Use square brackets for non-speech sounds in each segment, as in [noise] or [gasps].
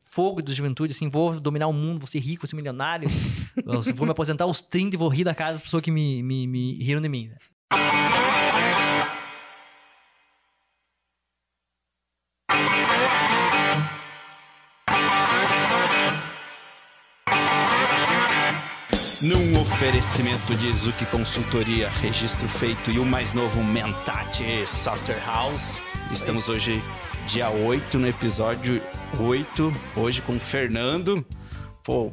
fogo da juventude, assim, vou dominar o mundo, vou ser rico, vou ser milionário. [laughs] vou me aposentar aos 30 e vou rir da casa das pessoas que me, me, me riram de mim. Né? Num oferecimento de Zuki Consultoria, registro feito e o mais novo Mentate Software House. Estamos hoje, dia 8, no episódio 8, hoje com o Fernando. Pô,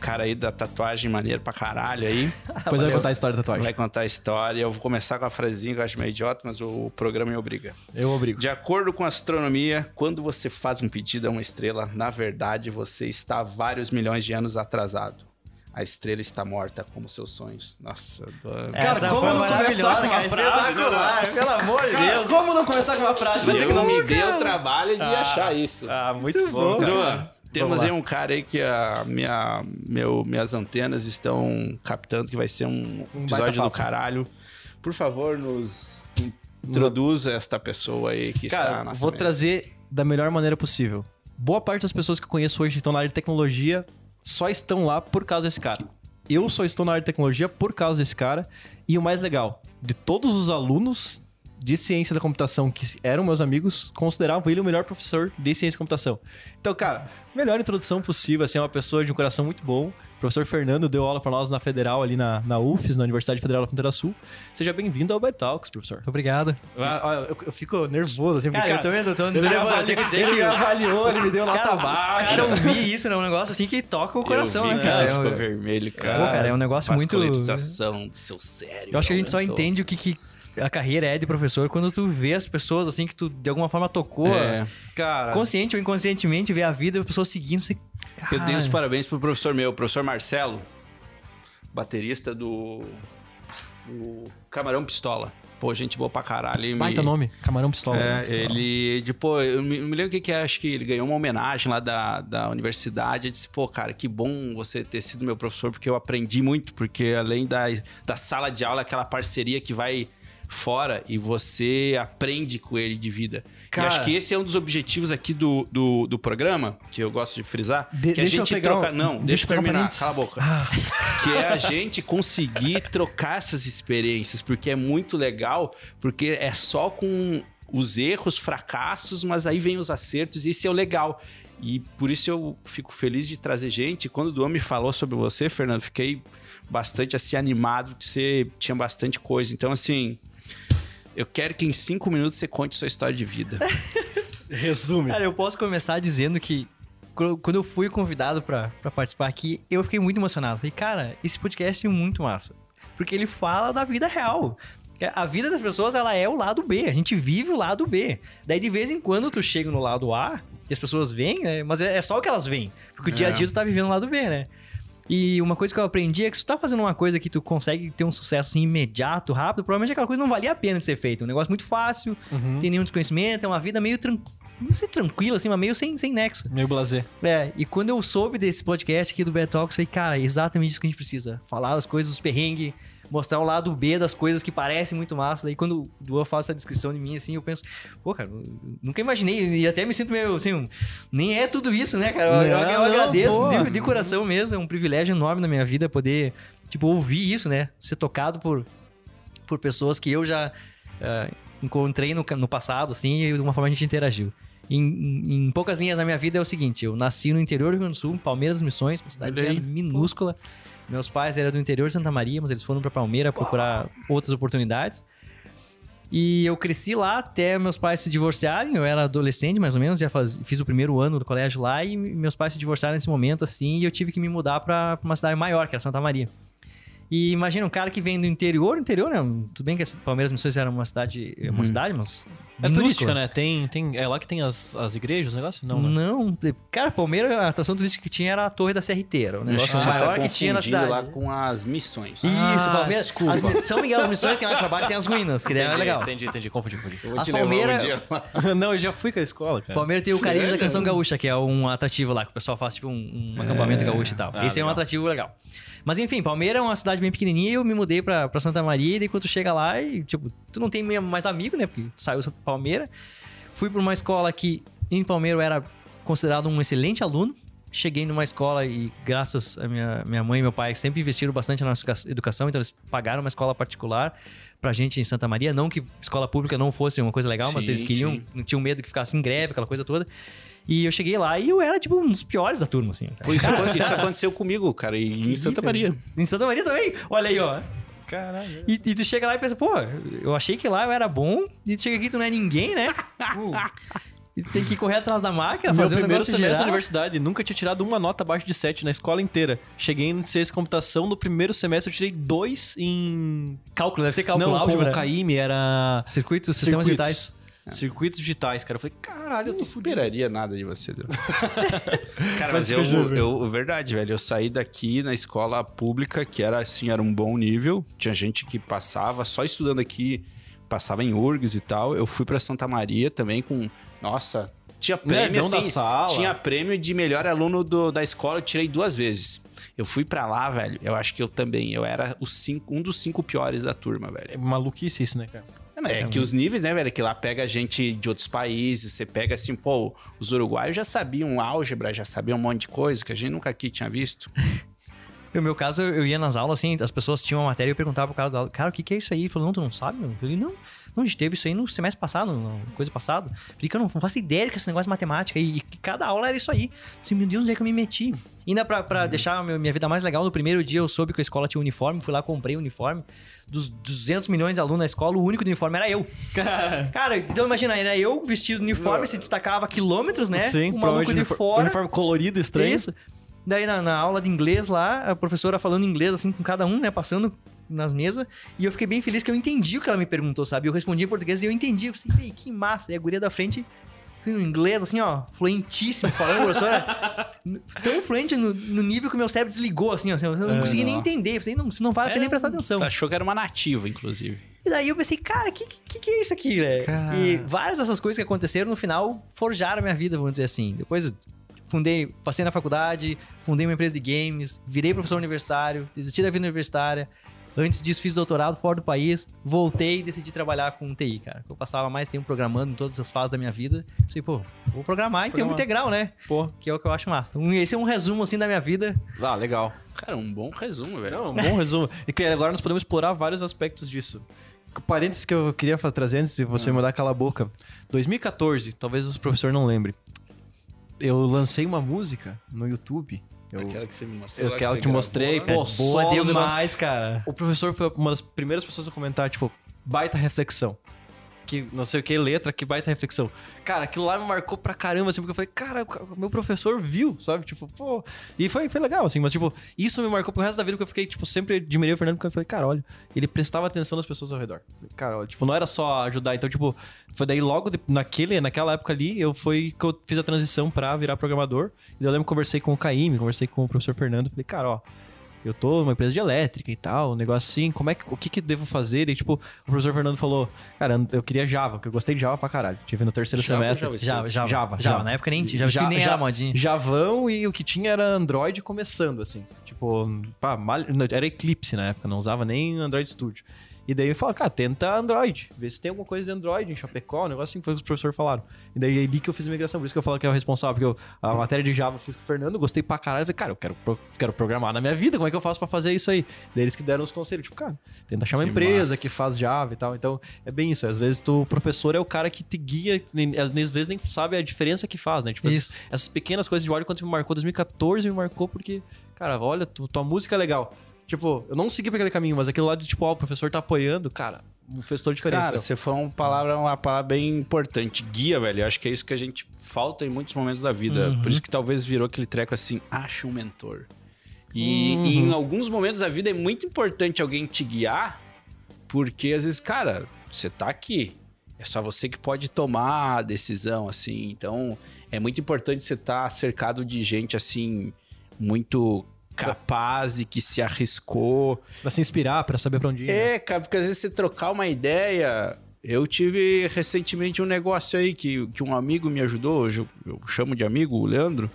cara aí da tatuagem maneiro pra caralho aí. [laughs] Depois vai contar a história da tatuagem. Vai contar a história. Eu vou começar com a frasezinha que eu acho meio idiota, mas o programa me obriga. Eu obrigo. De acordo com a astronomia, quando você faz um pedido a uma estrela, na verdade você está vários milhões de anos atrasado. A estrela está morta como seus sonhos. Nossa, do... Cara, Essa como não começar com uma frase? Pelo amor de Deus. Como não começar com uma frase? Vai dizer que não me deu trabalho de ah, achar isso. Ah, muito bom, cara. Temos aí um cara aí que a minha, meu, minhas antenas estão captando que vai ser um, um episódio do caralho. Por favor, nos introduza esta pessoa aí que cara, está na Vou mesa. trazer da melhor maneira possível. Boa parte das pessoas que eu conheço hoje estão na área de tecnologia só estão lá por causa desse cara. Eu só estou na área de tecnologia por causa desse cara. E o mais legal, de todos os alunos de ciência da computação que eram meus amigos, consideravam ele o melhor professor de ciência da computação. Então, cara, melhor introdução possível, assim, é uma pessoa de um coração muito bom. O professor Fernando deu aula para nós na Federal, ali na, na UFES, na Universidade Federal da Fronteira Sul. Seja bem-vindo ao Talks, professor. Obrigado. Ah, eu, eu, fico nervoso, assim, cara, cara, eu tô vendo, eu tô nervoso. Eu tenho que dizer ele que... me avaliou, ele me deu nota baixa. Cara, eu vi isso, né? Um negócio assim que toca o coração, vi, né, cara? É, ficou vermelho, cara. Pô, cara, é um negócio muito... Vascularização do seu cérebro. Eu acho que a gente só entende o que, que a carreira é de professor quando tu vê as pessoas assim que tu de alguma forma tocou, é. cara, consciente ou inconscientemente, vê a vida, as pessoas seguindo, você, Eu dei os parabéns pro professor meu, o professor Marcelo, baterista do, do Camarão Pistola. Pô, gente boa pra caralho. Baita me... nome, Camarão Pistola. É, Pistola. ele, depois, eu me, me lembro o que que é, acho que ele ganhou uma homenagem lá da, da universidade. Eu disse, pô, cara, que bom você ter sido meu professor, porque eu aprendi muito, porque além da, da sala de aula, aquela parceria que vai fora e você aprende com ele de vida. Cara, e acho que esse é um dos objetivos aqui do, do, do programa, que eu gosto de frisar, de, que a gente troca... Um, não, deixa, eu terminar, cala a boca. Ah. Que é a gente conseguir trocar essas experiências, porque é muito legal, porque é só com os erros, fracassos, mas aí vem os acertos e esse é o legal. E por isso eu fico feliz de trazer gente. Quando o Duan me falou sobre você, Fernando, fiquei bastante assim animado que você tinha bastante coisa. Então assim, eu quero que em cinco minutos você conte sua história de vida. [laughs] Resume. Cara, eu posso começar dizendo que quando eu fui convidado para participar aqui, eu fiquei muito emocionado. Falei, cara, esse podcast é muito massa. Porque ele fala da vida real. A vida das pessoas, ela é o lado B. A gente vive o lado B. Daí, de vez em quando, tu chega no lado A e as pessoas vêm, né? Mas é, é só o que elas veem. Porque o dia a é. dia tu tá vivendo o lado B, né? E uma coisa que eu aprendi é que se tu tá fazendo uma coisa que tu consegue ter um sucesso assim, imediato, rápido, provavelmente aquela coisa não valia a pena de ser feita. Um negócio muito fácil, uhum. tem nenhum desconhecimento, é uma vida meio tranquila. Não sei tranquila, assim, mas meio sem, sem nexo. Meio blazer. É, e quando eu soube desse podcast aqui do Betalks, eu falei, cara, é exatamente isso que a gente precisa. Falar as coisas, os perrengues, mostrar o lado B das coisas que parecem muito massa. Daí quando o Duan faz essa descrição de mim, assim, eu penso, pô, cara, nunca imaginei, e até me sinto meio assim, um, nem é tudo isso, né, cara? Eu, não, eu, eu agradeço de, de, coração mesmo, é um privilégio enorme na minha vida poder, tipo, ouvir isso, né? Ser tocado por, por pessoas que eu já uh, encontrei no, no passado, assim, e de uma forma a gente interagiu. Em, em, poucas linhas na minha vida é o seguinte: eu nasci no interior do Rio Grande do Sul, Palmeiras das Missões, uma cidade minúscula. Pô. Meus pais eram do interior de Santa Maria, mas eles foram para Palmeira procurar outras oportunidades. E eu cresci lá até meus pais se divorciarem. Eu era adolescente, mais ou menos, já faz, fiz o primeiro ano do colégio lá e meus pais se divorciaram nesse momento, assim, e eu tive que me mudar para uma cidade maior, que era Santa Maria. E imagina um cara que vem do interior, interior, né? Tudo bem que Palmeiras Missões era uma cidade, uma uhum. cidade, mas é turística, né? Tem, tem, é lá que tem as, as igrejas, o negócio? Não, né? Não. Cara, Palmeiras, a atração turística que tinha era a Torre da Serriteira. O negócio ah, maior tá que tinha na cidade. lá com as missões. Isso, ah, Palmeiras. Desculpa. As, São Miguel das Missões, que é mais pra baixo, tem as ruínas, que daí é legal. Entendi, entendi. Confundi, confundi. Eu as Palmeiras... Um [laughs] não, eu já fui com a escola, cara. Palmeiras tem o Caribe da Canção Gaúcha, que é um atrativo lá, que o pessoal faz tipo um, um acampamento é. gaúcho e tal. Ah, Esse legal. é um atrativo legal. Mas enfim, Palmeiras é uma cidade bem pequenininha e eu me mudei pra, pra Santa Maria. E daí quando tu chega lá e, tipo, tu não tem mais amigo, né? Porque tu saiu do Palmeiras. Fui pra uma escola que em Palmeiras era considerado um excelente aluno. Cheguei numa escola e, graças a minha, minha mãe e meu pai, sempre investiram bastante na nossa educa- educação, então eles pagaram uma escola particular pra gente em Santa Maria. Não que escola pública não fosse uma coisa legal, mas Sim, eles queriam, sim. não tinham medo que ficasse em greve, aquela coisa toda. E eu cheguei lá e eu era, tipo, um dos piores da turma, assim. Isso, isso [laughs] aconteceu comigo, cara, e em Santa Maria. Em Santa Maria também. Olha aí, ó. Caralho. E, e tu chega lá e pensa, pô, eu achei que lá eu era bom, e tu chega aqui e tu não é ninguém, né? [laughs] e tem que correr atrás da máquina, Meu fazer o primeiro negócio semestre da universidade, nunca tinha tirado uma nota abaixo de 7 na escola inteira. Cheguei em ciência computação, no primeiro semestre eu tirei 2 em... Cálculo, deve ser cálculo, Não, álgebra. o CAIME era... Circuitos, sistemas digitais. Circuitos digitais, cara. Eu falei, caralho, eu tô não esperaria nada de você, Deus. [laughs] Cara, Mas mas eu, eu eu, verdade, velho, eu saí daqui na escola pública, que era assim, era um bom nível. Tinha gente que passava, só estudando aqui, passava em URGS e tal. Eu fui pra Santa Maria também com, nossa, tinha prêmio Nerdão da assim, sala. tinha prêmio de melhor aluno do- da escola, eu tirei duas vezes. Eu fui pra lá, velho, eu acho que eu também, eu era cinco, um dos cinco piores da turma, velho. É maluquice isso, né, cara? É que os níveis, né, velho? Que lá pega gente de outros países, você pega assim, pô, os uruguaios já sabiam álgebra, já sabiam um monte de coisa que a gente nunca aqui tinha visto. [laughs] No meu caso, eu ia nas aulas, assim, as pessoas tinham uma matéria e eu perguntava pro cara da aula, cara, o que, que é isso aí? Ele falou, não, tu não sabe, meu? Eu falei, não, não, a gente teve isso aí no semestre passado, na coisa passada. Falei, cara, eu não faço ideia que esse negócio de matemática. E, e cada aula era isso aí. Falei, meu Deus, onde é que eu me meti? Ainda pra, pra deixar a meu- minha vida mais legal, no primeiro dia eu soube que a escola tinha uniforme, fui lá, comprei o uniforme. Dos 200 milhões de alunos na escola, o único do uniforme era eu. [laughs] Cara, então imagina, era eu vestido no uniforme, se destacava quilômetros, né? Sim, o maluco de uniforme- fora. Uniforme colorido, estranho. Isso. Daí na, na aula de inglês lá, a professora falando inglês assim com cada um, né? Passando nas mesas. E eu fiquei bem feliz que eu entendi o que ela me perguntou, sabe? Eu respondi em português e eu entendi. Eu pensei, "Ei, que massa. E a guria da frente, em inglês, assim, ó, fluentíssimo, falando, professora. [laughs] tão fluente no, no nível que o meu cérebro desligou, assim, ó. Eu não É, consegui nem entender. Eu não, você não vale a pena nem prestar atenção. Achou que era uma nativa, inclusive. E daí eu pensei, cara, que, que, que é isso aqui, né? Cara. E várias dessas coisas que aconteceram no final forjaram a minha vida, vamos dizer assim. Depois fundei, passei na faculdade, fundei uma empresa de games, virei professor universitário, desisti da vida universitária. Antes disso, fiz doutorado fora do país, voltei e decidi trabalhar com TI, cara. Eu passava mais tempo programando em todas as fases da minha vida. Pensei, pô, vou programar em tempo integral, né? Pô, Que é o que eu acho massa. Esse é um resumo, assim, da minha vida. ah, legal. Cara, um bom resumo, velho. Não, um bom resumo. E que agora nós podemos explorar vários aspectos disso. Parênteses que eu queria trazer antes de você mandar aquela boca. 2014, talvez o professor não lembre. Eu lancei uma música no YouTube. Eu, Aquela que você me mostrou. aquela você que mostrei, gravou, pô, solo Boa demais, cara. O professor foi uma das primeiras pessoas a comentar, tipo, baita reflexão. Que não sei o que, letra, que baita reflexão. Cara, aquilo lá me marcou pra caramba, assim, porque eu falei, cara, meu professor viu, sabe? Tipo, pô. E foi, foi legal, assim, mas, tipo, isso me marcou pro resto da vida, porque eu fiquei, tipo, sempre admirei o Fernando, porque eu falei, cara, olha, ele prestava atenção nas pessoas ao redor. Cara, olha, tipo, não era só ajudar. Então, tipo, foi daí logo de- naquele, naquela época ali, eu foi que eu fiz a transição pra virar programador. E eu lembro que conversei com o Caíme, conversei com o professor Fernando, falei, cara, ó eu tô numa empresa de elétrica e tal, um negócio assim, como é que, o que que devo fazer? E tipo, o professor Fernando falou, cara, eu queria Java, porque eu gostei de Java pra caralho. Tive no terceiro Java semestre. Java, Java, Java, Java. Java. Na época nem tinha, já, nem era modinha. Javão e o que tinha era Android começando, assim. Tipo, pá, mal- era Eclipse na época, não usava nem Android Studio. E daí ele falou, cara, tenta Android. Vê se tem alguma coisa de Android em Chapecó, um negócio assim, foi o que os professores falaram. E daí ali que eu fiz a migração, por isso que eu falo que é o responsável, porque eu, a matéria de Java eu fiz com o Fernando, gostei pra caralho. Eu falei, cara, eu quero, pro- quero programar na minha vida, como é que eu faço pra fazer isso aí? Daí eles que deram os conselhos, tipo, cara, tenta achar uma Que empresa massa. que faz Java e tal. Então, é bem isso. Às vezes tu, o professor é o cara que te guia, nem- às vezes nem sabe a diferença que faz, né? Tipo, Isso. essas, pequenas coisas de olha quanto me marcou 2014 me marcou porque, cara, olha, tu- tua música é legal. Tipo, eu não segui pra aquele caminho, mas aquele lado de tipo, ó, o professor tá apoiando, cara, fez toda a diferença. Cara, você falou uma palavra, uma palavra bem importante. Guia, velho. Eu acho que é isso que a gente falta em muitos momentos da vida. Uhum. Por isso que talvez virou aquele treco assim, acha um mentor. E, Uhum. e em alguns momentos da vida é muito importante alguém te guiar, porque às vezes, cara, você tá aqui. É só você que pode tomar a decisão, assim. Então, é muito importante você estar cercado de gente, assim, muito capaz e que se arriscou. Pra se inspirar, pra saber pra onde ir. né? É, cara, porque às vezes você trocar uma ideia. Eu tive recentemente um negócio aí que, que um amigo me ajudou, eu, eu chamo de amigo, o Leandro.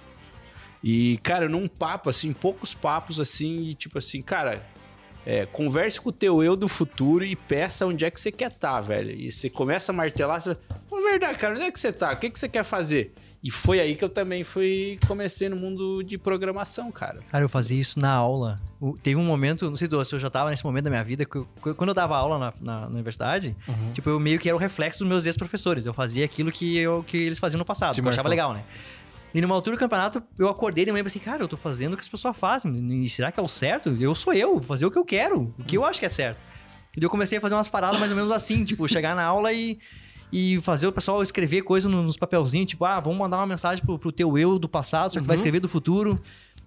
E, cara, num papo, assim, poucos papos, assim, e tipo assim, cara, é, converse com o teu eu do futuro e peça onde é que você quer estar, velho. E você começa a martelar, você fala, pô, verdade, cara, onde é que você tá? O que, que você quer fazer? E foi aí que eu também fui comecei no mundo de programação, cara. Cara, eu fazia isso na aula. O- teve um momento, não sei se eu já tava nesse momento da minha vida, que eu- quando eu dava aula na, na- na universidade, Uhum. tipo, eu meio que era o reflexo dos meus ex-professores. Eu fazia aquilo que, eu, que eles faziam no passado, Te que eu achava legal, né? E numa altura do campeonato, eu acordei de manhã e pensei, cara, eu tô fazendo o que as pessoas fazem. E será que é o certo? Eu sou eu, vou fazer o que eu quero, o que eu acho que é certo. E daí eu comecei a fazer umas paradas mais ou menos assim, tipo, chegar na aula e, e fazer o pessoal escrever coisa no- nos papelzinhos, tipo, ah, vamos mandar uma mensagem pro, pro teu eu do passado, só que tu vai escrever do futuro.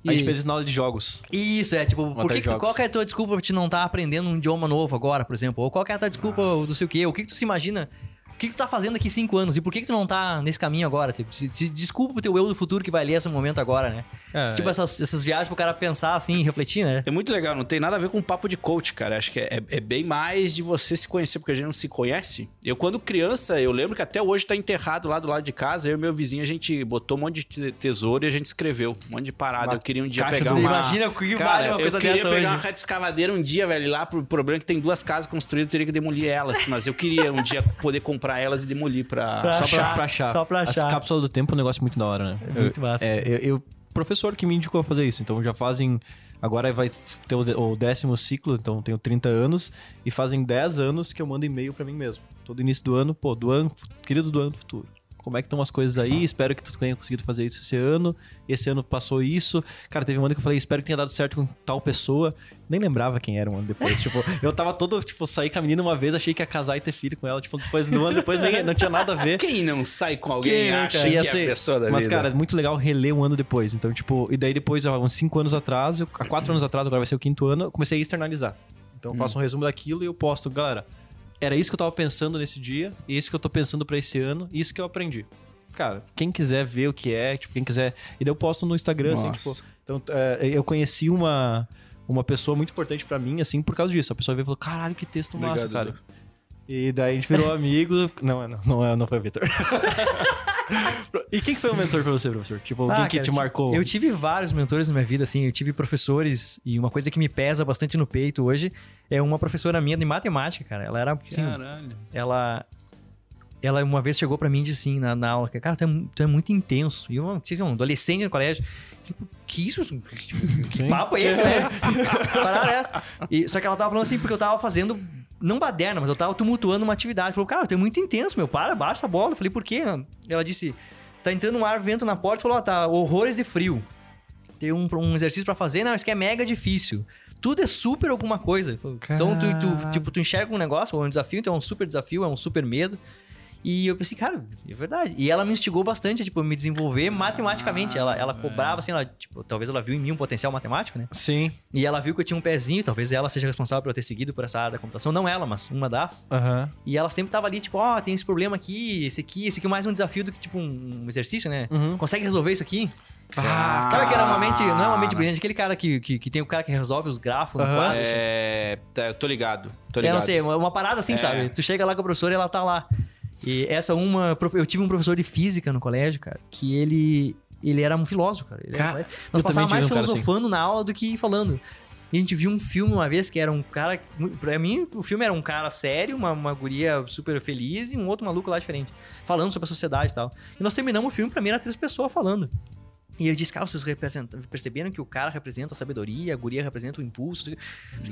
A gente fez isso na aula de jogos. isso, é, tipo, por que, que tu, qual que é a tua desculpa pra te não estar aprendendo um idioma novo agora, por exemplo? Ou qual que é a tua desculpa do sei o quê? O que, que tu se imagina? O que, que tu tá fazendo daqui cinco anos? E por que, que tu não tá nesse caminho agora? Tipo, se, se desculpa pro teu eu do futuro que vai ler esse momento agora, né? É, tipo, essas, essas viagens pro cara pensar assim, refletir, né? É muito legal, não tem nada a ver com papo de coach, cara. Acho que é, é bem mais de você se conhecer, porque a gente não se conhece. Eu, quando criança, eu lembro que até hoje tá enterrado lá do lado de casa. Eu e meu vizinho, a gente botou um monte de te- tesouro e a gente escreveu um monte de parada. Uma eu queria um dia pegar do- uma... Imagina o que Cara, vale uma eu coisa queria dessa pegar hoje. uma reta escavadeira um dia, velho, e lá pro problema é que tem duas casas construídas, eu teria que demolir elas. Mas eu queria um dia poder comprar elas e demolir pra, Pra Só achar. pra, pra achar. Só pra achar. As cápsulas do tempo é um negócio muito da hora, né? É muito eu, massa. É, eu, eu- professor que me indicou a fazer isso. Então já fazem. Agora vai ter o, décimo ciclo, então tenho 30 anos. E fazem 10 anos que eu mando e-mail pra mim mesmo. Todo início do ano, pô, do ano, querido do ano do futuro. Como é que estão as coisas aí? Espero que tu tenha conseguido fazer isso esse ano. Esse ano passou isso. Cara, teve um ano que eu falei, espero que tenha dado certo com tal pessoa. Nem lembrava quem era um ano depois. tipo, eu tava todo, tipo, saí com a menina uma vez, achei que ia casar e ter filho com ela. Tipo, depois no ano depois nem, não tinha nada a ver. Quem não sai com alguém Quem, né, acha cara? que é a pessoa da Mas, vida. cara, é muito legal reler um ano depois. Então, tipo, e daí depois, ó, uns cinco anos atrás, eu- há quatro anos atrás, agora vai ser o quinto ano, eu comecei a externalizar. Então eu faço um resumo daquilo e eu posto, galera. Era isso que eu tava pensando nesse dia, e isso que eu tô pensando pra esse ano, e isso que eu aprendi. Cara, quem quiser ver o que é, tipo, quem quiser. E daí eu posto no Instagram, assim, Nossa. tipo. Então, é, eu conheci uma, uma pessoa muito importante pra mim, assim, por causa disso. A pessoa veio e falou: caralho, que texto massa, Obrigado, cara. Edu. E daí a gente virou amigo. Não, não, não, é- não foi o Vitor. [laughs] e quem que foi o mentor pra você, professor? Tipo, alguém Ah, que cara, te marcou? Eu tive vários mentores na minha vida, assim. Eu tive professores, e uma coisa que me pesa bastante no peito hoje é uma professora minha de matemática, cara. Ela era, assim, Caralho. ela ela uma vez chegou pra mim e disse assim na, na aula que cara tu é, tu é muito intenso. E eu tive um adolescente no colégio. Tipo que isso? Que Sim. papo é esse né? [laughs] Parada é essa. E, só que ela tava falando assim porque eu tava fazendo não baderna mas eu tava tumultuando uma atividade. Falou cara tu é muito intenso meu. Para baixa essa bola. Eu falei por quê? Ela disse tá entrando um ar vento na porta. Falou ó, tá horrores de frio. Tem um, um exercício pra fazer. Não isso aqui é mega difícil tudo é super alguma coisa. Então, tu, tu, tipo, tu enxerga um negócio, ou um desafio, então é um super desafio, é um super medo. E eu pensei, cara, é verdade. E ela me instigou bastante, tipo, a me desenvolver matematicamente. Ela, ela cobrava, assim, ela, tipo, talvez ela viu em mim um potencial matemático, né? Sim. E ela viu que eu tinha um pezinho, talvez ela seja responsável por eu ter seguido por essa área da computação. Não ela, mas uma das. Aham. E ela sempre tava ali, tipo, ó, tem esse problema aqui, esse aqui, esse aqui é mais um desafio do que, tipo, um exercício, né? Uhum. Consegue resolver isso aqui? Ah, Sabe que era uma mente, não é uma mente brilhante, aquele cara que, que, que tem o cara que resolve os grafos no Aham. quadro. assim. É, tá, eu tô ligado. Tô É, ligado. não sei, uma, uma parada assim, É. sabe? Tu chega lá com a professora e ela tá lá. E essa uma. prof- Eu tive um professor de física no colégio, cara, que ele. Ele era um filósofo, cara. Ele Cara, era, nós passávamos mais um assim. filosofando na aula do que falando. E a gente viu um filme uma vez que era um cara. Pra mim, o filme era um cara sério, uma, uma guria super feliz e um outro maluco lá diferente. Falando sobre a sociedade e tal. E nós terminamos o filme, pra mim era três pessoas falando. E ele disse, cara, vocês perceberam que o cara representa a sabedoria, a guria representa o impulso.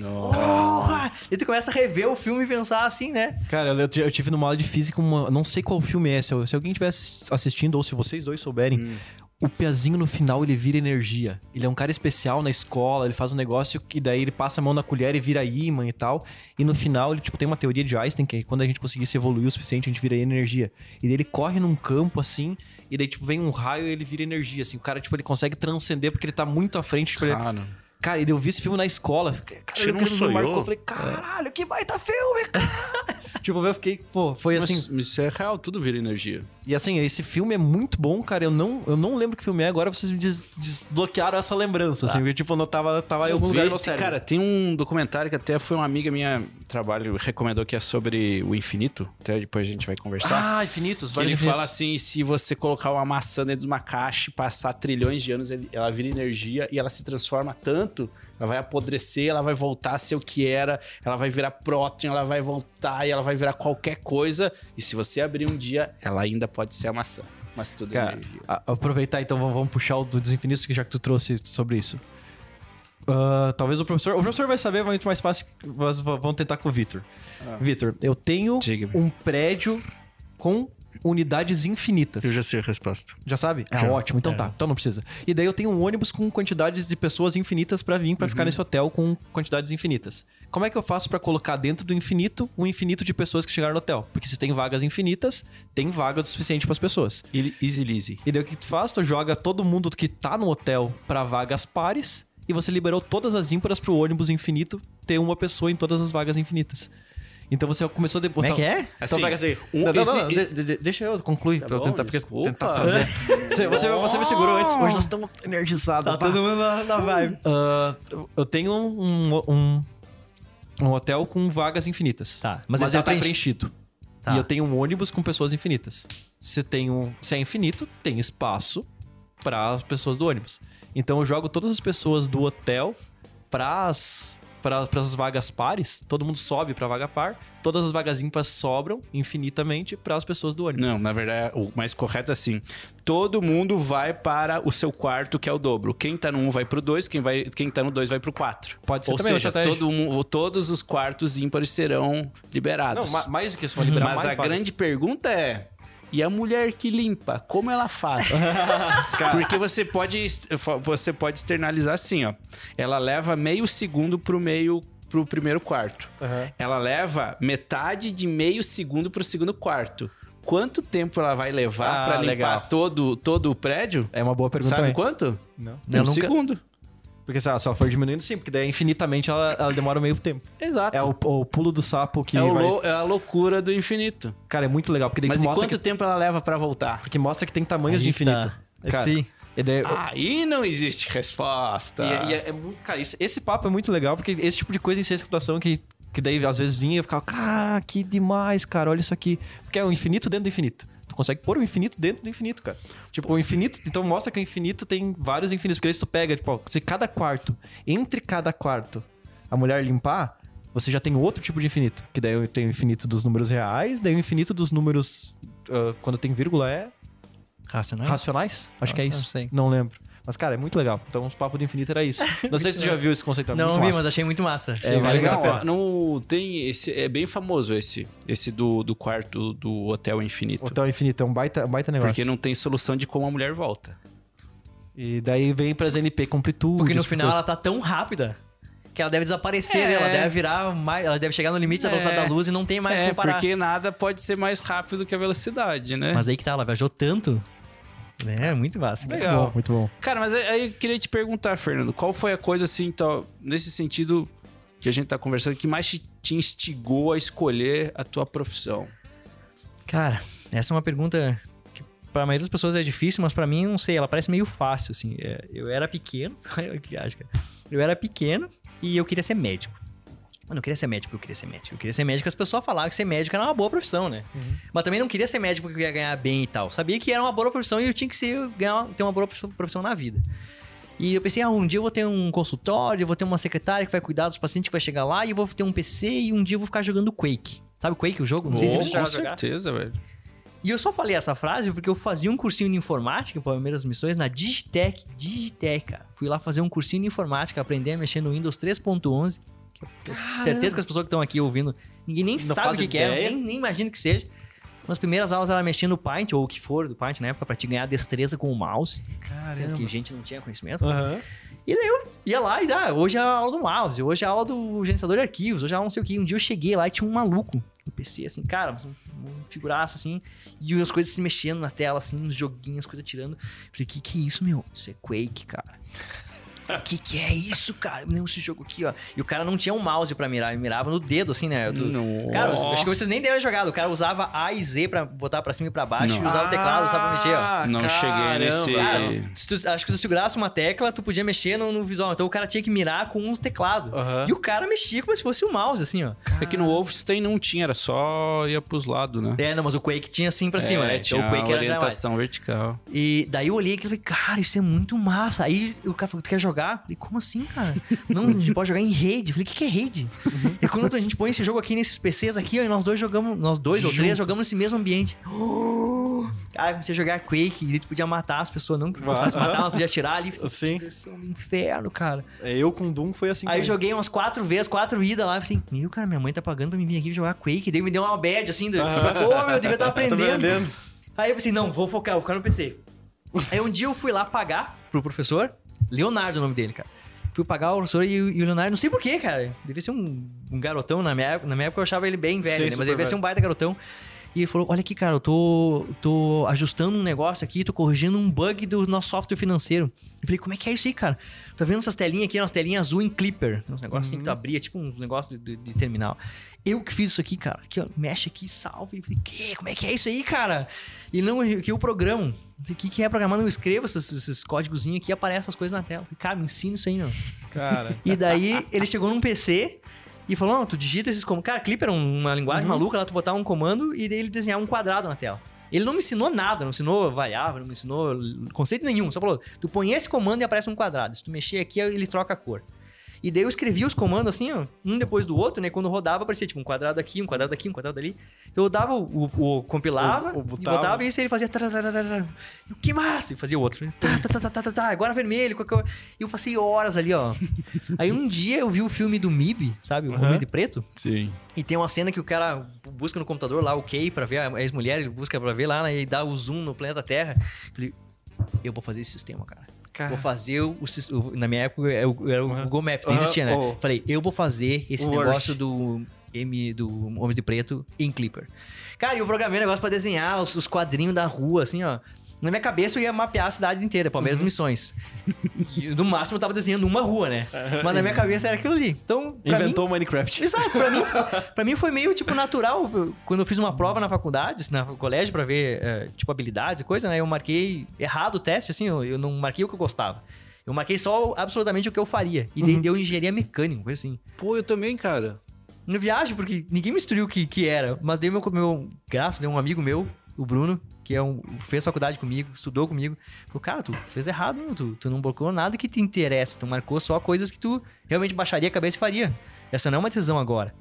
Porra! E tu começa a rever o filme e pensar assim, né? Cara, eu, eu tive numa aula de física uma. Não sei qual filme é. Se, se alguém estivesse assistindo, ou se vocês dois souberem, o Piazinho no final ele vira energia. Ele é um cara especial na escola, ele faz um negócio que daí ele passa a mão na colher e vira ímã e tal. E no final ele, tipo, tem uma teoria de Einstein que quando a gente conseguir se evoluir o suficiente, a gente vira energia. E daí ele corre num campo assim. E daí, tipo, vem um raio e ele vira energia, assim. O cara, tipo, ele consegue transcender porque ele tá muito à frente. Tipo, ele- Cara. Cara, e daí eu vi esse filme na escola. Cara, Você eu não sonhou? marcou. Eu falei, caralho, que baita filme, cara. [laughs] tipo, eu fiquei, pô, foi Mas assim. isso é real, tudo vira energia. E assim, esse filme é muito bom, cara. Eu não, eu não lembro que filme é, agora vocês me des- desbloquearam essa lembrança, assim, porque, tipo, não tava, tava em algum lugar no meu cérebro. Cara, tem um documentário que até foi uma amiga minha trabalho recomendou que é sobre o infinito. Até depois a gente vai conversar. ah, infinitos, que ele fala infinitos. assim: se você colocar uma maçã dentro de uma caixa e passar trilhões de anos, ela vira energia e ela se transforma tanto, ela vai apodrecer, ela vai voltar a ser o que era, ela vai virar próton, ela vai voltar e ela vai virar qualquer coisa. E se você abrir um dia, ela ainda pode ser a maçã. Mas tudo é Cara, a- aproveitar então, vamos, vamos puxar o do que já que tu trouxe sobre isso. Ah, talvez o professor. O professor vai saber, é muito mais fácil. Mas vamos tentar com o Vitor. Vitor, eu tenho um prédio com unidades infinitas. sei a resposta. Já sabe? Ah, Já. ótimo. Então É. tá. Então não precisa. E daí eu tenho um ônibus com quantidades de pessoas infinitas pra vir pra ficar nesse hotel com quantidades infinitas. Como é que eu faço pra colocar dentro do infinito um infinito de pessoas que chegaram no hotel? Porque se tem vagas infinitas, tem vagas o suficiente pras pessoas. Easy, easy. E daí o que tu faz? Tu joga todo mundo que tá no hotel pra vagas pares e você liberou todas as ímpares pro ônibus infinito ter uma pessoa em todas as vagas infinitas. Então você começou a Como é que é? Então Assim, pega assim. um- não, não, não, esse- de- de- deixa eu concluir pra eu bom, tentar, porque tentar trazer. [laughs] Você, você, você me segurou antes. Hoje nós estamos energizados. Tá pá. todo mundo na, na vibe. Ah, eu tenho um, um, um hotel com vagas infinitas. Tá, mas Mas, ele tá tá preenchido. preenchido. Tá. E eu tenho um ônibus com pessoas infinitas. Se, tem um, se é infinito, tem espaço para as pessoas do ônibus. Então eu jogo todas as pessoas do hotel para as vagas pares. Todo mundo sobe para vaga par. Todas as vagas ímpares sobram infinitamente para as pessoas do ônibus. Não, na verdade, o mais correto é assim. Todo mundo vai para o seu quarto, que é o dobro. Quem tá no 1 vai pro 2, quem, vai, quem tá no 2 vai pro 4. Pode ser Ou também seja, todo mu- todos os quartos ímpares serão Não, liberados. ma- mais do que isso, liberar Mas a grande pergunta é: e a mulher que limpa, como ela faz? [laughs] Porque você pode, você pode externalizar assim, ó. Ela leva meio segundo pro meio pro primeiro quarto. Aham. Ela leva metade de meio segundo pro segundo quarto. Quanto tempo ela vai levar Ah, pra limpar legal. todo, todo o prédio? É uma boa pergunta Sabe também. quanto? Não. Um nunca- segundo. Porque se ela, se ela for diminuindo, sim, porque daí infinitamente ela, ela demora meio tempo. Exato. É o, o pulo do sapo que É, o vai- lou- é a loucura do infinito. Cara, é muito legal, porque daí Mas tu e mostra quanto que, tempo ela leva pra voltar? porque mostra que tem tamanhos Aí de infinito. tá. Cara, Sim. E daí, Aí não existe resposta. e, é- e é, é muito, cara, esse, esse papo é muito legal, porque esse tipo de coisa em ciência da computação que, que daí às vezes vinha e eu ficava, cara, que demais, cara, olha isso aqui. Porque é o infinito dentro do infinito. Tu consegue pôr o infinito dentro do infinito, cara. Tipo, o infinito. Então mostra que o infinito tem vários infinitos. Porque aí se tu pega, tipo, ó, se cada quarto, entre cada quarto, a mulher limpar, você já tem outro tipo de infinito. Que daí tem o infinito dos números reais, daí o infinito dos números. ah, quando tem vírgula é Racional? racionais? Acho que é Ah, isso. não sei. Não lembro. Mas, cara, é muito legal. Então, os papos do infinito era isso. [laughs] Não sei se você já viu esse conceito. é Não muito vi, massa. mas achei muito massa. Achei É, bem vale legal. Não, tem esse, é bem famoso esse, esse do, do quarto do Hotel Infinito. Hotel Infinito é um baita, baita negócio. Porque não tem solução de como a mulher volta. E daí vem pras NP Completude. Porque no esse final coisa. ela tá tão rápida que ela deve desaparecer, É. né? Ela deve virar mais. Ela deve chegar no limite da velocidade É. da luz e não tem mais é, como parar. porque nada pode ser mais rápido que a velocidade, né? Mas aí que tá, ela viajou tanto. É, muito massa. Muito legal. bom, muito bom. Cara, mas aí eu queria te perguntar, Fernando, qual foi a coisa assim, então, nesse sentido que a gente tá conversando, que mais te, instigou a escolher a tua profissão? Cara, essa é uma pergunta que pra maioria das pessoas é difícil, mas pra mim, não sei, ela parece meio fácil, assim. É, eu era pequeno. [laughs] Eu era pequeno e eu queria ser médico. Eu não queria ser médico porque eu queria ser médico. Eu queria ser médico, as pessoas falavam que ser médico era uma boa profissão, né? Mas também não queria ser médico porque eu ia ganhar bem e tal. Sabia que era uma boa profissão e eu tinha que ser, ganhar, ter uma boa profissão- na vida. E eu pensei, ah, um dia eu vou ter um consultório, eu vou ter uma secretária que vai cuidar dos pacientes que vai chegar lá, e eu vou ter um PC e um dia eu vou ficar jogando Quake. Sabe Quake, o jogo? Não sei se você com certeza, velho. E eu só falei essa frase porque eu fazia um cursinho de informática para primeiras missões na Digitec. Digitec, cara. Fui lá fazer um cursinho de informática, aprender a mexer no Windows 3.11. Certeza que as pessoas que estão aqui ouvindo, ninguém nem Não sabe o que, que é, nem, nem imagino que seja. Nas primeiras aulas ela mexia no Paint, ou o que for do Paint na época, pra te ganhar destreza com o mouse. Sendo que a gente não tinha conhecimento. Aham. E daí eu ia lá e ah, hoje é a aula do mouse, hoje é a aula do gerenciador de arquivos, hoje é a aula não sei o que. Um dia eu cheguei lá e tinha um maluco no PC, assim, cara, um, um figuraço, assim, e as coisas se mexendo na tela, assim, uns joguinhos, coisas tirando. Falei, que que é isso, meu? Isso é Quake, cara. Que que é isso, cara? Não, esse jogo aqui, ó. E o cara não tinha um mouse pra mirar, ele mirava no dedo, assim, né? Nossa. Cara, eu acho que vocês nem devem ter jogado. O cara usava A e Z pra botar pra cima e pra baixo Não. e usava o teclado só pra mexer, ó. Não cheguei nesse- Cara, se tu- acho que se tu segurasse uma tecla, tu podia mexer no, no visual. Então o cara tinha que mirar com um teclado. E o cara mexia como se fosse o mouse, assim, ó. É que no Wolfenstein não tinha, era só ia pros lados, né? É, não, mas o Quake tinha assim pra cima, né? tinha Então o Quake era já mais. orientação vertical. E daí eu olhei e falei, cara, isso é muito massa. Aí o cara falou, tu quer jogar? Eu falei, como assim, cara? Não, a gente pode jogar em rede. Eu falei, o que, que é rede? E quando a gente põe esse jogo aqui nesses PCs aqui, ó, e nós dois jogamos, nós dois ou três jogamos nesse mesmo ambiente. [gasps] Cara, comecei a jogar Quake e tu podia matar as pessoas, não que gostasse de matar, mas podia atirar ali. [laughs] Sim. Diversão do inferno, cara. É, Eu com Doom foi assim. Aí eu joguei umas quatro vezes, quatro idas lá. Assim, meu, cara, minha mãe tá pagando pra mim vir aqui jogar Quake. Daí me deu uma bad, assim. Do, Pô, meu, eu devia [laughs] estar Tô aprendendo. aprendendo. Aí eu pensei, não, vou focar, vou ficar no PC. Aí um dia eu fui lá pagar pro professor, Leonardo é o nome dele, cara. Fui pagar o professor e, o- e o Leonardo, não sei porquê, cara. Devia ser um, um garotão, na minha, época- na minha época eu achava ele bem velho, né? Mas ele devia ser um baita garotão. E ele falou, olha aqui, cara, eu tô, tô ajustando um negócio aqui, tô corrigindo um bug do nosso software financeiro. Eu falei, como é que é isso aí, cara? Tá vendo essas telinhas aqui, umas telinhas azul em Clipper. Uns negócios assim que tu abria, tipo uns negócios de, de- de terminal. Eu que fiz isso aqui, cara. Aqui, ó, mexe aqui, salve. Eu falei, que? Como é que é isso aí, cara? E não, que eu programo. O que, que é programar? Não, eu escrevo esses, esses códigozinhos aqui e aparecem essas coisas na tela. Eu falei, cara, me ensina isso aí, meu. Cara. E daí ele chegou num PC e falou: Não, tu digita esses comandos. Cara, Clipper é uma linguagem maluca, lá tu botar um comando e daí ele desenhar um quadrado na tela. Ele não me ensinou nada, não ensinou variável, não me ensinou conceito nenhum. Só falou: tu põe esse comando e aparece um quadrado. Se tu mexer aqui, ele troca a cor. E daí eu escrevia os comandos assim, ó, um depois do outro, né? Quando rodava, aparecia tipo um quadrado aqui, um quadrado aqui, um quadrado ali. Eu dava o, o- o- compilava, O- o e botava. isso e ele fazia. E o que massa? E fazia o outro. Tá, tá, tá, tá, tá, tá, tá, agora vermelho. qualquer- E eu passei horas ali, ó. [laughs] Aí um dia eu vi o filme do MIB, sabe? O Aham. Homem de Preto. Sim. E tem uma cena que o cara busca no computador lá o Kay pra ver a ex-mulher, ele busca pra ver lá, né? E dá o zoom no planeta Terra. Falei, eu vou fazer esse sistema, cara. Cara. Vou fazer o, o Na minha época era o, Aham. Google Maps, nem existia, né? Oh. Falei, eu vou fazer esse negócio do M do Homens de Preto em Clipper. Cara, e eu programei um negócio pra desenhar os, os quadrinhos da rua, assim, ó. Na minha cabeça eu ia mapear a cidade inteira, Palmeiras Uhum. Missões. E no máximo eu tava desenhando uma rua, né? Mas na minha cabeça era aquilo ali. Então, mim, Inventou o Minecraft. Exato, pra mim, [laughs] pra mim foi meio, tipo, natural. Quando eu fiz uma prova na faculdade, na colégio, pra ver, eh, tipo, habilidades e coisa, né? Eu marquei errado o teste, assim, eu, eu não marquei o que eu gostava. Eu marquei só absolutamente o que eu faria. E daí deu engenharia mecânica, coisa assim. Pô, eu também, cara. No viagem, porque ninguém me instruiu o que, que era. Mas daí meu, meu graças, né? Um amigo meu, o Bruno, que é um, fez faculdade comigo, estudou comigo. Falou, cara, tu fez errado, meu, tu, tu não bloqueou nada que te interessa. Tu marcou só coisas que tu realmente baixaria a cabeça e faria. Essa não é uma decisão agora.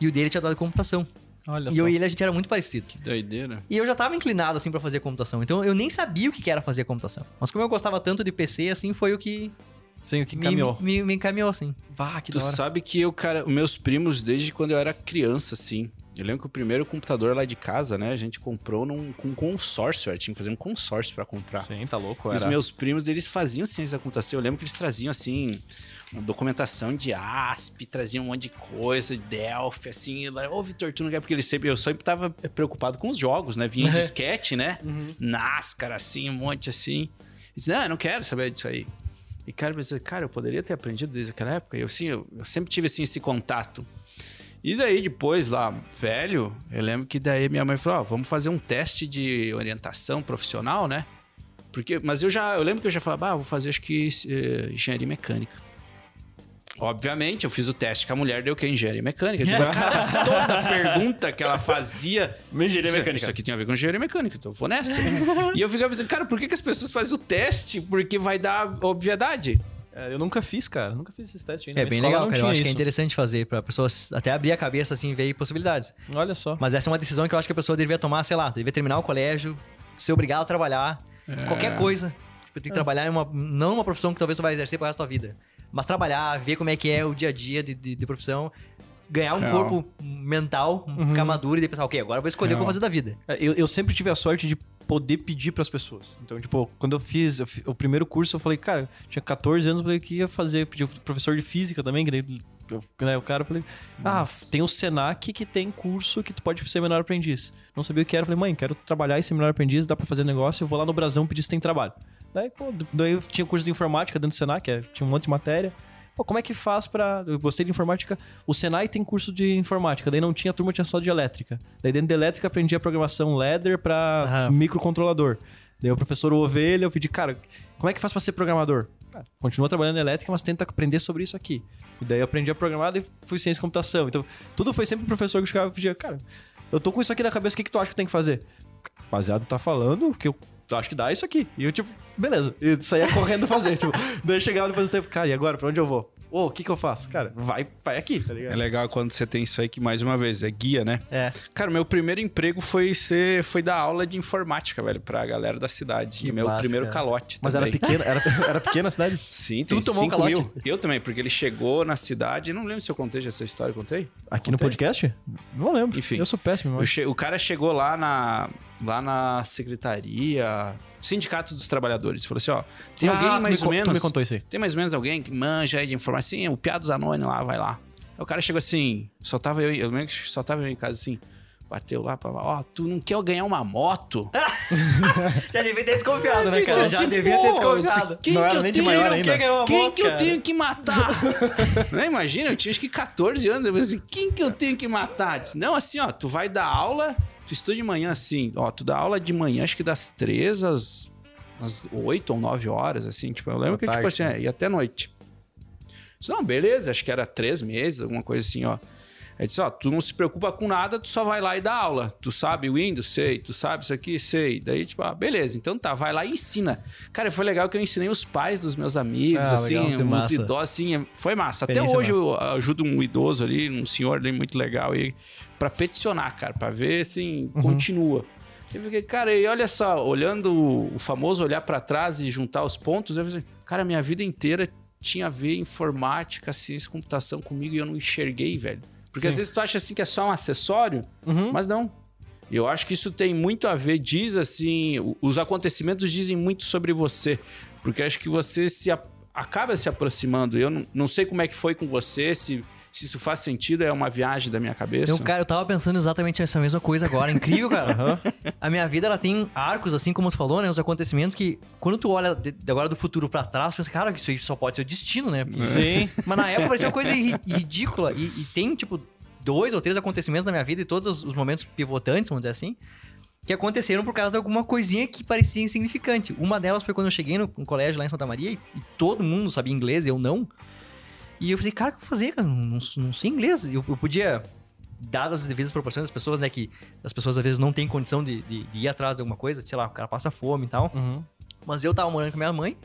E o dele tinha dado computação. Olha E só. eu e ele, a gente era muito parecido. Que doideira. E eu já tava inclinado, assim, pra fazer computação. Então eu nem sabia o que era fazer computação. Mas como eu gostava tanto de PC, assim, foi o que Sim, o que me, caminhou. me, me encaminhou, assim. Vá, que Tu da hora. sabe que eu, cara, os meus primos, desde quando eu era criança, assim. Eu lembro que o primeiro computador lá de casa, né, a gente comprou num, com consórcio. Tinha que fazer um consórcio pra comprar. Sim, tá louco. E os Era. meus primos, eles faziam ciência da computação. Eu lembro que eles traziam, assim, uma documentação de ASP, traziam um monte de coisa, de Delphi, assim. Ô, Vitor, tu não quer? Porque eles sempre, eu sempre tava preocupado com os jogos, né? Vinha Uhum. disquete, né? NASCAR, assim, um monte assim. E disse, não, eu não quero saber disso aí. E, cara, eu pensei, cara, eu poderia ter aprendido desde aquela época. E eu, assim, eu, eu sempre tive, assim, esse contato. E daí, depois, lá, velho, eu lembro que daí minha mãe falou, ó, vamos fazer um teste de orientação profissional, né? Porque, mas eu já, eu lembro que eu já falava, ah, vou fazer acho que eh, engenharia mecânica. Obviamente, eu fiz o teste com a mulher, deu que? Engenharia mecânica. Tipo, cara, toda pergunta que ela fazia. Engenharia isso, mecânica. Isso aqui tem a ver com engenharia mecânica, então eu vou nessa. e eu ficava pensando, cara, por que, que as pessoas fazem o teste? Porque vai dar obviedade. É, eu nunca fiz, cara. Nunca fiz esse teste ainda. É bem legal, cara. Eu acho que é isso. interessante fazer pra pessoas até abrir a cabeça, assim, ver possibilidades. Olha só. Mas essa é uma decisão que eu acho que a pessoa deveria tomar, sei lá, deveria terminar o colégio, ser obrigado a trabalhar, qualquer coisa. Tipo, tem que trabalhar em uma. Não uma profissão que talvez tu vai exercer pro resto da tua vida. Mas trabalhar, ver como é que é o dia a dia de, de, de profissão, ganhar um Real. corpo mental, ficar maduro e daí pensar, ok, agora eu vou escolher o que eu vou fazer da vida. É, Eu, eu sempre tive a sorte de poder pedir pras pessoas. Então, tipo, quando eu fiz eu fi- o primeiro curso, eu falei, cara, tinha 14 anos, eu falei que ia fazer, pedi pro professor de física também, que daí, eu- né, o cara, eu falei, ah, tem o Senac que tem curso que tu pode ser menor aprendiz. Não sabia o que era, eu falei, mãe, quero trabalhar em ser menor aprendiz, dá pra fazer negócio, eu vou lá no Brasão pedir se tem trabalho. Daí, pô, daí eu tinha curso de informática dentro do Senac, é, tinha um monte de matéria. Pô, como é que faz pra. Eu gostei de informática. O Senai tem curso de informática, daí não tinha turma, tinha só de elétrica. Daí dentro de elétrica aprendi a programação ladder pra Aham. microcontrolador. Daí o professor Ovelha, eu pedi, cara, como é que faz pra ser programador? Cara, continua trabalhando em elétrica, mas tenta aprender sobre isso aqui. E daí eu aprendi a programar e fui ciência e computação. Então, tudo foi sempre o professor que chegava e pedia, cara, eu tô com isso aqui na cabeça, o que, que tu acha que tem que fazer? Baseado tá falando que eu acho que dá isso aqui. E eu, tipo, beleza. E saía correndo fazer. [laughs] tipo, daí eu chegava depois do tempo, cara, e agora? Pra onde eu vou? Ô, o que que eu faço? Cara, vai, vai aqui, tá É ligado? legal quando você tem isso aí que, mais uma vez, é guia, né? É. Cara, meu primeiro emprego foi ser, foi dar aula de informática, velho, pra galera da cidade. Que E meu massa, primeiro cara. calote Mas era também. pequena, era, [laughs] era pequena a cidade? Sim, tem Tu tomou um 5 calote? mil. Eu também, porque ele chegou na cidade, não lembro se eu contei já essa história, contei? Aqui no Contei. podcast? Não lembro. Enfim. Eu sou péssimo, Eu che- O cara chegou lá na, lá na secretaria, Sindicato dos Trabalhadores, falou assim, ó, tem Ah, alguém mais me ou con- tu menos... me contou isso aí. Tem mais ou menos alguém que manja aí de informação? Sim, o Piá dos Anões lá, vai lá. Aí o cara chegou assim, só tava eu, eu lembro que só tava eu em casa assim, bateu lá, pá, ó, tu não quer ganhar uma moto? [laughs] Já devia ter desconfiado, né, cara? assim, Já devia ter "Pô, desconfiado. Quem Não que eu tenho? maior não ainda. quer ganhar uma Quem moto, que eu tenho que matar? [laughs] não, imagina, eu tinha acho que 14 anos. Eu falei assim, quem que eu tenho que matar? Disse, não, assim, ó, tu vai dar aula, tu estuda de manhã assim, ó, tu dá aula de manhã, acho que das 3 às, às 8 ou 9 horas, assim, tipo, eu lembro À que, tipo tarde, assim, é, ia até noite. Disse, não, beleza, acho que era três meses, alguma coisa assim, ó. Aí disse, ó, tu não se preocupa com nada, tu só vai lá e dá aula. Tu sabe Windows? Sei. Tu sabe isso aqui? Sei. Daí, tipo, ah, beleza, então tá, vai lá e ensina. Cara, foi legal que eu ensinei os pais dos meus amigos, Ah, assim, legal, uns massa. idosos, assim, foi massa. Até hoje eu ajudo um idoso ali, um senhor ali muito legal aí, pra peticionar, cara, pra ver, assim, continua. Eu fiquei, cara, e olha só, olhando o famoso olhar pra trás e juntar os pontos, eu falei, assim, cara, minha vida inteira tinha a ver informática, ciência computação comigo e eu não enxerguei, velho. Porque às vezes tu acha assim que é só um acessório, mas não. Eu acho que isso tem muito a ver, diz assim, os acontecimentos dizem muito sobre você. Porque acho que você se acaba se aproximando. Eu não, não sei como é que foi com você, se, se isso faz sentido, é uma viagem da minha cabeça. Então, cara, eu tava pensando exatamente essa mesma coisa agora. Incrível, cara. [laughs] A minha vida, ela tem arcos, assim como tu falou, né? Os acontecimentos que, quando tu olha de, agora do futuro pra trás, tu pensa, cara, que isso aí só pode ser o destino, né? Porque- Sim. [laughs] Mas na época parecia uma coisa ri- ridícula. E, e tem, tipo, dois ou três acontecimentos na minha vida e todos os, os momentos pivotantes, vamos dizer assim, que aconteceram por causa de alguma coisinha que parecia insignificante. Uma delas foi quando eu cheguei no, no colégio lá em Santa Maria e, e todo mundo sabia inglês, eu não. E eu falei, cara, o que eu vou fazer, cara? Não, não, não sei inglês. Eu, eu podia, dadas as devidas proporções das pessoas, né? Que as pessoas às vezes não têm condição de, de- de ir atrás de alguma coisa, sei lá, o cara passa fome e tal. Uhum. Mas eu tava morando com minha mãe,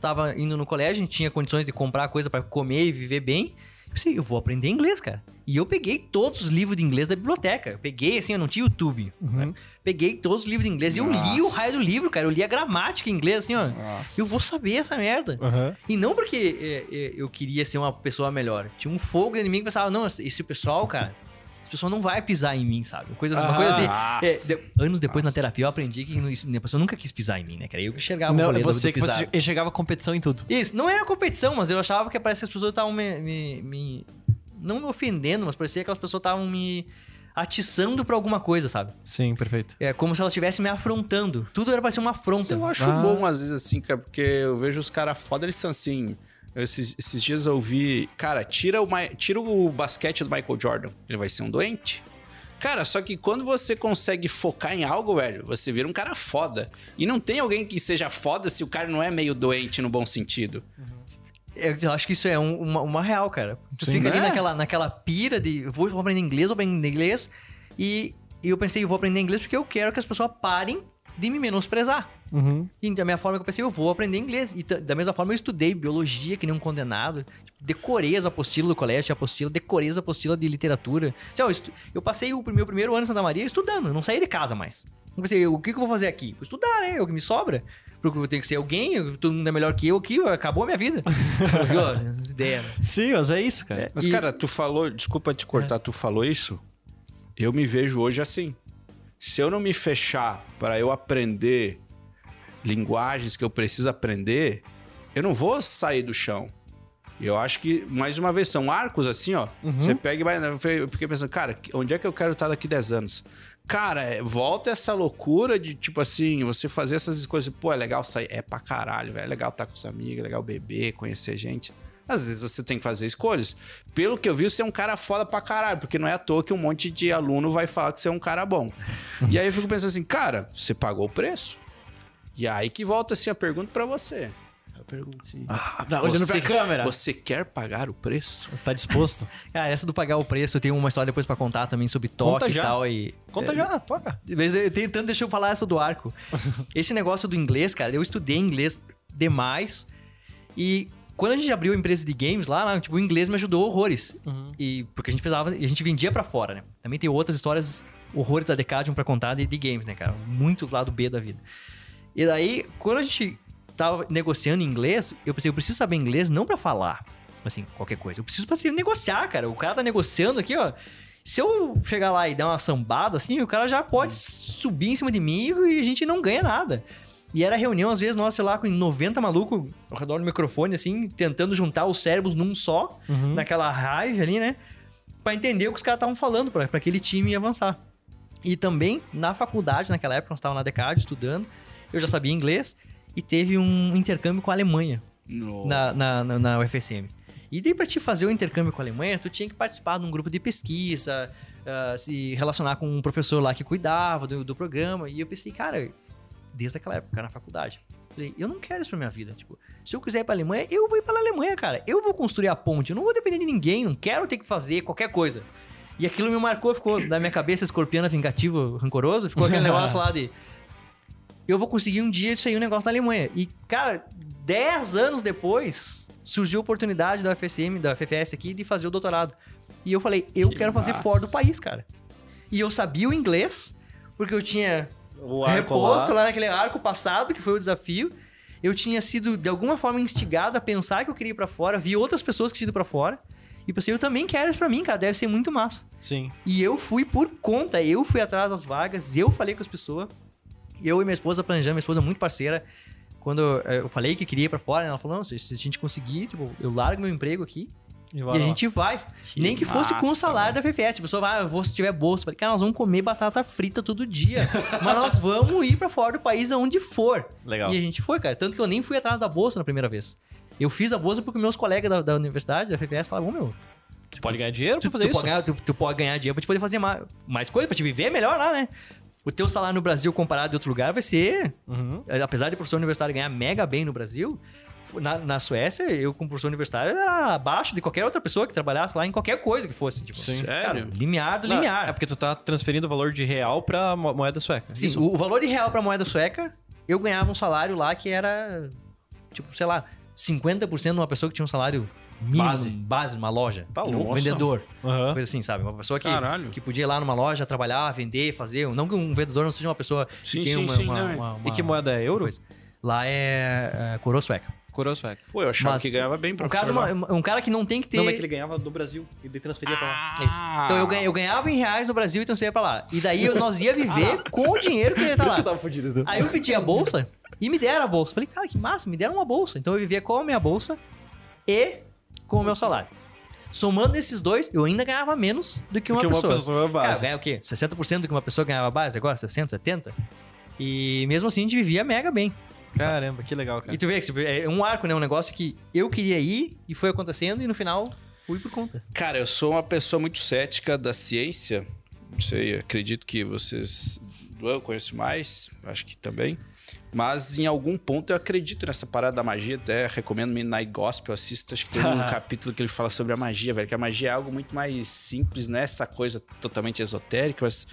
tava indo no colégio, a gente tinha condições de comprar coisa pra comer e viver bem. Eu pensei, eu vou aprender inglês, cara. E eu peguei todos os livros de inglês da biblioteca. Eu peguei, assim, eu não tinha YouTube. né? Peguei todos os livros de inglês e eu li o raio do livro, cara. Eu li a gramática em inglês, assim, ó. Eu vou saber essa merda. Uhum. E não porque é, é, eu queria ser uma pessoa melhor. Tinha um fogo em mim que pensava, não, esse pessoal, cara, esse pessoal não vai pisar em mim, sabe? Coisas, uma Ah, coisa assim. nossa. é, de- anos depois na terapia eu aprendi que a pessoa nunca quis pisar em mim, né? Era eu que enxergava o Não, do- você do você enxergava competição em tudo. Isso, não era competição, mas eu achava que parece que as pessoas estavam me, me- me- Não me ofendendo, mas parecia que as pessoas estavam me atiçando pra alguma coisa, sabe? Sim, perfeito. É como se elas estivessem me afrontando. Tudo era pra ser uma afronta. Eu acho Ah. bom, às vezes, assim, cara, porque eu vejo os caras foda, eles são assim. Esses, esses dias eu vi. Cara, tira o, tira o basquete do Michael Jordan. Ele vai ser um doente? Cara, só que quando você consegue focar em algo, velho, você vira um cara foda. E não tem alguém que seja foda se o cara não é meio doente no bom sentido. Eu acho que isso é um- uma, uma real, cara. Tu Sim. fica ali Né? naquela, naquela pira de vou aprender inglês, vou aprender inglês. E, e eu pensei, eu vou aprender inglês porque eu quero que as pessoas parem de me menosprezar. Uhum. E da minha forma que eu pensei, eu vou aprender inglês. E da mesma forma eu estudei biologia, que nem um condenado. Tipo, decorei as apostilas do colégio, tinha apostila, decorei as apostilas de literatura. Ó, eu, estu- eu passei o meu primeiro ano em Santa Maria estudando, não saí de casa mais. Eu pensei, o que, que eu vou fazer aqui? Vou estudar, né? É o que me sobra. Porque eu tenho que ser alguém, todo mundo é melhor que eu aqui, acabou a minha vida. [laughs] Viu? As ideias, né? Sim, mas é isso, cara. Mas, E- cara, tu falou, desculpa te cortar, tu falou isso. Eu me vejo hoje assim. Se eu não me fechar para eu aprender linguagens que eu preciso aprender, eu não vou sair do chão. Eu acho que, mais uma vez, são arcos assim, ó. Você pega e vai. Eu fiquei pensando, cara, onde é que eu quero estar daqui 10 anos? Cara, é, volta essa loucura de, tipo assim, você fazer essas coisas. Pô, é legal sair. É pra caralho, velho. É legal estar com os amigos, é legal beber, conhecer gente. Às vezes você tem que fazer escolhas. Pelo que eu vi, você é um cara foda pra caralho, porque não é à toa que um monte de aluno vai falar que você é um cara bom. [laughs] e aí eu fico pensando assim, cara, você pagou o preço? E aí que volta assim a pergunta pra você. Eu pergunto assim. Ah, olhando pra você- câmera. Você quer pagar o preço? Tá disposto? Cara, [laughs] essa do pagar o preço, eu tenho uma história depois pra contar também sobre toque Conta e já. tal. E, Conta é, já, toca. Tentando, deixa eu falar essa do arco. [laughs] Esse negócio do inglês, cara, eu estudei inglês demais. E quando a gente abriu a empresa de games lá, lá, tipo, o inglês me ajudou horrores. E porque a gente precisava, a gente vendia pra fora, né? Também tem outras histórias horrores da Decadium pra contar de, de games, né, cara? Muito lado B da vida. E daí, quando a gente tava negociando em inglês, eu pensei, eu preciso saber inglês não pra falar, assim, qualquer coisa. Eu preciso pra se negociar, cara. O cara tá negociando aqui, ó. Se eu chegar lá e dar uma sambada, assim, o cara já pode subir em cima de mim e a gente não ganha nada. E era reunião, às vezes, nossa, sei lá, com 90 malucos ao redor do microfone, assim, tentando juntar os cérebros num só, naquela raiva ali, né? Pra entender o que os caras estavam falando, pra, pra aquele time avançar. E também, na faculdade, naquela época, nós estávamos na Decad estudando, eu já sabia inglês, e teve um intercâmbio com a Alemanha na, na, na, na UFSM. E daí, pra te fazer o intercâmbio com a Alemanha, tu tinha que participar de um grupo de pesquisa, ah, se relacionar com um professor lá que cuidava do, do programa. E eu pensei, cara, desde aquela época, na faculdade. Falei, eu não quero isso pra minha vida. Tipo, se eu quiser ir pra Alemanha, eu vou ir pra Alemanha, cara. Eu vou construir a ponte. Eu não vou depender de ninguém. Não quero ter que fazer qualquer coisa. E aquilo me marcou, ficou da minha cabeça escorpiana vingativo, rancoroso. Ficou aquele [laughs] negócio lá de eu vou conseguir um dia isso aí, um negócio na Alemanha. E, cara, 10 anos depois, surgiu a oportunidade da UFSM, da FFS aqui, de fazer o doutorado. E eu falei, eu Que quero fazer massa. fora do país, cara. E eu sabia o inglês, porque eu tinha reposto lá. lá naquele arco passado, que foi o desafio. Eu tinha sido, de alguma forma, instigado a pensar que eu queria ir pra fora, vi outras pessoas que tinham ido pra fora. E pensei, eu também quero isso pra mim, cara, deve ser muito massa. Sim. E eu fui por conta, eu fui atrás das vagas, eu falei com as pessoas. Eu e minha esposa planejamos, minha esposa é muito parceira. Quando eh, eu falei que queria ir pra fora, ela falou: não, se a gente conseguir, tipo, eu largo meu emprego aqui E, e a gente vai. Que Nem que fosse com o salário da FFS. A pessoa vai, ah, eu vou se tiver bolsa. Eu Falei, cara, nós vamos comer batata frita todo dia. [laughs] mas nós vamos ir pra fora do país aonde for. Legal. E a gente foi, cara. Tanto que eu nem fui atrás da bolsa na primeira vez. Eu fiz a bolsa porque meus colegas da, da universidade, da FFS, falavam, ô meu, Tu pode ganhar dinheiro Tu, pra fazer tu isso? pode ganhar, tu, tu pode ganhar dinheiro pra te poder fazer mais, mais coisa, pra te viver melhor lá, né? O teu salário no Brasil comparado de outro lugar vai ser. Uhum. Apesar de professor universitário ganhar mega bem no Brasil, na, na Suécia, eu, como professor universitário, era abaixo de qualquer outra pessoa que trabalhasse lá em qualquer coisa que fosse. Tipo, Sim. Cara, Sério? limiar do Não, limiar. É porque tu tá transferindo o valor de real pra mo- moeda sueca. Sim, Isso. o, o valor de real pra moeda sueca, eu ganhava um salário lá que era, tipo, sei lá, 50% de uma pessoa que tinha um salário mínimo Base. base numa loja. Tá um vendedor. Aham. Coisa assim, sabe? Uma pessoa que, Caralho. que podia ir lá numa loja trabalhar, vender, fazer. Não que um vendedor não seja uma pessoa que Sim, tem sim, uma, sim, uma, não, é. uma- uma- E que moeda é? Euro? coisa. Lá é, é coroa sueca. Coroa sueca. Pô, eu achava Mas que ganhava bem Um professor cara, lá. uma- um cara que não tem que ter. Não, mas que ele ganhava do Brasil e daí transferia pra lá. É isso. Então eu, eu ganhava em reais no Brasil e transferia pra lá. E daí eu- nós ia viver [laughs] com o dinheiro que ele ia Por tá isso que eu lá. tava fudido. então. Aí eu pedi a bolsa e me deram a bolsa. Falei, cara, que massa, me deram uma bolsa. Então eu vivia com a minha bolsa e com o meu salário. Somando esses dois, eu ainda ganhava menos do que uma, que uma pessoa. pessoa base. Cara, ganha o quê? 60% do que uma pessoa ganhava base agora? 60, 70? E mesmo assim a gente vivia mega bem. Caramba, que legal, cara. E tu vê que tipo, é um arco, né? Um negócio que eu queria ir e foi acontecendo e no final fui por conta. Cara, eu sou uma pessoa muito cética da ciência. Não sei, acredito que vocês. Eu conheço mais, acho que também. Mas em algum ponto eu acredito nessa parada da magia. Até recomendo Midnight Gospel, assista. Acho que tem um [laughs] capítulo que ele fala sobre a magia, velho. Que a magia é algo muito mais simples, não é essa coisa totalmente esotérica, mas.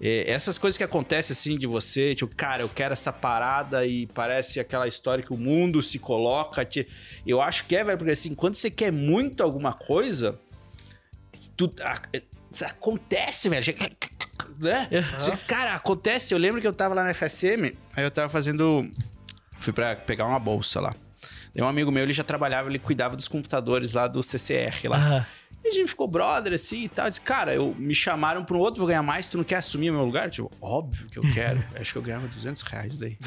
É, essas coisas que acontecem assim de você, tipo, cara, eu quero essa parada e parece aquela história que o mundo se coloca. te- Eu acho que é, velho, porque assim, quando você quer muito alguma coisa, tu, a- é, acontece, velho. Né? Você- Cara, acontece. Eu lembro que eu tava lá na FSM, aí eu tava fazendo. Fui pra pegar uma bolsa lá. Daí um amigo meu, ele já trabalhava, ele cuidava dos computadores lá do CCR lá. E a gente ficou brother assim e tal. Eu Disse, cara, eu, me chamaram pra um outro, vou ganhar mais, tu não quer assumir o meu lugar? Tipo, óbvio que eu quero. [laughs] Acho que eu ganhava 200 reais daí.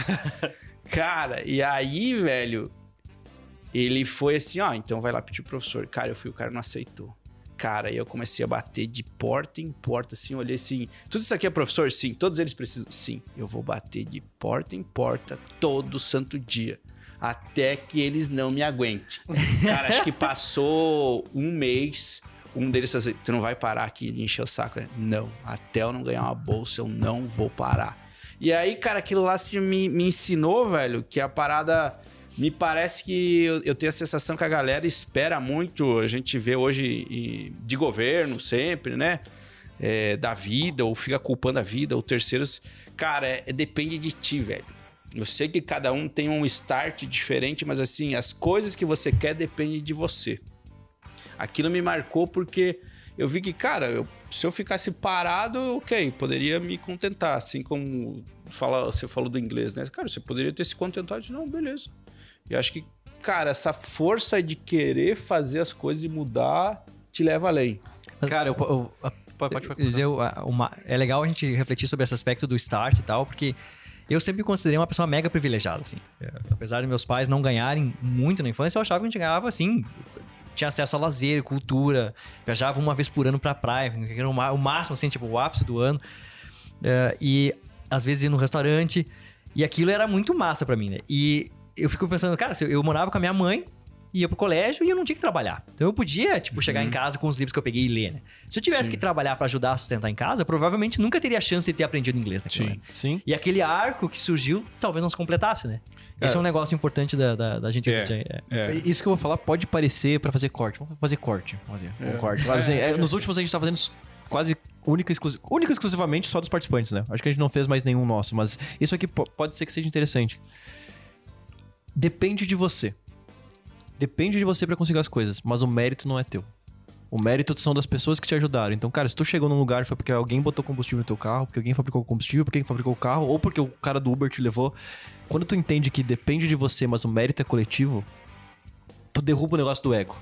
[laughs] cara, e aí, velho, ele foi assim, ó, então vai lá pedir pro professor. Cara, eu fui, o cara não aceitou. Cara, aí eu comecei a bater de porta em porta, assim, olhei assim, tudo isso aqui é professor? Sim. Todos eles precisam? Sim. Eu vou bater de porta em porta todo santo dia. Até que eles não me aguentem. [laughs] Cara, acho que passou um mês, um deles falou assim, tu não vai parar aqui de encher o saco, né? Não, até eu não ganhar uma bolsa, eu não vou parar. E aí, cara, aquilo lá assim, me, me ensinou, velho, que a parada... Me parece que eu, eu tenho a sensação que a galera espera muito, a gente vê hoje e- de governo sempre, né? É, da vida, ou fica culpando a vida, ou terceiros. Cara, é- é- depende de ti, velho. Eu sei que cada um tem um start diferente, mas assim, as coisas que você quer dependem de você. Aquilo me marcou porque eu vi que, cara, eu, se eu ficasse parado, ok, poderia me contentar. Assim como fala, você falou do inglês, né? Cara, você poderia ter se contentado de, não, beleza. E acho que, cara, essa força de querer fazer as coisas e mudar te leva além. Cara, eu, eu, eu pode, pode, pode. Eu, uma, é legal a gente refletir sobre esse aspecto do start e tal, porque eu sempre me considerei uma pessoa mega privilegiada, assim. É, apesar de meus pais não ganharem muito na infância, eu achava que a gente ganhava, assim, tinha acesso a lazer, cultura, viajava uma vez por ano pra praia, que era o máximo, assim, tipo, o ápice do ano. Uh, e às vezes ia no restaurante, e aquilo era muito massa para mim, né? E eu fico pensando, cara, eu morava com a minha mãe, ia pro colégio e eu não tinha que trabalhar. Então eu podia, tipo, chegar em uhum. casa com os livros que eu peguei e ler, né? Se eu tivesse Sim. que trabalhar para ajudar a sustentar em casa, provavelmente nunca teria chance de ter aprendido inglês naquele Sim. Sim. E aquele arco que surgiu, talvez não se completasse, né? É. Esse é um negócio importante da, da, da gente. É. É. é. Isso que eu vou falar pode parecer para fazer corte. Vamos fazer corte. Vamos fazer um é. corte. [laughs] É, nos últimos a gente tá fazendo quase única, exclusiv... única exclusivamente só dos participantes, né? Acho que a gente não fez mais nenhum nosso, mas isso aqui pode ser que seja interessante. Depende de você. Depende de você para conseguir as coisas, mas o mérito não é teu. O mérito são das pessoas que te ajudaram. Então, cara, se tu chegou num lugar foi porque alguém botou combustível no teu carro, porque alguém fabricou combustível, porque alguém fabricou o carro, ou porque o cara do Uber te levou. Quando tu entende que depende de você, mas o mérito é coletivo, tu derruba o negócio do ego.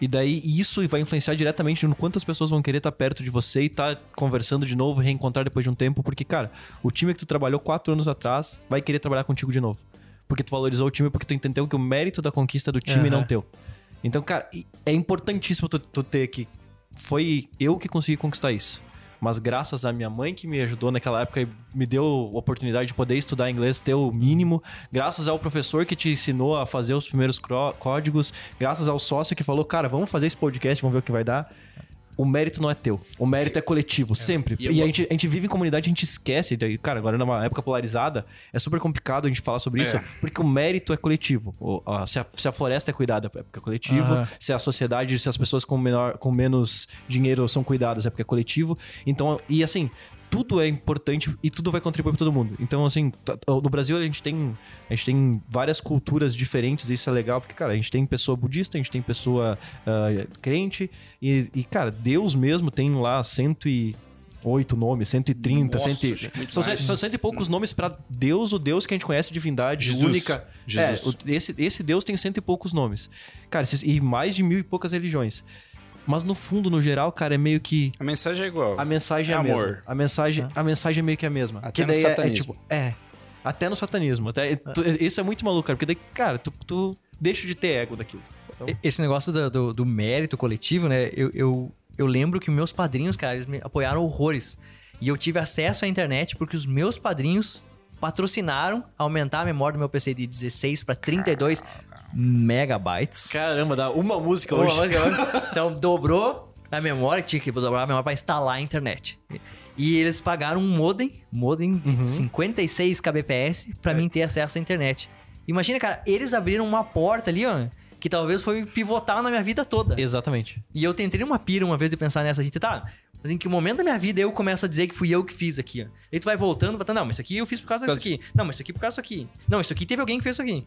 E daí isso vai influenciar diretamente no quantas pessoas vão querer estar perto de você e estar tá conversando de novo, reencontrar depois de um tempo, porque, cara, o time que tu trabalhou quatro anos atrás vai querer trabalhar contigo de novo porque tu valorizou o time, porque tu entendeu que o mérito da conquista do time uhum. não teu. Então, cara, é importantíssimo tu, tu ter que. Foi eu que consegui conquistar isso. Mas graças à minha mãe que me ajudou naquela época e me deu a oportunidade de poder estudar inglês, ter o mínimo, graças ao professor que te ensinou a fazer os primeiros códigos, graças ao sócio que falou, cara, vamos fazer esse podcast, vamos ver o que vai dar o mérito não é teu. O mérito é coletivo, é. sempre. E, e a, gente, a gente vive em comunidade, a gente esquece. Cara, agora numa época polarizada, é super complicado a gente falar sobre é. isso, porque o mérito é coletivo. O, se, a, se, a, floresta é cuidada, é porque é coletivo. Se a sociedade, se as pessoas com, menor, com menos dinheiro são cuidadas, é porque é coletivo. Então, e assim, tudo é importante e tudo vai contribuir para todo mundo. Então, assim, no Brasil a gente tem a gente tem várias culturas diferentes e isso é legal porque, cara, a gente tem pessoa budista, a gente tem pessoa uh, crente e, e, cara, Deus mesmo tem lá cento e oito nomes, 130, Nossa, cento, são, são cento e poucos nomes para Deus, o Deus que a gente conhece, divindade Jesus. única. Jesus. É, esse, esse Deus tem cento e poucos nomes. Cara, e mais de mil e poucas religiões. Mas no fundo, no geral, cara, é meio que. A mensagem é igual. A mensagem é, é a amor. mesma. A mensagem, a mensagem é meio que a mesma. Até que no daí é, é satanismo. É, é, tipo, é. Até no satanismo. Até, tu, isso é muito maluco, cara. Porque daí, cara, tu, tu deixa de ter ego daquilo. Então... Esse negócio do, do, do, mérito coletivo, né? Eu, eu, eu lembro que meus padrinhos, cara, eles me apoiaram horrores. E eu tive acesso à internet porque os meus padrinhos patrocinaram aumentar a memória do meu PC de 16 para 32 megabytes. Caramba, dá uma música uma hoje. Música [laughs] então dobrou a memória, tinha que dobrar a memória para instalar a internet. E eles pagaram um modem, modem de uhum. 56 kbps para é. mim ter acesso à internet. Imagina, cara, eles abriram uma porta ali, ó, que talvez foi pivotar na minha vida toda. Exatamente. E eu tentei uma pira uma vez de pensar nessa, gente, tá, mas em que momento da minha vida eu começo a dizer que fui eu que fiz aqui, ó. Aí tu vai voltando, botando, não, mas isso aqui eu fiz por causa disso aqui. Não, mas isso aqui por causa disso aqui. Não, isso aqui teve alguém que fez isso aqui.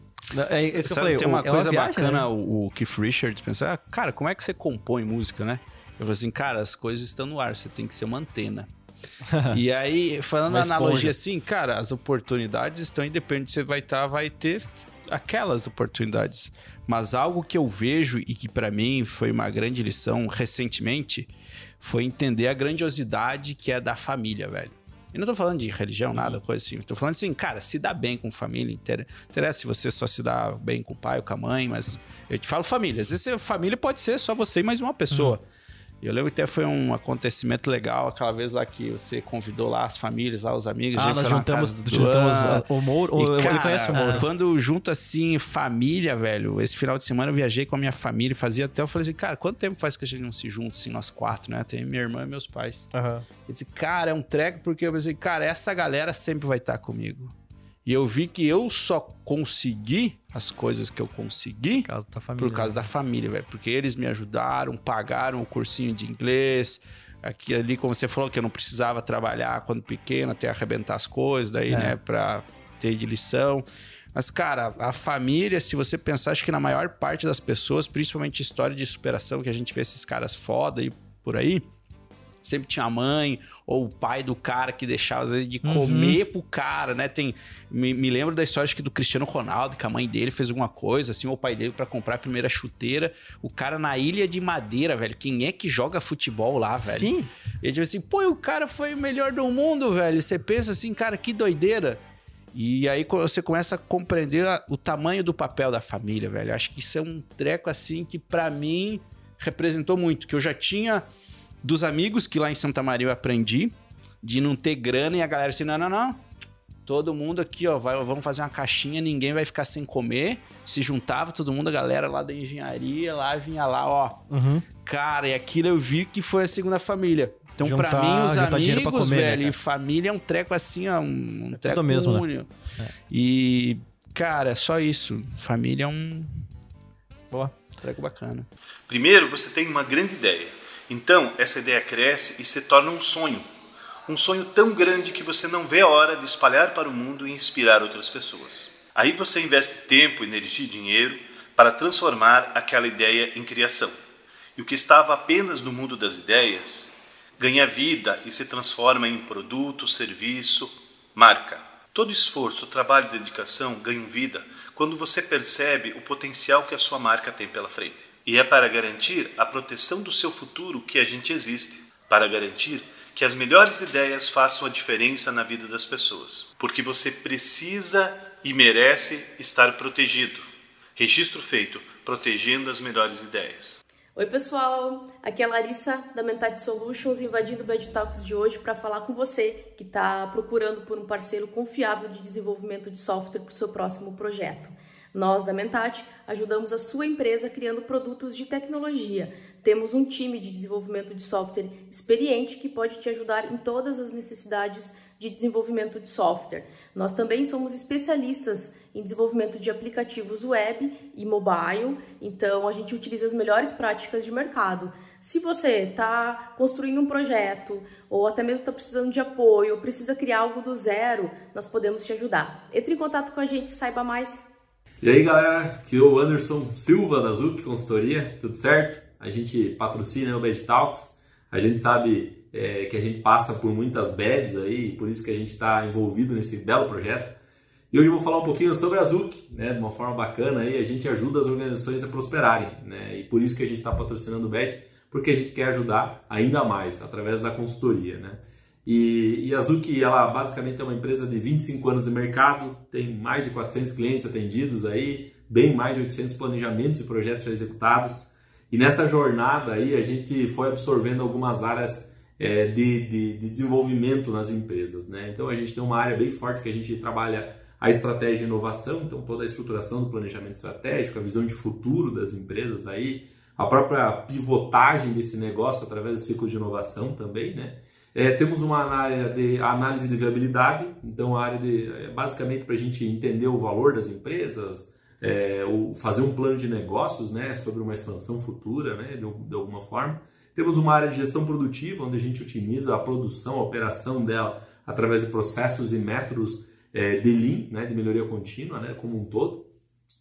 É, isso que eu falei. Tem uma é coisa uma viagem, bacana, né? o, Keith Richards pensar, ah, cara, como é que você compõe música, né? Eu falei assim, cara, as coisas estão no ar, você tem que ser uma antena. [laughs] e aí, falando a analogia assim, cara, as oportunidades estão independentes, você vai estar, tá, vai ter aquelas oportunidades. Mas algo que eu vejo e que para mim foi uma grande lição recentemente foi entender a grandiosidade que é da família, velho. E não tô falando de religião, nada, coisa assim. Tô falando assim, cara, se dá bem com família. Interessa se você só se dá bem com o pai ou com a mãe, mas eu te falo família. Às vezes família pode ser só você e mais uma pessoa. Uhum. Eu lembro que até foi um acontecimento legal, aquela vez lá que você convidou lá as famílias, lá os amigos. Ah, nós juntamos, juntamos o Mouro, o, cara, ele conhece o Mouro. Quando junta assim, família, velho, esse final de semana eu viajei com a minha família, fazia até, eu falei assim, cara, quanto tempo faz que a gente não se junta, assim, nós quatro, né? Tem minha irmã e meus pais. Uhum. Eu disse, cara, é um treco, porque eu pensei, cara, essa galera sempre vai estar comigo. E eu vi que eu só consegui as coisas que eu consegui por causa, família, por causa né? da família, velho. Porque eles me ajudaram, pagaram o cursinho de inglês. Aqui ali, como você falou, que eu não precisava trabalhar quando pequeno, até arrebentar as coisas, daí, é. né, pra ter de lição. Mas, cara, a família, se você pensar, acho que na maior parte das pessoas, principalmente história de superação, que a gente vê esses caras foda e por aí, sempre tinha a mãe ou o pai do cara que deixava, às vezes, de Uhum. comer pro cara, né? Tem, me, me lembro da história que do Cristiano Ronaldo, que a mãe dele fez alguma coisa, assim, ou o pai dele pra comprar a primeira chuteira. O cara na ilha de madeira, velho. Quem é que joga futebol lá, velho? Sim. E tipo assim, pô, o cara foi o melhor do mundo, velho. Você pensa assim, cara, que doideira. E aí você começa a compreender o tamanho do papel da família, velho. Acho que isso é um treco assim que pra mim representou muito, que eu já tinha dos amigos que lá em Santa Maria eu aprendi de não ter grana e a galera assim, não, não, não. Todo mundo aqui, ó, vai, vamos fazer uma caixinha, ninguém vai ficar sem comer. Se juntava todo mundo, a galera lá da engenharia, lá vinha lá, ó. Uhum. Cara, e aquilo eu vi que foi a segunda família. Então, pra Juntar- mim, os pra amigos, comer, né, velho, cara? e família é um treco assim, ó, um, um treco mesmo, né? único. E, cara, é só isso. Família é um Boa. treco bacana. Primeiro, você tem uma grande ideia. Então, essa ideia cresce e se torna um sonho. Um sonho tão grande que você não vê a hora de espalhar para o mundo e inspirar outras pessoas. Aí você investe tempo, energia e dinheiro para transformar aquela ideia em criação. E o que estava apenas no mundo das ideias ganha vida e se transforma em produto, serviço, marca. Todo esforço, trabalho e dedicação ganham vida quando você percebe o potencial que a sua marca tem pela frente. E é para garantir a proteção do seu futuro que a gente existe, para garantir que as melhores ideias façam a diferença na vida das pessoas, porque você precisa e merece estar protegido. Registro feito, protegendo as melhores ideias. Oi, pessoal! Aqui é a Larissa da Mentat Solutions invadindo o Bad Talks de hoje para falar com você que está procurando por um parceiro confiável de desenvolvimento de software para o seu próximo projeto. Nós, da Mentat, ajudamos a sua empresa criando produtos de tecnologia. Temos um time de desenvolvimento de software experiente que pode te ajudar em todas as necessidades de desenvolvimento de software. Nós também somos especialistas em desenvolvimento de aplicativos web e mobile, então a gente utiliza as melhores práticas de mercado. Se você está construindo um projeto ou até mesmo está precisando de apoio ou precisa criar algo do zero, nós podemos te ajudar. Entre em contato com a gente, saiba mais. E aí galera, aqui é o Anderson Silva da Zuc Consultoria, tudo certo? A gente patrocina o Bad Talks, a gente sabe é, que a gente passa por muitas bads aí, por isso que a gente está envolvido nesse belo projeto. E hoje eu vou falar um pouquinho sobre a Zuc, né, de uma forma bacana aí, a gente ajuda as organizações a prosperarem, né, e por isso que a gente está patrocinando o Bad, porque a gente quer ajudar ainda mais através da consultoria, né. E, e a Zuc, ela basicamente é uma empresa de 25 anos de mercado, tem mais de 400 clientes atendidos aí, bem mais de 800 planejamentos e projetos já executados. E nessa jornada aí a gente foi absorvendo algumas áreas é, de, de, de, desenvolvimento nas empresas, né? Então a gente tem uma área bem forte que a gente trabalha a estratégia e inovação, então toda a estruturação do planejamento estratégico, a visão de futuro das empresas aí, a própria pivotagem desse negócio através do ciclo de inovação também, né? É, temos uma área de análise de viabilidade, então a área de é, basicamente para a gente entender o valor das empresas, é, o, fazer um plano de negócios, né, sobre uma expansão futura, né, de, de, alguma forma. Temos uma área de gestão produtiva, onde a gente otimiza a produção, a operação dela através de processos e métodos é, de Lean, né, de melhoria contínua, né, como um todo.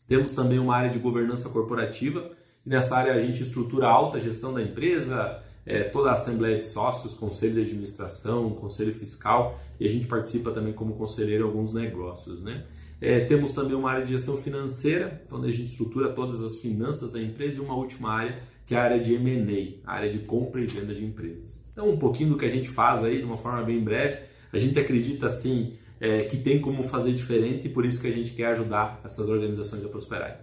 Temos também uma área de governança corporativa, e nessa área a gente estrutura a alta gestão da empresa, é, toda a assembleia de sócios, conselho de administração, conselho fiscal, e a gente participa também como conselheiro em alguns negócios, né? É, temos também uma área de gestão financeira, onde a gente estrutura todas as finanças da empresa, e uma última área, que é a área de M&A, a área de compra e venda de empresas. Então, um pouquinho do que a gente faz aí, de uma forma bem breve, a gente acredita, assim, é, que tem como fazer diferente, e por isso que a gente quer ajudar essas organizações a prosperarem.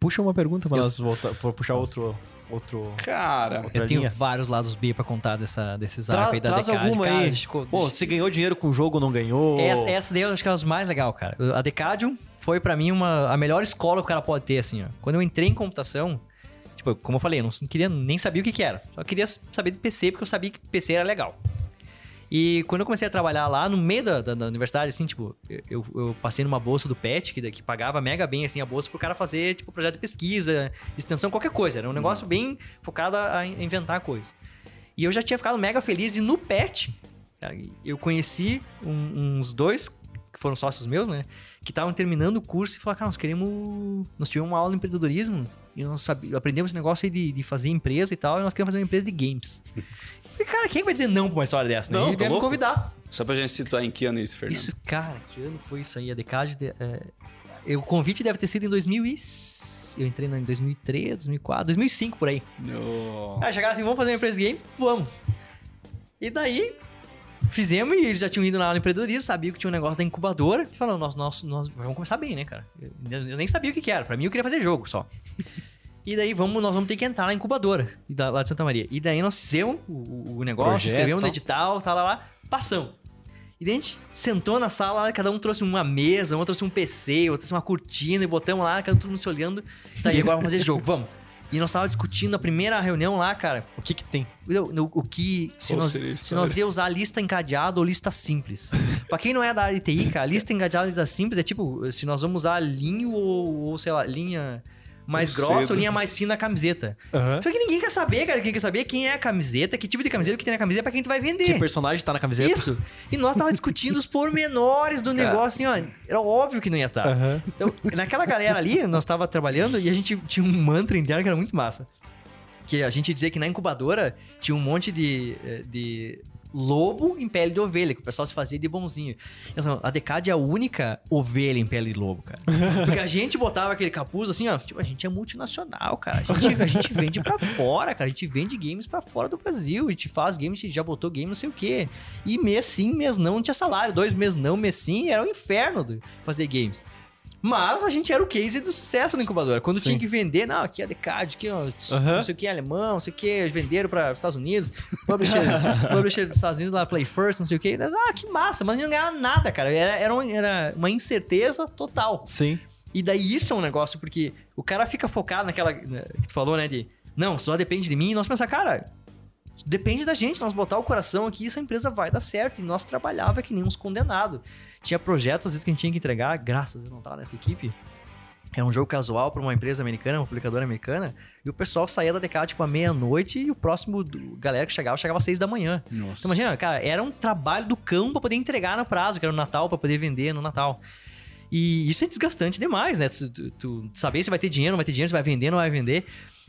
Puxa uma pergunta para nós voltar, para puxar outro... Outro, cara, eu tenho vários lados B pra contar dessa, desses Tra arcos aí da Traz Decade. alguma cara, aí. Ficou... Pô, você ganhou dinheiro com o jogo ou não ganhou? Essa, essa daí eu acho que é os mais legal, cara. A Decadium foi pra mim uma, a melhor escola que o cara pode ter, assim, ó. Quando eu entrei em computação, tipo, como eu falei, eu não queria nem saber o que que era. Só queria saber de PC, porque eu sabia que PC era legal. E quando eu comecei a trabalhar lá, no meio da, da, da universidade, assim, tipo, eu, eu, passei numa bolsa do PET, que, que pagava mega bem, assim, a bolsa pro cara fazer, tipo, projeto de pesquisa, extensão, qualquer coisa. Era um negócio bem focado a inventar coisa. E eu já tinha ficado mega feliz, e no PET, eu conheci um, uns dois que foram sócios meus, né? Que estavam terminando o curso e falaram, cara, nós queremos. Nós tivemos uma aula de empreendedorismo e nós sabe, aprendemos esse negócio aí de, de fazer empresa e tal, e nós queremos fazer uma empresa de games. [laughs] E, cara, quem vai dizer não pra uma história dessa, né? Não, Ele tá veio me louco? convidar. Só pra gente situar em que ano isso, Fernando. Isso, cara, que ano foi isso aí? A Decade. de- é, é, o convite deve ter sido em 2000 e... Eu entrei em 2003, 2004, 2005 por aí. No... Aí chegaram assim, vamos fazer uma empresa de game? Vamos. E daí, fizemos e eles já tinham ido lá no empreendedorismo, sabiam que tinha um negócio da incubadora. E falaram, nós, nós, nós vamos começar bem, né, cara? Eu, eu nem sabia o que, que era. Pra mim, eu queria fazer jogo só. E daí vamos, nós vamos ter que entrar na incubadora lá de Santa Maria. E daí nós fizemos o, o negócio, Projeto, escrevemos no tal. edital, tal, lá, lá, passamos. E daí a gente sentou na sala, cada um trouxe uma mesa, um trouxe um PC, outro trouxe uma cortina e botamos lá, cada um todo mundo se olhando. Tá, e agora vamos fazer jogo, vamos. E nós tava discutindo na primeira reunião lá, cara, O que que tem? o, o- o que. Se Qual nós, a se nós ia usar lista encadeada ou lista simples. pra quem não é da área de TI, cara, lista encadeada ou lista simples é tipo, se nós vamos usar linho ou, ou sei lá, linha mais Ou grossa cedo. ou linha mais fina na camiseta. Aham. Só que ninguém quer saber, cara. Quem quer saber quem é a camiseta, que tipo de camiseta que tem na camiseta pra quem tu vai vender. Que personagem tá na camiseta? Isso. E nós tava discutindo os pormenores do [laughs] negócio, assim, ó. Era óbvio que não ia estar. Aham. Então, naquela galera ali, nós tava trabalhando e a gente tinha um mantra interno que era muito massa. Que a gente dizia que na incubadora tinha um monte de, eh, de lobo em pele de ovelha, que o pessoal se fazia de bonzinho. Então, a Decade é a única ovelha em pele de lobo, cara. [laughs] Porque a gente botava aquele capuz assim, ó. Tipo, a gente é multinacional, cara. A gente, a gente vende pra fora, cara. A gente vende games pra fora do Brasil. A gente faz games, a gente já botou game não sei o quê. E mês sim, mês não, não tinha salário. Dois meses não, mês sim, era um inferno fazer games. Mas a gente era o case do sucesso na incubadora. Quando Sim. tinha que vender, não, aqui é a Decade, aqui, ó, Aham. não sei o que, alemão, não sei o que, venderam para Estados Unidos, publisher, [laughs] publisher dos Estados Unidos lá, Play First, não sei o que. Ah, que massa, mas não ganhava nada, cara. Era, era, uma, era uma incerteza total. Sim. E daí isso é um negócio, porque o cara fica focado naquela né, que tu falou, né, de não, só depende de mim, e nós pensar, cara, depende da gente, nós botar o coração aqui, essa empresa vai dar certo. E nós trabalhava que nem uns condenados. Tinha projetos, às vezes, que a gente tinha que entregar, graças a não tava nessa equipe. Era um jogo casual para uma empresa americana, uma publicadora americana, e o pessoal saía da DK tipo à meia-noite e o próximo do- galera que chegava chegava às seis da manhã. Nossa. Então imagina, cara, era um trabalho do cão pra poder entregar no prazo, que era no Natal, pra poder vender no Natal. E isso é desgastante demais, né? Tu, tu- tu saber se vai ter dinheiro, não vai ter dinheiro, se vai vender, não vai vender.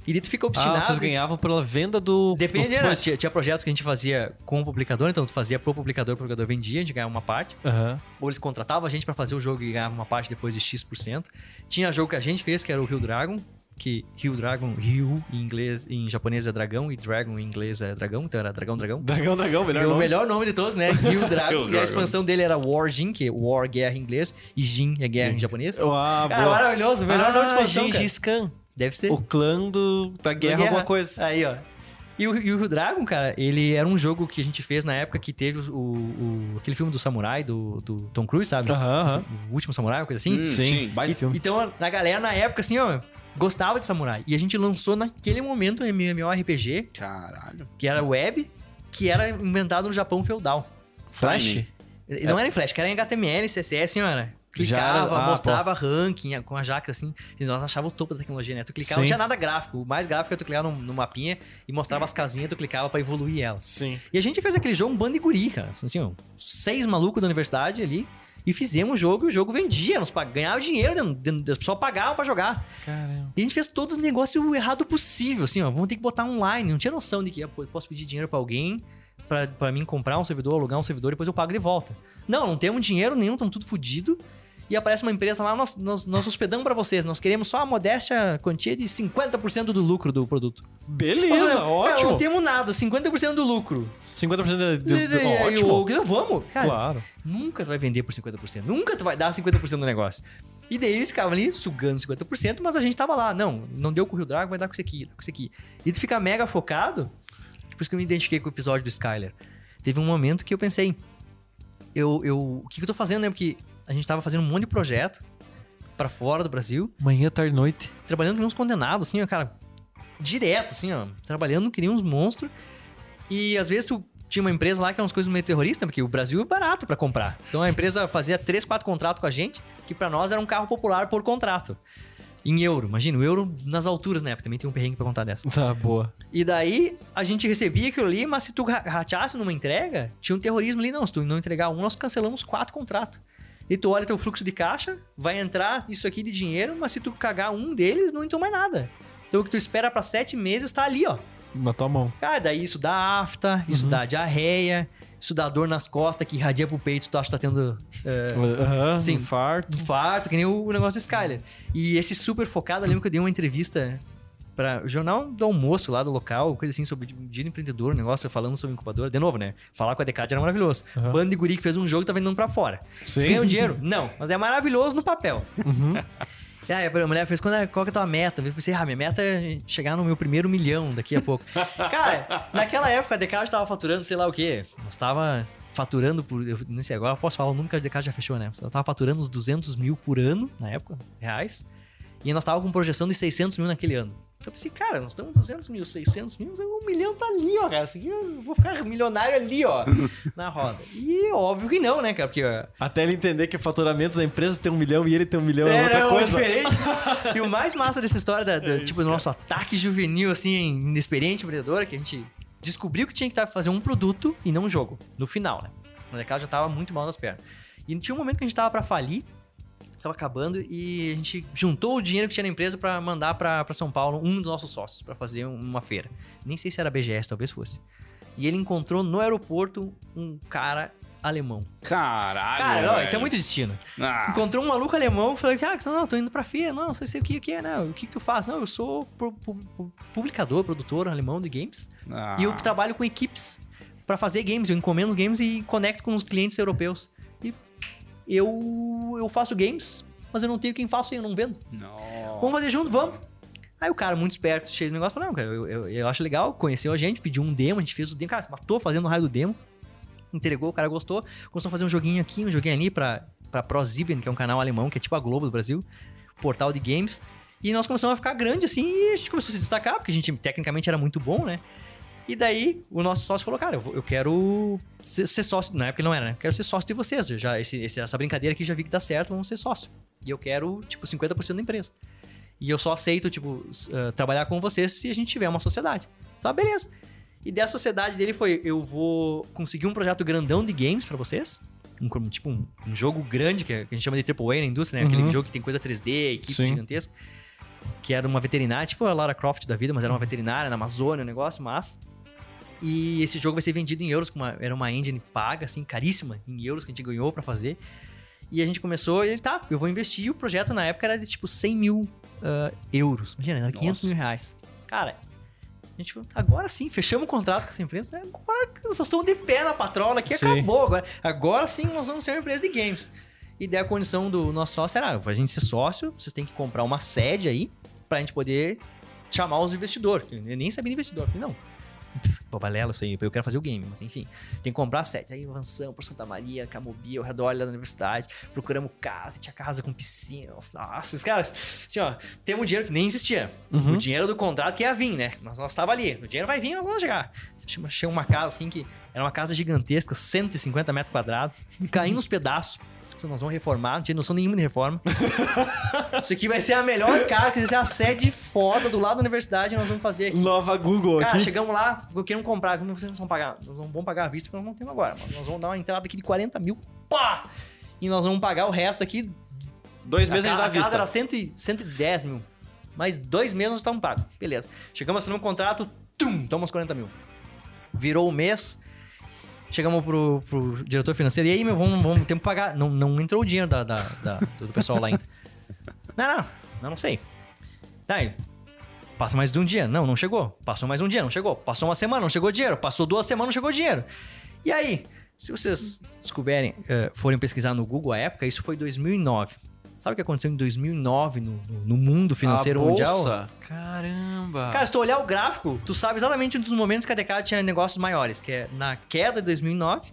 E daí tu fica Ah, obstinado. vocês ganhavam pela venda do. Depende, do... né? Tinha, tinha projetos que a gente fazia com o publicador, então tu fazia pro publicador, o publicador vendia, a gente ganhava uma parte. Aham. Ou eles contratavam a gente pra fazer o jogo e ganhava uma parte depois de X%. Tinha jogo que a gente fez, que era o Rio Dragon, que Rio Dragon, Rio em inglês, em japonês é dragão e Dragon em inglês é dragão, então era dragão, dragão. Dragão, dragão, melhor E o nome. melhor nome de todos, né? [laughs] Rio Dragon. E a expansão dele era War Jin, que é War, guerra em inglês, e Jin é guerra em japonês. Ah, Cara, boa. maravilhoso, o melhor nome de ah, expansão, cara. Gengis Khan. Deve ser. O clã do... da guerra, alguma coisa. Aí, ó. E o, e o Rio Dragon, cara, ele era um jogo que a gente fez na época que teve o, o- aquele filme do samurai, do, do Tom Cruise, sabe? Aham, aham. O último samurai, uma coisa assim. Hum, Sim, sim. baita filme. Então, a galera na época, assim, ó, gostava de samurai. E a gente lançou naquele momento um MMORPG, Caralho. que era web, que era inventado no Japão feudal. Flash? Não era em Flash, que era em HTML, CSS, senhora. Clicava, era- ah, mostrava ranking com a jaca assim. E nós achava o topo da tecnologia, né? Tu clicava, não Sim. tinha nada gráfico. O mais gráfico é tu clicar no, no mapinha e mostrava as casinhas, tu clicava pra evoluir elas. Sim. E a gente fez aquele jogo um bando de guri, cara. Assim, ó, seis malucos da universidade ali. E fizemos o jogo e o jogo vendia. Nós pag- ganhava dinheiro, as pessoas pagavam pra jogar. Caramba. E a gente fez todos os negócios errado possível, assim, ó. Vamos ter que botar online. Não tinha noção de que ah, eu posso pedir dinheiro pra alguém pra, pra mim comprar um servidor, alugar um servidor e depois eu pago de volta. Não, não temos dinheiro nenhum, estamos tudo fudido. E aparece uma empresa lá, nós, nós, nós hospedamos pra vocês. Nós queremos só a modéstia quantia de 50% do lucro do produto. Beleza, seja, ótimo. Não temos nada, 50% do lucro. 50% de... E- de, e- e- ótimo. e- vamos, cara. Claro. Nunca tu vai vender por 50%. Nunca tu vai dar 50% do negócio. E daí eles ficavam ali sugando 50%, mas a gente tava lá. Não, não deu com o Rio Dragon, vai dar com isso aqui, com isso aqui. E tu fica mega focado. Por isso que eu me identifiquei com o episódio do Skyler. Teve um momento que eu pensei, eu, eu, o que, que eu tô fazendo, né? Porque a gente tava fazendo um monte de projeto pra fora do Brasil, Manhã, tarde, noite. trabalhando nem uns condenados, assim, ó, cara. Direto, assim, ó. Trabalhando que nem uns monstros. E às vezes tu tinha uma empresa lá que era umas coisas meio terroristas, porque o Brasil é barato pra comprar. Então a empresa fazia três, quatro contratos com a gente, que pra nós era um carro popular por contrato. Em euro, imagina, o euro nas alturas na época, também tem um perrengue pra contar dessa. Tá, boa. E daí a gente recebia aquilo ali, mas se tu ra- rateasse numa entrega, tinha um terrorismo ali, não. Se tu não entregar um, nós cancelamos quatro contratos. E tu olha teu fluxo de caixa, vai entrar isso aqui de dinheiro, mas se tu cagar um deles, não entrou mais nada. Então o que tu espera pra sete meses tá ali, ó. Na tua mão. Cara, daí isso dá afta, isso dá diarreia, isso dá dor nas costas que irradia pro peito, tu acha que tá tendo é, Sim. infarto. infarto, que nem o, o negócio do Skyler. E esse super focado, eu lembro que eu dei uma entrevista para o jornal do almoço lá do local, coisa assim, sobre dia do empreendedor, um negócio falando sobre incubadora. De novo, né? Falar com a Decad era maravilhoso. Aham. Bando de guri que fez um jogo e tá vendendo pra fora. Sim. Ganhou dinheiro? Não, mas é maravilhoso no papel. [laughs] E aí a mulher fez, é, qual que é a tua meta? Eu pensei, ah, minha meta é chegar no meu primeiro milhão daqui a pouco. [laughs] Cara, naquela época a Decad tava faturando sei lá o quê. Nós tava faturando por, eu não sei agora, eu posso falar o número que a Decad já fechou, né? Ela tava faturando uns 200 mil por ano, na época, reais. E nós tava com projeção de 600 mil naquele ano. Eu pensei, cara, nós estamos 200 mil, 600 mil, um milhão tá ali, ó, cara. Isso aqui eu vou ficar milionário ali, ó, [laughs] na roda. E óbvio que não, né, cara? Porque ó, Até ele entender que o faturamento da empresa tem um milhão e ele tem um milhão é, outra não, coisa. diferente. [laughs] e o mais massa dessa história, da, da- tipo, do nosso ataque juvenil, assim, inexperiente, empreendedora, que a gente descobriu que tinha que tá- fazer um produto e não um jogo, no final, né? O mercado já tava muito mal nas pernas. E tinha um momento que a gente tava pra falir, tava acabando, e a gente juntou o dinheiro que tinha na empresa pra mandar pra, pra São Paulo um dos nossos sócios, pra fazer uma feira. Nem sei se era BGS, talvez fosse. E ele encontrou no aeroporto um cara alemão. Caralho. Cara, não, isso é muito destino. Ah, Encontrou um maluco alemão, falou que, ah, não, tô indo pra feira, não, não sei, sei o que, o que é, né? O que, que tu faz? Não, eu sou pu- pu- publicador, produtor alemão de games. ah. E eu trabalho com equipes pra fazer games. Eu encomendo os games e conecto com os clientes europeus. Eu, eu faço games, mas eu não tenho quem faça e eu não vendo. Nossa. Vamos fazer junto, vamos. Aí o cara, muito esperto, cheio de negócio, falou: Não, cara, eu, eu, eu acho legal, conheceu a gente, pediu um demo, a gente fez o demo, cara, se matou fazendo o raio do demo, entregou, o cara gostou, começou a fazer um joguinho aqui, um joguinho ali pra, pra ProSieben, que é um canal alemão, que é tipo a Globo do Brasil, portal de games. E nós começamos a ficar grande assim e a gente começou a se destacar, porque a gente tecnicamente era muito bom, né? E daí o nosso sócio falou: Cara, eu, eu quero ser, ser sócio. Na época não era, né? Quero ser sócio de vocês. Eu Já, esse- essa brincadeira aqui já vi que dá certo, vamos ser sócio. E eu quero, tipo, 50% da empresa. E eu só aceito, tipo, ah, trabalhar com vocês se a gente tiver uma sociedade. Tá, beleza. E da sociedade dele foi: eu vou conseguir um projeto grandão de games pra vocês. Um, tipo, um, um jogo grande, que, é- a gente chama de AAA na indústria, né? Aquele Uhum. jogo que tem coisa 3D, equipe Sim. gigantesca. Que era uma veterinária, tipo a Lara Croft da vida, mas era uma veterinária na Amazônia, um negócio massa. E esse jogo vai ser vendido em euros, uma, era uma engine paga, assim, caríssima, em euros que a gente ganhou pra fazer. E a gente começou, e ele, tá, eu vou investir. E o projeto na época era de tipo 100 mil ah, euros. Imagina, era 500 Nossa. mil reais. Cara, a gente falou, agora sim, fechamos o contrato com essa empresa. Agora que nós estamos de pé na patrola aqui, Sim. acabou. Agora, agora sim nós vamos ser uma empresa de games. E daí a condição do nosso sócio era, pra gente ser sócio, vocês têm que comprar uma sede aí, pra gente poder chamar os investidores. Eu nem sabia de investidor. Eu falei, não, [laughs] Pô, balela isso aí, eu quero fazer o game, mas enfim. Tem que comprar sete. Aí avançamos por Santa Maria, Camobi, ao redor da universidade, procuramos casa, tinha casa com piscina. Nossa, os caras, assim, ó, temos dinheiro que nem existia. O dinheiro do contrato que ia vir, né? Mas nós tava ali. O dinheiro vai vir, nós vamos chegar. Achei uma casa assim que era uma casa gigantesca, 150 metros quadrados, caindo nos pedaços. Nós vamos reformar, não tinha noção nenhuma de reforma. [laughs] Isso aqui vai ser a melhor casa, vai ser a sede foda do lado da universidade, nós vamos fazer aqui. Nova Google Cara, aqui. chegamos lá, eu quero comprar. Como vocês não vão pagar? Nós não vamos pagar à vista, porque nós não temos agora. Mas nós vamos dar uma entrada aqui de 40 mil. Pá! E nós vamos pagar o resto aqui. Dois meses a gente a, dá a casa vista. era 100, 110 mil. Mais dois meses nós estamos pagos. Beleza. Chegamos assinando um contrato, tum, toma os 40 mil. Virou o mês. Chegamos pro, pro diretor financeiro. E aí, meu, vamos, vamos que pagar. Não, não entrou o dinheiro da, da- da- do pessoal lá ainda. [laughs] Não, não, eu não sei. Tá, Passa mais de um dia. Não, não chegou. Passou mais um dia, não chegou. Passou uma semana, não chegou dinheiro. Passou duas semanas, não chegou dinheiro. E aí, se vocês descoberem, eh, forem pesquisar no Google a época, isso foi 2009. Sabe o que aconteceu em 2009 no, no- no mundo financeiro A mundial? bolsa? Caramba. Cara, se tu olhar o gráfico, tu sabe exatamente um dos momentos que a Decade tinha negócios maiores, que é na queda de 2009,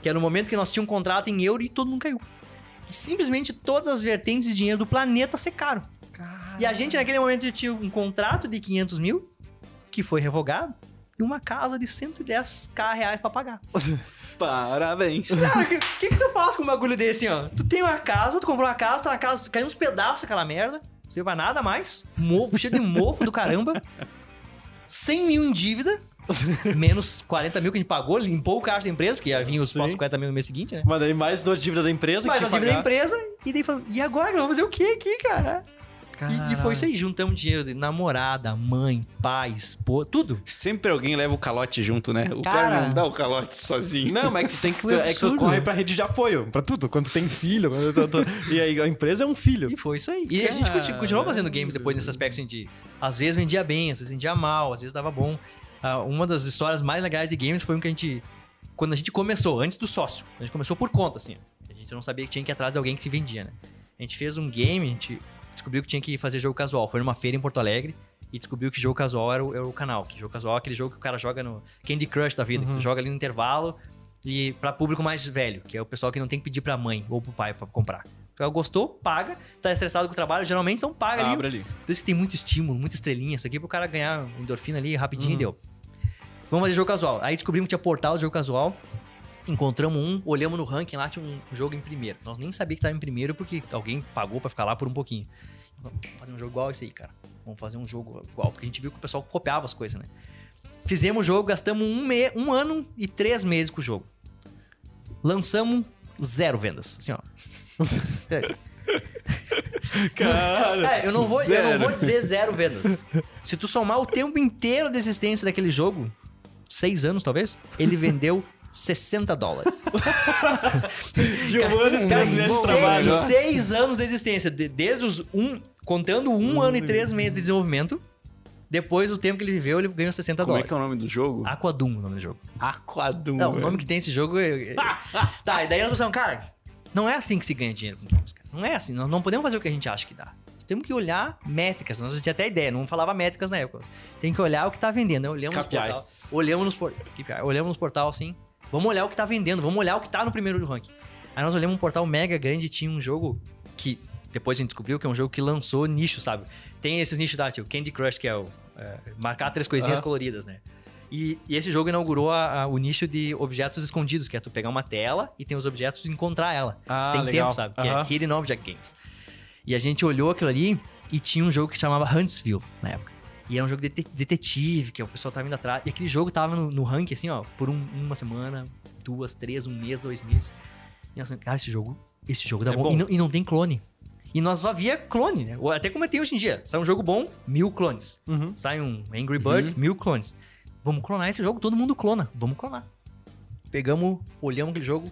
que era no momento que nós tínhamos um contrato em euro e todo mundo caiu. E simplesmente todas as vertentes de dinheiro do planeta secaram. E a gente, naquele momento, tinha um contrato de 500 mil, que foi revogado, e uma casa de 110k reais pra pagar. [laughs] Parabéns. [laughs] Cara, o que, que, que tu faz com um bagulho desse, ó? Tu tem uma casa, tu comprou uma casa, tá na casa, caiu uns pedaços aquela merda, não serve pra nada mais, mofo, cheio de mofo do caramba, 100 mil em dívida, menos 40 mil que a gente pagou, limpou o caixa da empresa, porque ia vir os Sim. próximos 40 mil no mês seguinte, né? Mas daí mais duas dívidas da empresa Mas que a tinha que dívida da empresa, e daí falou, e agora? Vamos fazer o que aqui, cara? E, e foi isso aí, juntamos dinheiro de namorada, mãe, pai, esposa, tudo. Sempre alguém leva o calote junto, né? O cara, Cara. não dá o calote sozinho. Não, mas é que tu tem que. É que tu corre pra rede de apoio, pra tudo. Quando tu tem filho. quando tu- tu- e aí a empresa é um filho. E foi isso aí. E a gente continu- continuou fazendo games depois nesse aspecto, assim, de... Às vezes vendia bem, às vezes vendia mal, às vezes dava bom. Ah, uma das histórias mais legais de games foi um que a gente... Quando a gente começou, antes do sócio. A gente começou por conta, assim. A gente não sabia que tinha que ir atrás de alguém que vendia, né? A gente fez um game, a gente descobriu que tinha que fazer jogo casual. Foi numa feira em Porto Alegre e descobriu que jogo casual era o, era o canal. Que jogo casual é aquele jogo que o cara joga no Candy Crush da vida, que tu joga ali no intervalo e pra público mais velho, que é o pessoal que não tem que pedir pra mãe ou pro pai pra comprar. O cara gostou, paga, tá estressado com o trabalho, geralmente então paga ali. Abre ali. Por isso que tem muito estímulo, muita estrelinha. Isso aqui é pro cara ganhar endorfina ali rapidinho e deu. Vamos fazer jogo casual. Aí descobrimos que tinha portal de jogo casual. Encontramos um, olhamos no ranking lá, tinha um jogo em primeiro. Nós nem sabia que tava em primeiro porque alguém pagou pra ficar lá por um pouquinho. Vamos fazer um jogo igual esse aí, cara. Vamos fazer um jogo igual, porque a gente viu que o pessoal copiava as coisas, né? Fizemos o jogo, gastamos um, me... um ano e três meses com o jogo. Lançamos zero vendas. Assim, ó. [laughs] Cara. É, eu não, vou, eu não vou dizer zero vendas. Se tu somar o tempo inteiro de existência daquele jogo, seis anos talvez, ele vendeu 60 dólares. [laughs] Giovanni, três meses de trabalho. seis, seis anos de existência. de- desde os um. Contando um ano e três meses de desenvolvimento. Depois do tempo que ele viveu, ele ganhou 60 Como é dólares. que é o nome do jogo? Aquadum, o nome do jogo. Aquadum. Não, o velho. nome que tem esse jogo é. é- [laughs] tá, e daí nós pensamos, cara, não é assim que se ganha dinheiro com games, cara. Não é assim. Nós não podemos fazer o que a gente acha que dá. Temos que olhar métricas. Nós tinha até ideia, não falava métricas na época. Tem que olhar o que tá vendendo. Nós Olhamos nos KPI. portal. Olhamos nos portal. Olhamos nos portal assim. Vamos olhar o que tá vendendo, vamos olhar o que tá no primeiro do ranking. Aí nós olhamos um portal mega grande e tinha um jogo que depois a gente descobriu que é um jogo que lançou nicho, sabe? Tem esses nichos da tipo Candy Crush, que é o é, marcar três coisinhas coloridas, né? E, e esse jogo inaugurou a- a- o nicho de objetos escondidos, que é tu pegar uma tela e tem os objetos e encontrar ela. Ah, tem legal. tempo, sabe? Que é Hidden Object Games. E a gente olhou aquilo ali e tinha um jogo que chamava Huntsville na época. E era um jogo de dete- detetive, que o pessoal tava indo atrás. E aquele jogo tava no, no ranking, assim, ó, por um- uma semana, duas, três, um mês, dois meses. E nós falamos, cara, esse jogo, esse jogo dá É bom. bom. E, não, e não tem clone. E nós só via clone, né? Até como tem hoje em dia. Sai um jogo bom, mil clones. Uhum. Sai um Angry Birds, mil clones. Vamos clonar esse jogo, todo mundo clona. Vamos clonar. Pegamos, olhamos aquele jogo,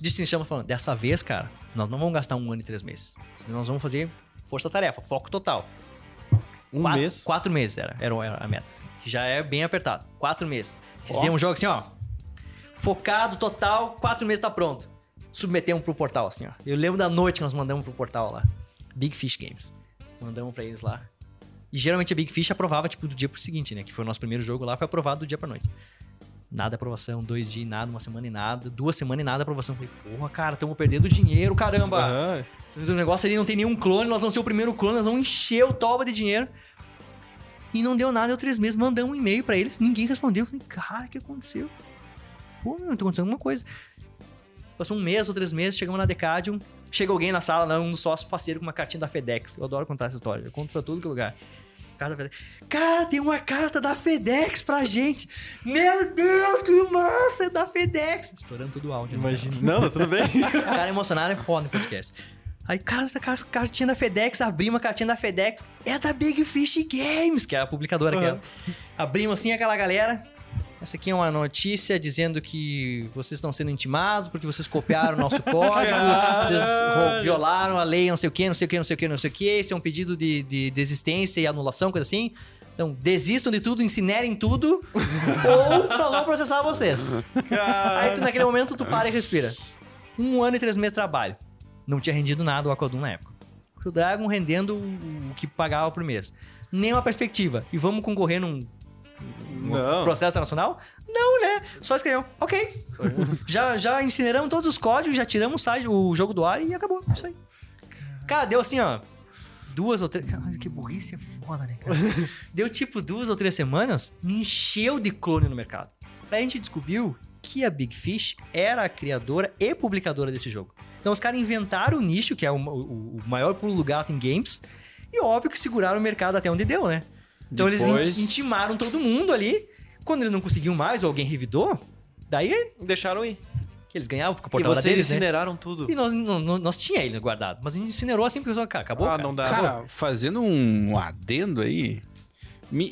destrinchamos falando, dessa vez, cara, nós não vamos gastar um ano e três meses. Nós vamos fazer força-tarefa, foco total. Um quatro, mês. Quatro meses era, era era a meta, assim, que já é bem apertado. Quatro meses. Fizemos um jogo assim, ó. Focado, total, quatro meses tá pronto. Submetemos pro portal, assim, ó. Eu lembro da noite que nós mandamos pro portal lá. Big Fish Games. Mandamos pra eles lá. E geralmente a Big Fish aprovava, tipo, do dia pro seguinte, né? Que foi o nosso primeiro jogo lá, foi aprovado do dia pra noite. Nada aprovação, dois dias e nada, uma semana e nada, duas semanas e nada aprovação. Falei, porra, cara, estamos perdendo dinheiro, caramba. Aham. O negócio ali não tem nenhum clone, nós vamos ser o primeiro clone, nós vamos encher o toba de dinheiro. E não deu nada, deu três meses, mandamos um e-mail pra eles, ninguém respondeu. Eu falei, cara, o que aconteceu? Pô, meu, tá acontecendo alguma coisa. Passou um mês ou três meses, chegamos na Decadium, chega alguém na sala, um dos sócios faceiro com uma cartinha da FedEx. Eu adoro contar essa história, eu conto pra tudo que é lugar. Carta FedEx. Cara, tem uma carta da FedEx pra gente! Meu Deus, que massa! É da FedEx! Estourando todo o áudio. né? Imagina. Não, tudo bem. O [laughs] cara emocionado é foda no podcast. Aí, cara, essa cartinha da FedEx, abrimos uma cartinha da FedEx. É da Big Fish Games, que é a publicadora Uhum. que é. Abrimos assim aquela galera. Essa aqui é uma notícia dizendo que vocês estão sendo intimados porque vocês copiaram o nosso [laughs] código, vocês violaram a lei, não sei o que, não sei o que, não sei o que, não sei o que. Esse é um pedido de, de desistência e anulação, coisa assim. Então, desistam de tudo, incinerem tudo, [laughs] ou nós vamos processar vocês. Aí tu, naquele momento, tu para e respira. Um ano e três meses de trabalho. Não tinha rendido nada o Aquadum na época. O Dragon rendendo o que pagava por mês. Nenhuma perspectiva. E vamos concorrer num Não. processo internacional? Não, né? Só escreveu. Ok. [laughs] já, já incineramos todos os códigos, já tiramos o, site, o jogo do ar e acabou. Isso aí. Cara, deu assim, ó. Duas ou três. Caralho, que burrice é foda, né, cara? [laughs] deu tipo duas ou três semanas, encheu de clone no mercado. Aí a gente descobriu que a Big Fish era a criadora e publicadora desse jogo. Então os caras inventaram o nicho, que é o, o- o maior pulo do gato em games, e óbvio que seguraram o mercado até onde deu, né? Então eles Depois- in- intimaram todo mundo ali, Quando eles não conseguiam mais, ou alguém revidou, daí Deixaram ir. que eles ganhavam, porque o E portal era vocês deles, né? incineraram tudo. E nós, nós, nós tinha ele guardado, mas a gente incinerou assim, porque pessoal, cara, acabou, Ah, cara. não dá. Cara, fazendo um adendo aí,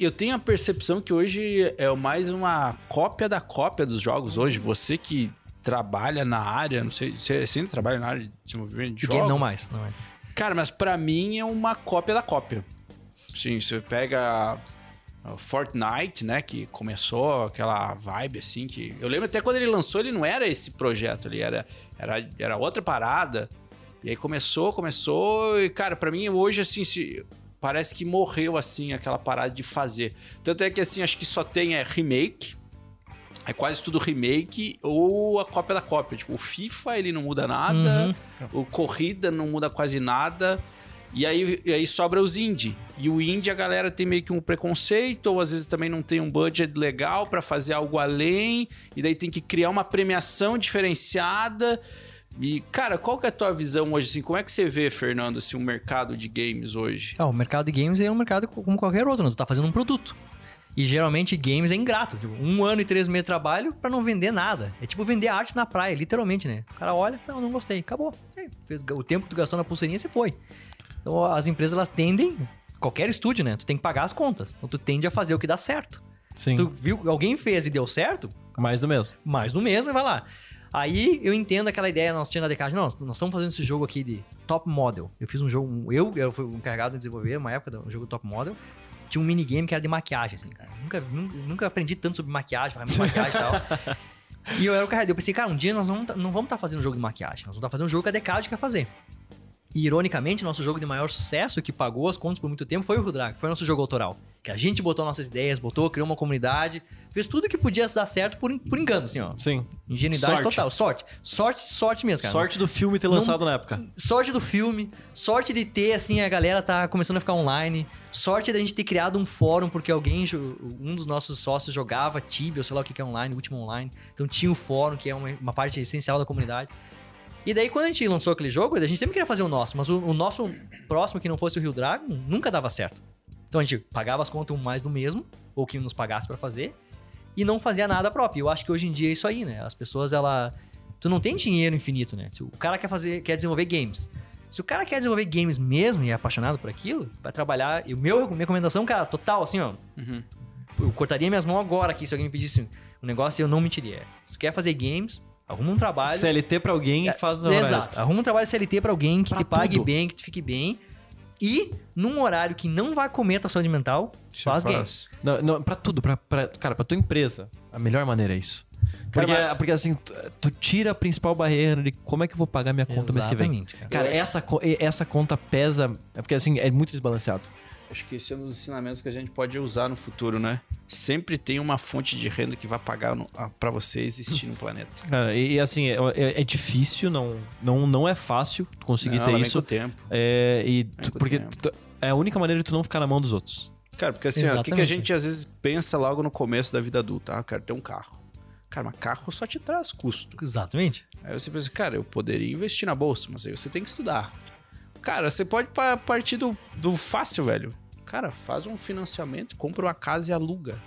eu tenho a percepção que hoje é mais uma cópia da cópia dos jogos hoje. Você que trabalha na área, não sei, você, você ainda trabalha na área de desenvolvimento de jogos? não mais, não mais. Cara, mas pra mim é uma cópia da cópia. Sim, você pega o Fortnite, né, que começou aquela vibe assim que eu lembro até quando ele lançou, ele não era esse projeto, ele era era, era outra parada. E aí começou, começou e cara, pra mim hoje assim, se parece que morreu assim aquela parada de fazer. Tanto é que assim, acho que só tem é, remake. É quase tudo remake ou a cópia da cópia. Tipo, o FIFA ele não muda nada, o Corrida não muda quase nada. E aí, e aí sobra os indie. E o indie a galera tem meio que um preconceito, ou às vezes também não tem um budget legal pra fazer algo além. E daí tem que criar uma premiação diferenciada. E, cara, qual que é a tua visão hoje? Assim, como é que você vê, Fernando, assim, o mercado de games hoje? Ah, o mercado de games é um mercado como qualquer outro, né? Tu tá fazendo um produto. E geralmente games é ingrato. Tipo, um ano e três meses de trabalho pra não vender nada. É tipo vender arte na praia, literalmente, né? O cara olha, não, não gostei, acabou. O tempo que tu gastou na pulseirinha, você foi. Então as empresas, elas tendem, qualquer estúdio, né? Tu tem que pagar as contas. Então tu tende a fazer o que dá certo. Sim. Tu viu, alguém fez e deu certo, Mais do mesmo. mais do mesmo e vai lá. Aí eu entendo aquela ideia, nós tínhamos na Decade, não, nós estamos fazendo esse jogo aqui de top model. Eu fiz um jogo, eu, eu fui encarregado de desenvolver uma época um jogo top model. Tinha um minigame que era de maquiagem, assim, cara. Nunca, nunca, nunca aprendi tanto sobre maquiagem, maquiagem e tal. [laughs] E eu era o carregado. Eu pensei, cara, um dia nós não, não vamos estar fazendo um jogo de maquiagem, nós vamos estar fazendo um jogo que a Decade quer fazer. E, ironicamente, nosso jogo de maior sucesso, que pagou as contas por muito tempo, foi o Rudrag, foi nosso jogo autoral. Que a gente botou nossas ideias, botou, criou uma comunidade, fez tudo que podia dar certo por, por engano, assim, ó. Sim. Ingenuidade Sorte. total. Sorte. Sorte, sorte mesmo, cara. Sorte do filme ter Não- lançado na época. Sorte do filme, sorte de ter, assim, a galera tá começando a ficar online, sorte da gente ter criado um fórum, porque alguém, um dos nossos sócios jogava Tibia, ou sei lá o que que é online, último online, então tinha o fórum, que é uma, uma parte essencial da comunidade. E daí, quando a gente lançou aquele jogo, a gente sempre queria fazer o nosso, mas o, o nosso próximo, que não fosse o Rio Dragon, nunca dava certo. Então a gente pagava as contas um mais do mesmo, ou que nos pagasse pra fazer, e não fazia nada próprio. Eu acho que hoje em dia é isso aí, né? As pessoas, ela. Tu não tem dinheiro infinito, né? O cara quer fazer, quer desenvolver games. Se o cara quer desenvolver games mesmo e é apaixonado por aquilo, vai trabalhar. E o meu, minha recomendação, cara, total, assim, ó. Eu cortaria minhas mãos agora aqui se alguém me pedisse um negócio e eu não mentiria. Se quer fazer games, arruma um trabalho. CLT pra alguém e faz na hora Exato. extra. Arruma um trabalho CLT pra alguém que Pra te pague tudo. bem, que te fique bem. E num horário que não vai comer a tua saúde mental, faz games. Não, não, pra tudo, pra, pra, cara, pra tua empresa, a melhor maneira é isso. Porque, Cara, porque assim, tu, tu tira a principal barreira de como é que eu vou pagar minha conta mês que vem. Exatamente, cara. Cara, essa, essa conta pesa. É porque assim, é muito desbalanceado. Acho que esse é um dos ensinamentos que a gente pode usar no futuro, né? Sempre tem uma fonte de renda que vai pagar no, a- pra você existir no planeta. Cara, [laughs] e, assim, é, é- é difícil, não, não, não é fácil tu conseguir Não, ter vem isso. com o tempo. É, e tu- com o porque tu- é a única maneira de tu não ficar na mão dos outros. Cara, porque assim, ó, o que, que a gente às vezes pensa logo no começo da vida adulta? Ah, eu quero ter um carro. Cara, mas carro só te traz custo. Exatamente. Aí você pensa, cara, eu poderia investir na bolsa, mas aí você tem que estudar. Cara, você pode pa- partir do, do fácil, velho. Cara, faz um financiamento, compra uma casa e aluga.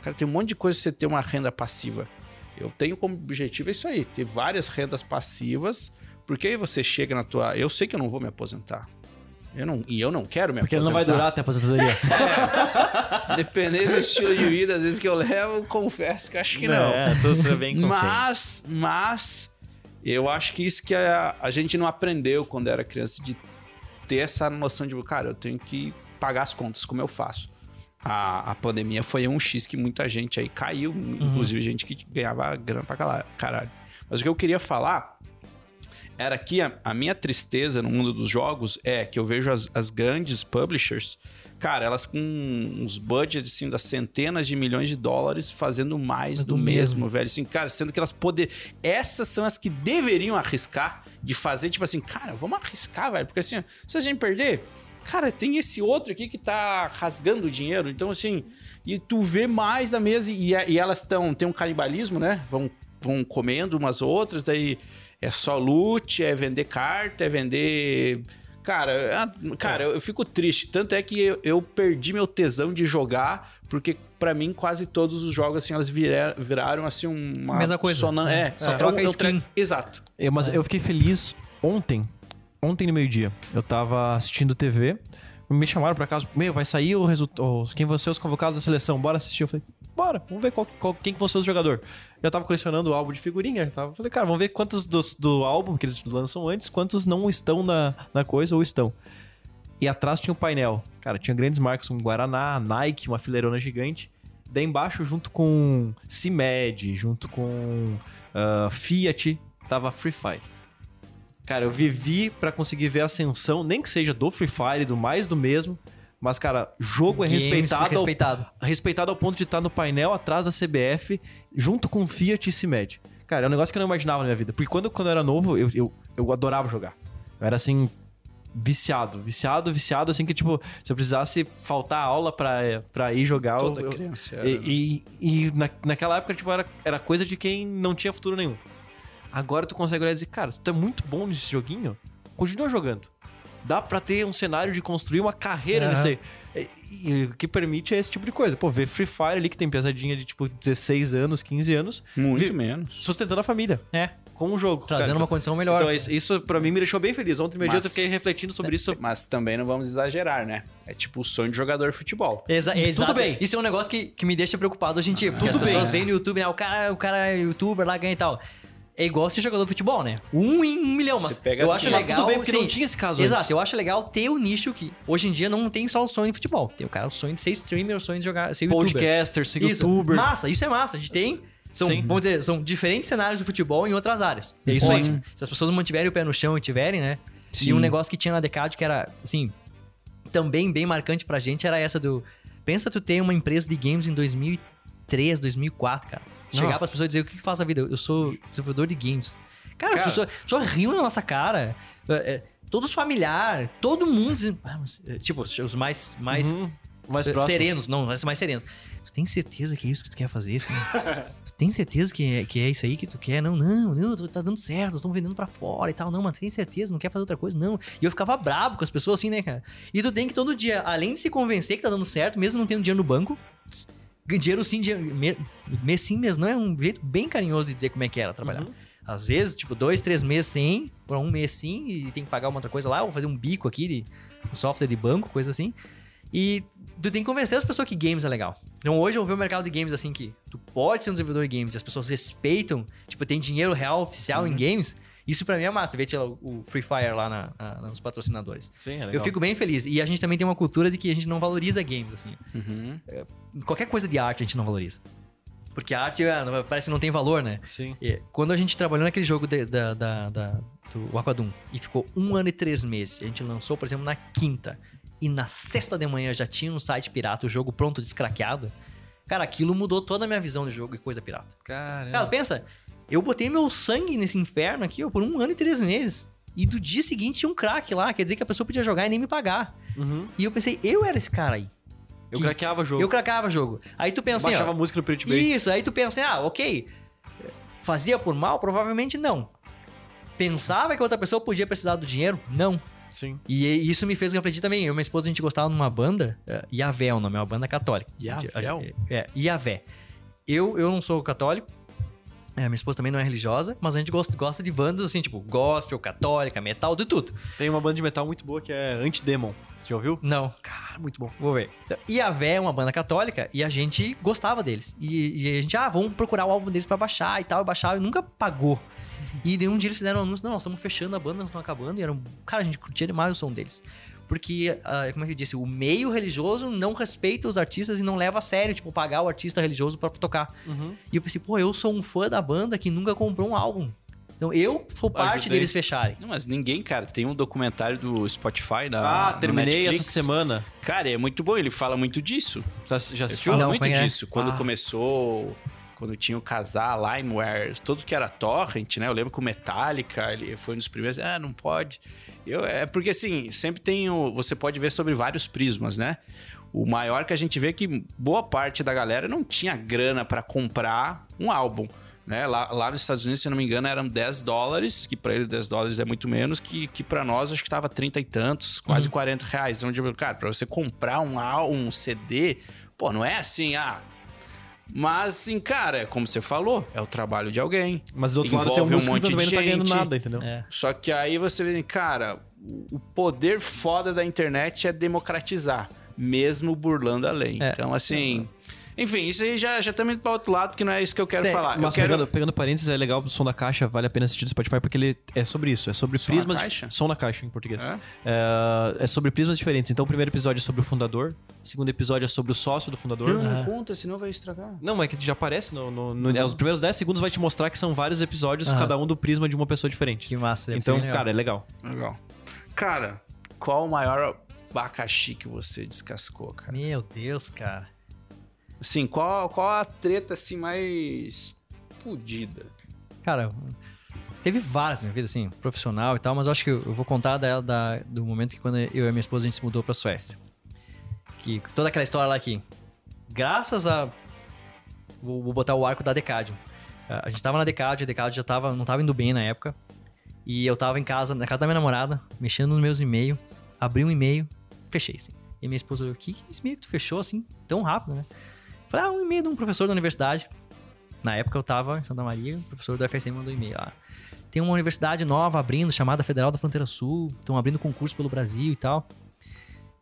Cara, tem um monte de coisa pra você ter uma renda passiva. Eu tenho como objetivo isso aí, ter várias rendas passivas, porque aí você chega na tua... Eu sei que eu não vou me aposentar. Eu não, e eu não quero me Porque aposentar. não vai durar até a aposentadoria. [laughs] Dependendo do estilo de vida, às vezes que eu levo, confesso que acho que não. É, tudo bem com Mas, mas, eu acho que isso que a, a gente não aprendeu quando era criança, de ter essa noção de, cara, eu tenho que pagar as contas, como eu faço. A, a pandemia foi um X que muita gente aí caiu, inclusive gente que ganhava grana pra caralho. Mas o que eu queria falar era que a, a minha tristeza no mundo dos jogos é que eu vejo as, as grandes publishers, cara, elas com uns budgets assim, das centenas de milhões de dólares fazendo mais do, do mesmo, mesmo. velho. Assim, cara, sendo que elas poder. Essas são as que deveriam arriscar de fazer, tipo assim, cara, vamos arriscar, velho. Porque assim, se a gente perder. Cara, tem esse outro aqui que tá rasgando o dinheiro. Então, assim, e tu vê mais da mesa e, e elas estão. Tem um canibalismo, né? Vão, vão comendo umas outras, daí é só loot, é vender carta, é vender Cara, é- cara, eu, eu fico triste. Tanto é que eu, eu perdi meu tesão de jogar, porque pra mim quase todos os jogos assim elas vira- viraram assim uma Mesma coisa. sonan- é, Só é, troca eu- eu skin. Exato. Eu, mas eu fiquei feliz ontem. Ontem no meio-dia. Eu tava assistindo TV. Me chamaram pra casa. Meu, vai sair o resultado. Quem vão ser os convocados da seleção? Bora assistir. Eu falei, bora, vamos ver qual, qual- quem que vão ser os jogadores. Já tava colecionando o álbum de figurinha. Tava, falei, cara, vamos ver quantos dos, do álbum que eles lançam antes, quantos não estão na, na coisa ou estão. E atrás tinha o painel. Cara, tinha grandes marcas como Guaraná, Nike, uma fileirona gigante. Daí embaixo, junto com CIMED, junto com ah, Fiat, tava Free Fire. Cara, eu vivi pra conseguir ver a ascensão, nem que seja do Free Fire, do mais do mesmo. Mas, cara, jogo é Games respeitado, ao- respeitado. respeitado ao ponto de estar no painel atrás da CBF, junto com Fiat e CIMED. Cara, é um negócio que eu não imaginava na minha vida. Porque quando, quando eu era novo, eu, eu, eu adorava jogar. Eu era assim, viciado, viciado, viciado, assim que, tipo, se eu precisasse faltar aula pra, pra ir jogar. Toda eu, eu- criança era, E, e, e na, naquela época, tipo, era, era coisa de quem não tinha futuro nenhum. Agora tu consegue olhar e dizer, cara, tu é muito bom nesse joguinho, continua jogando. Dá pra ter um cenário de construir uma carreira Aham. nisso aí. E, e o que permite é esse tipo de coisa. Pô, ver Free Fire ali, que tem pesadinha de, tipo, 16 anos, 15 anos, Muito vi- menos. sustentando a família. É, Com um jogo. trazendo cara. uma condição melhor. Então, isso, isso pra mim me deixou bem feliz. Ontem, meio dia, eu fiquei refletindo sobre isso. Mas também não vamos exagerar, né? É tipo o sonho de jogador de futebol. Exa exato. bem. Isso é um negócio que, que me deixa preocupado hoje em dia. Porque Tudo as pessoas bem. veem no YouTube, né? O cara, o cara é youtuber lá ganha e tal. É igual ser jogador de futebol, né? Um em um milhão, mas eu assim, acho mas legal. tudo bem, porque sim. não tinha esse caso Exato, antes. eu acho legal ter o nicho que hoje em dia não tem só o sonho de futebol. Tem o cara o sonho de ser streamer, o sonho de jogar, ser youtuber. Podcaster, ser Isso. youtuber. Massa, isso é massa. A gente tem. São, Sim. vamos dizer, são diferentes cenários do futebol em outras áreas. É isso aí. Se as pessoas mantiverem o pé no chão e tiverem, né? Sim. E um negócio que tinha na Decade que era, assim, também bem marcante pra gente era essa do. Pensa tu ter uma empresa de games em 2003, 2004, cara. Chegar Não. pras pessoas e dizer o que que faz a vida? Eu sou desenvolvedor de games. Cara, as Cara. pessoas, as pessoas riam na nossa cara. É, é, todos familiar, todo mundo. "Ah, mas", é, tipo, os mais, mais Uhum. mais eh, próximos. serenos, não, mas mais serenos. Tu tem certeza que é isso que tu quer fazer? assim? [laughs] tu tem certeza que é, que é isso aí que tu quer? Não, não, não, tá dando certo, estão vendendo pra fora e tal. Não, mas tem certeza, não quer fazer outra coisa? Não. E eu ficava brabo com as pessoas assim, né, cara? E tu tem que todo dia, além de se convencer que tá dando certo, mesmo não tendo dinheiro no banco, dinheiro sim, dinheiro, mês sim, mês não é um jeito bem carinhoso de dizer como é que era trabalhar. Às vezes, tipo, dois, três meses sem, por um mês sim, e tem que pagar uma outra coisa lá, ou fazer um bico aqui de um software de banco, coisa assim. E tu tem que convencer as pessoas que games é legal. Então hoje eu vejo o mercado de games assim que tu pode ser um desenvolvedor de games e as pessoas respeitam, tipo, tem dinheiro real oficial em games. Isso pra mim é massa. Lá, o Free Fire lá na- na- nos patrocinadores. Sim, é legal. Eu fico bem feliz. E a gente também tem uma cultura de que a gente não valoriza games, assim. Uhum. Qualquer coisa de arte a gente não valoriza. Porque a arte ah, parece que não tem valor, né? Sim. É, Quando a gente trabalhou naquele jogo de- da, da- da- do Aquadum e ficou um ano e três meses, a gente lançou, por exemplo, na quinta, e na sexta de manhã já tinha um site pirata, o jogo pronto, descraqueado, cara, aquilo mudou toda a minha visão de jogo e coisa pirata. Caramba. Cara, pensa, eu botei meu sangue nesse inferno aqui ó, por um ano e três meses. E do dia seguinte tinha um crack lá, quer dizer que a pessoa podia jogar e nem me pagar. Uhum. E eu pensei, eu era esse cara aí. Eu Que- craqueava jogo. Eu craquava jogo. Aí tu pensa assim, ó, Baixava música no Pirate Bay. isso, aí tu pensa, assim, ah, ok. Fazia por mal? Provavelmente não. Pensava que outra pessoa podia precisar do dinheiro? Não. Sim. E isso me fez refletir também. Eu e minha esposa, a gente gostava de uma banda, é, Iavé é o nome, é uma banda católica. Iavé? A gente- É, Iavé. Eu, eu não sou católico, é, minha esposa também não é religiosa, mas a gente gosta, gosta de bandas assim, tipo gospel, católica, metal, de tudo. Tem uma banda de metal muito boa que é Antidemon. Você já ouviu? Não, Cara, muito bom. Vou ver. Então, Iavé é uma banda católica e a gente gostava deles. E, e a gente, ah, vamos procurar o álbum deles pra baixar e tal. E baixava e nunca pagou. E de um dia eles fizeram um anúncio, não, nós estamos fechando a banda, nós estamos acabando. E era um... Cara, a gente curtia demais o som deles. Porque, ah, como é que eu disse? O meio religioso não respeita os artistas e não leva a sério, tipo, pagar o artista religioso pra tocar. Uhum. E eu pensei, pô, eu sou um fã da banda que nunca comprou um álbum. Então eu sou parte Ajudei. deles fecharem. Não, mas ninguém, cara. Tem um documentário do Spotify na Ah, terminei Netflix. essa semana. Cara, é muito bom. Ele fala muito disso. Tá- Já Ele assistiu? fala Não, muito disso. Quando Ah. começou, quando tinha o casar, LimeWare, tudo que era torrent, né? Eu lembro que o Metallica, ele foi um dos primeiros. Ah, não pode. Eu, é porque assim, sempre tem o, Você pode ver sobre vários prismas, né? O maior que a gente vê é que boa parte da galera não tinha grana pra comprar um álbum. Né? Lá, lá nos Estados Unidos, se não me engano, eram 10 dólares, que pra ele 10 dólares é muito menos, que, que para nós acho que tava 30 e tantos, quase 40 reais. Então, tipo, cara, pra você comprar um, um CD, pô, não é assim, ah. Mas, assim, cara, é como você falou, é o trabalho de alguém. Mas do outro lado tem um Envolve músico que também não tá ganhando gente. nada, entendeu? É. Só que aí você vê, cara, o poder foda da internet é democratizar, mesmo burlando a lei. É. Então, assim. Enfim, isso aí já, já também para outro lado, que não é isso que eu quero Cê- falar. Mas eu quero... pegando, pegando parênteses, é legal o som da caixa, vale a pena assistir do Spotify, porque ele é sobre isso, é sobre Som na prismas. caixa? Som na caixa, em português. É? É, é sobre prismas diferentes. Então, o primeiro episódio é sobre o fundador, o segundo episódio é sobre o sócio do fundador. Não, não conta, senão vai estragar. Não, mas é que já aparece no. no- no- é, os primeiros 10 segundos vai te mostrar que são vários episódios, cada um do prisma de uma pessoa diferente. Que massa. Então, cara, é legal. Legal. Cara, qual o maior abacaxi que você descascou, cara? Meu Deus, cara. Assim, qual, qual a treta assim mais fodida? Cara, teve várias na minha vida, assim, profissional e tal, mas acho que eu eu vou contar da, da- do momento que quando eu e minha esposa a gente se mudou pra Suécia. Que toda aquela história lá aqui. Graças a. Vou, vou botar o arco da Decadium. A gente tava na Decadium, a Decadium já tava, não tava indo bem na época. E eu tava em casa, na casa da minha namorada, mexendo nos meus e-mails, abri um e-mail, fechei, assim. E minha esposa olhou, o que que é esse e-mail que tu fechou, assim, tão rápido, né? Falei, ah, um e-mail de um professor da universidade. Na época eu tava em Santa Maria, o professor do FSM mandou e-mail lá. Tem uma universidade nova abrindo, chamada Federal da Fronteira Sul, estão abrindo concurso pelo Brasil e tal.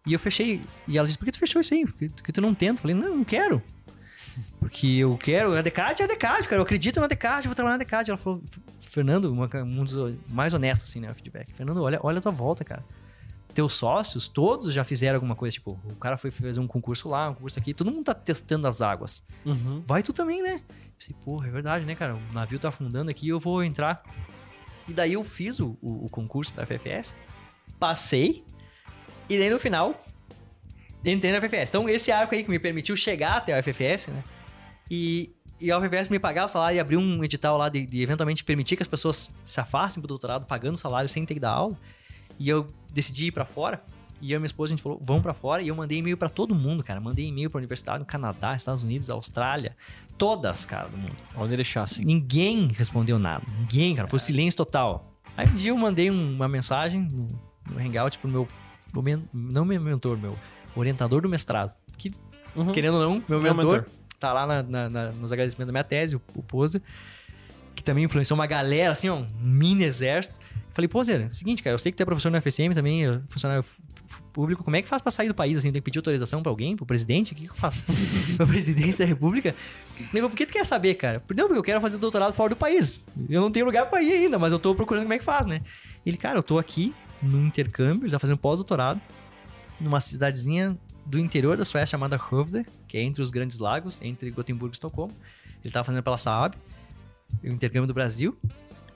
E eu fechei. E ela disse, por que tu fechou isso aí? Por que, tu não tenta? Falei, não, não quero. Porque eu quero, a Decade é a Decade, cara. Eu acredito na Decade, vou trabalhar na Decade. Ela falou, Fernando, uma, um dos mais honestos, assim, né? O feedback. Fernando, olha, olha a tua volta, cara. Teus sócios, todos já fizeram alguma coisa. Tipo, o cara foi fazer um concurso lá, um concurso aqui. Todo mundo tá testando as águas. Vai tu também, né? Eu pensei, porra, é verdade, né, cara? O navio tá afundando aqui, eu vou entrar. E daí eu fiz o, o, o concurso da FFS, passei, e daí no final, entrei na FFS. Então, esse arco aí que me permitiu chegar até a FFS, né? E, e a UFFS me pagar o salário e abrir um edital lá de, de eventualmente permitir que as pessoas se afastem pro doutorado pagando salário sem ter que dar aula. E eu decidi ir pra fora. E eu e minha esposa, a gente falou, vamos pra fora. E eu mandei e-mail pra todo mundo, cara. Mandei e-mail pra universidade no Canadá, Estados Unidos, Austrália. Todas, cara, do mundo. Onde deixar assim. Ninguém respondeu nada. Ninguém, cara. Foi silêncio total. Aí um dia eu mandei um- uma mensagem no, no Hangout pro meu, Não meu mentor, meu orientador do mestrado. Que, querendo ou não, meu, Meu mentor, mentor. tá lá na- na- na- nos agradecimentos da minha tese, o, o Poser. Que também influenciou uma galera, assim, ó, um mini exército. Falei, Poser, é o seguinte, cara, eu sei que tu é professor na FSM também, eu- funcionário público, como é que faz pra sair do país, assim? Tem que pedir autorização pra alguém, pro presidente? O que, que eu faço? [laughs] pra presidente da república? Ele falou, por que tu quer saber, cara? Não, porque eu quero fazer doutorado fora do país. Eu não tenho lugar pra ir ainda, mas eu tô procurando como é que faz, né? Ele, cara, eu tô aqui num intercâmbio, ele tá fazendo pós-doutorado numa cidadezinha do interior da Suécia chamada Hovde, que é entre os Grandes Lagos, entre Gotemburgo e Estocolmo. Ele tava fazendo pela Saab, o intercâmbio do Brasil.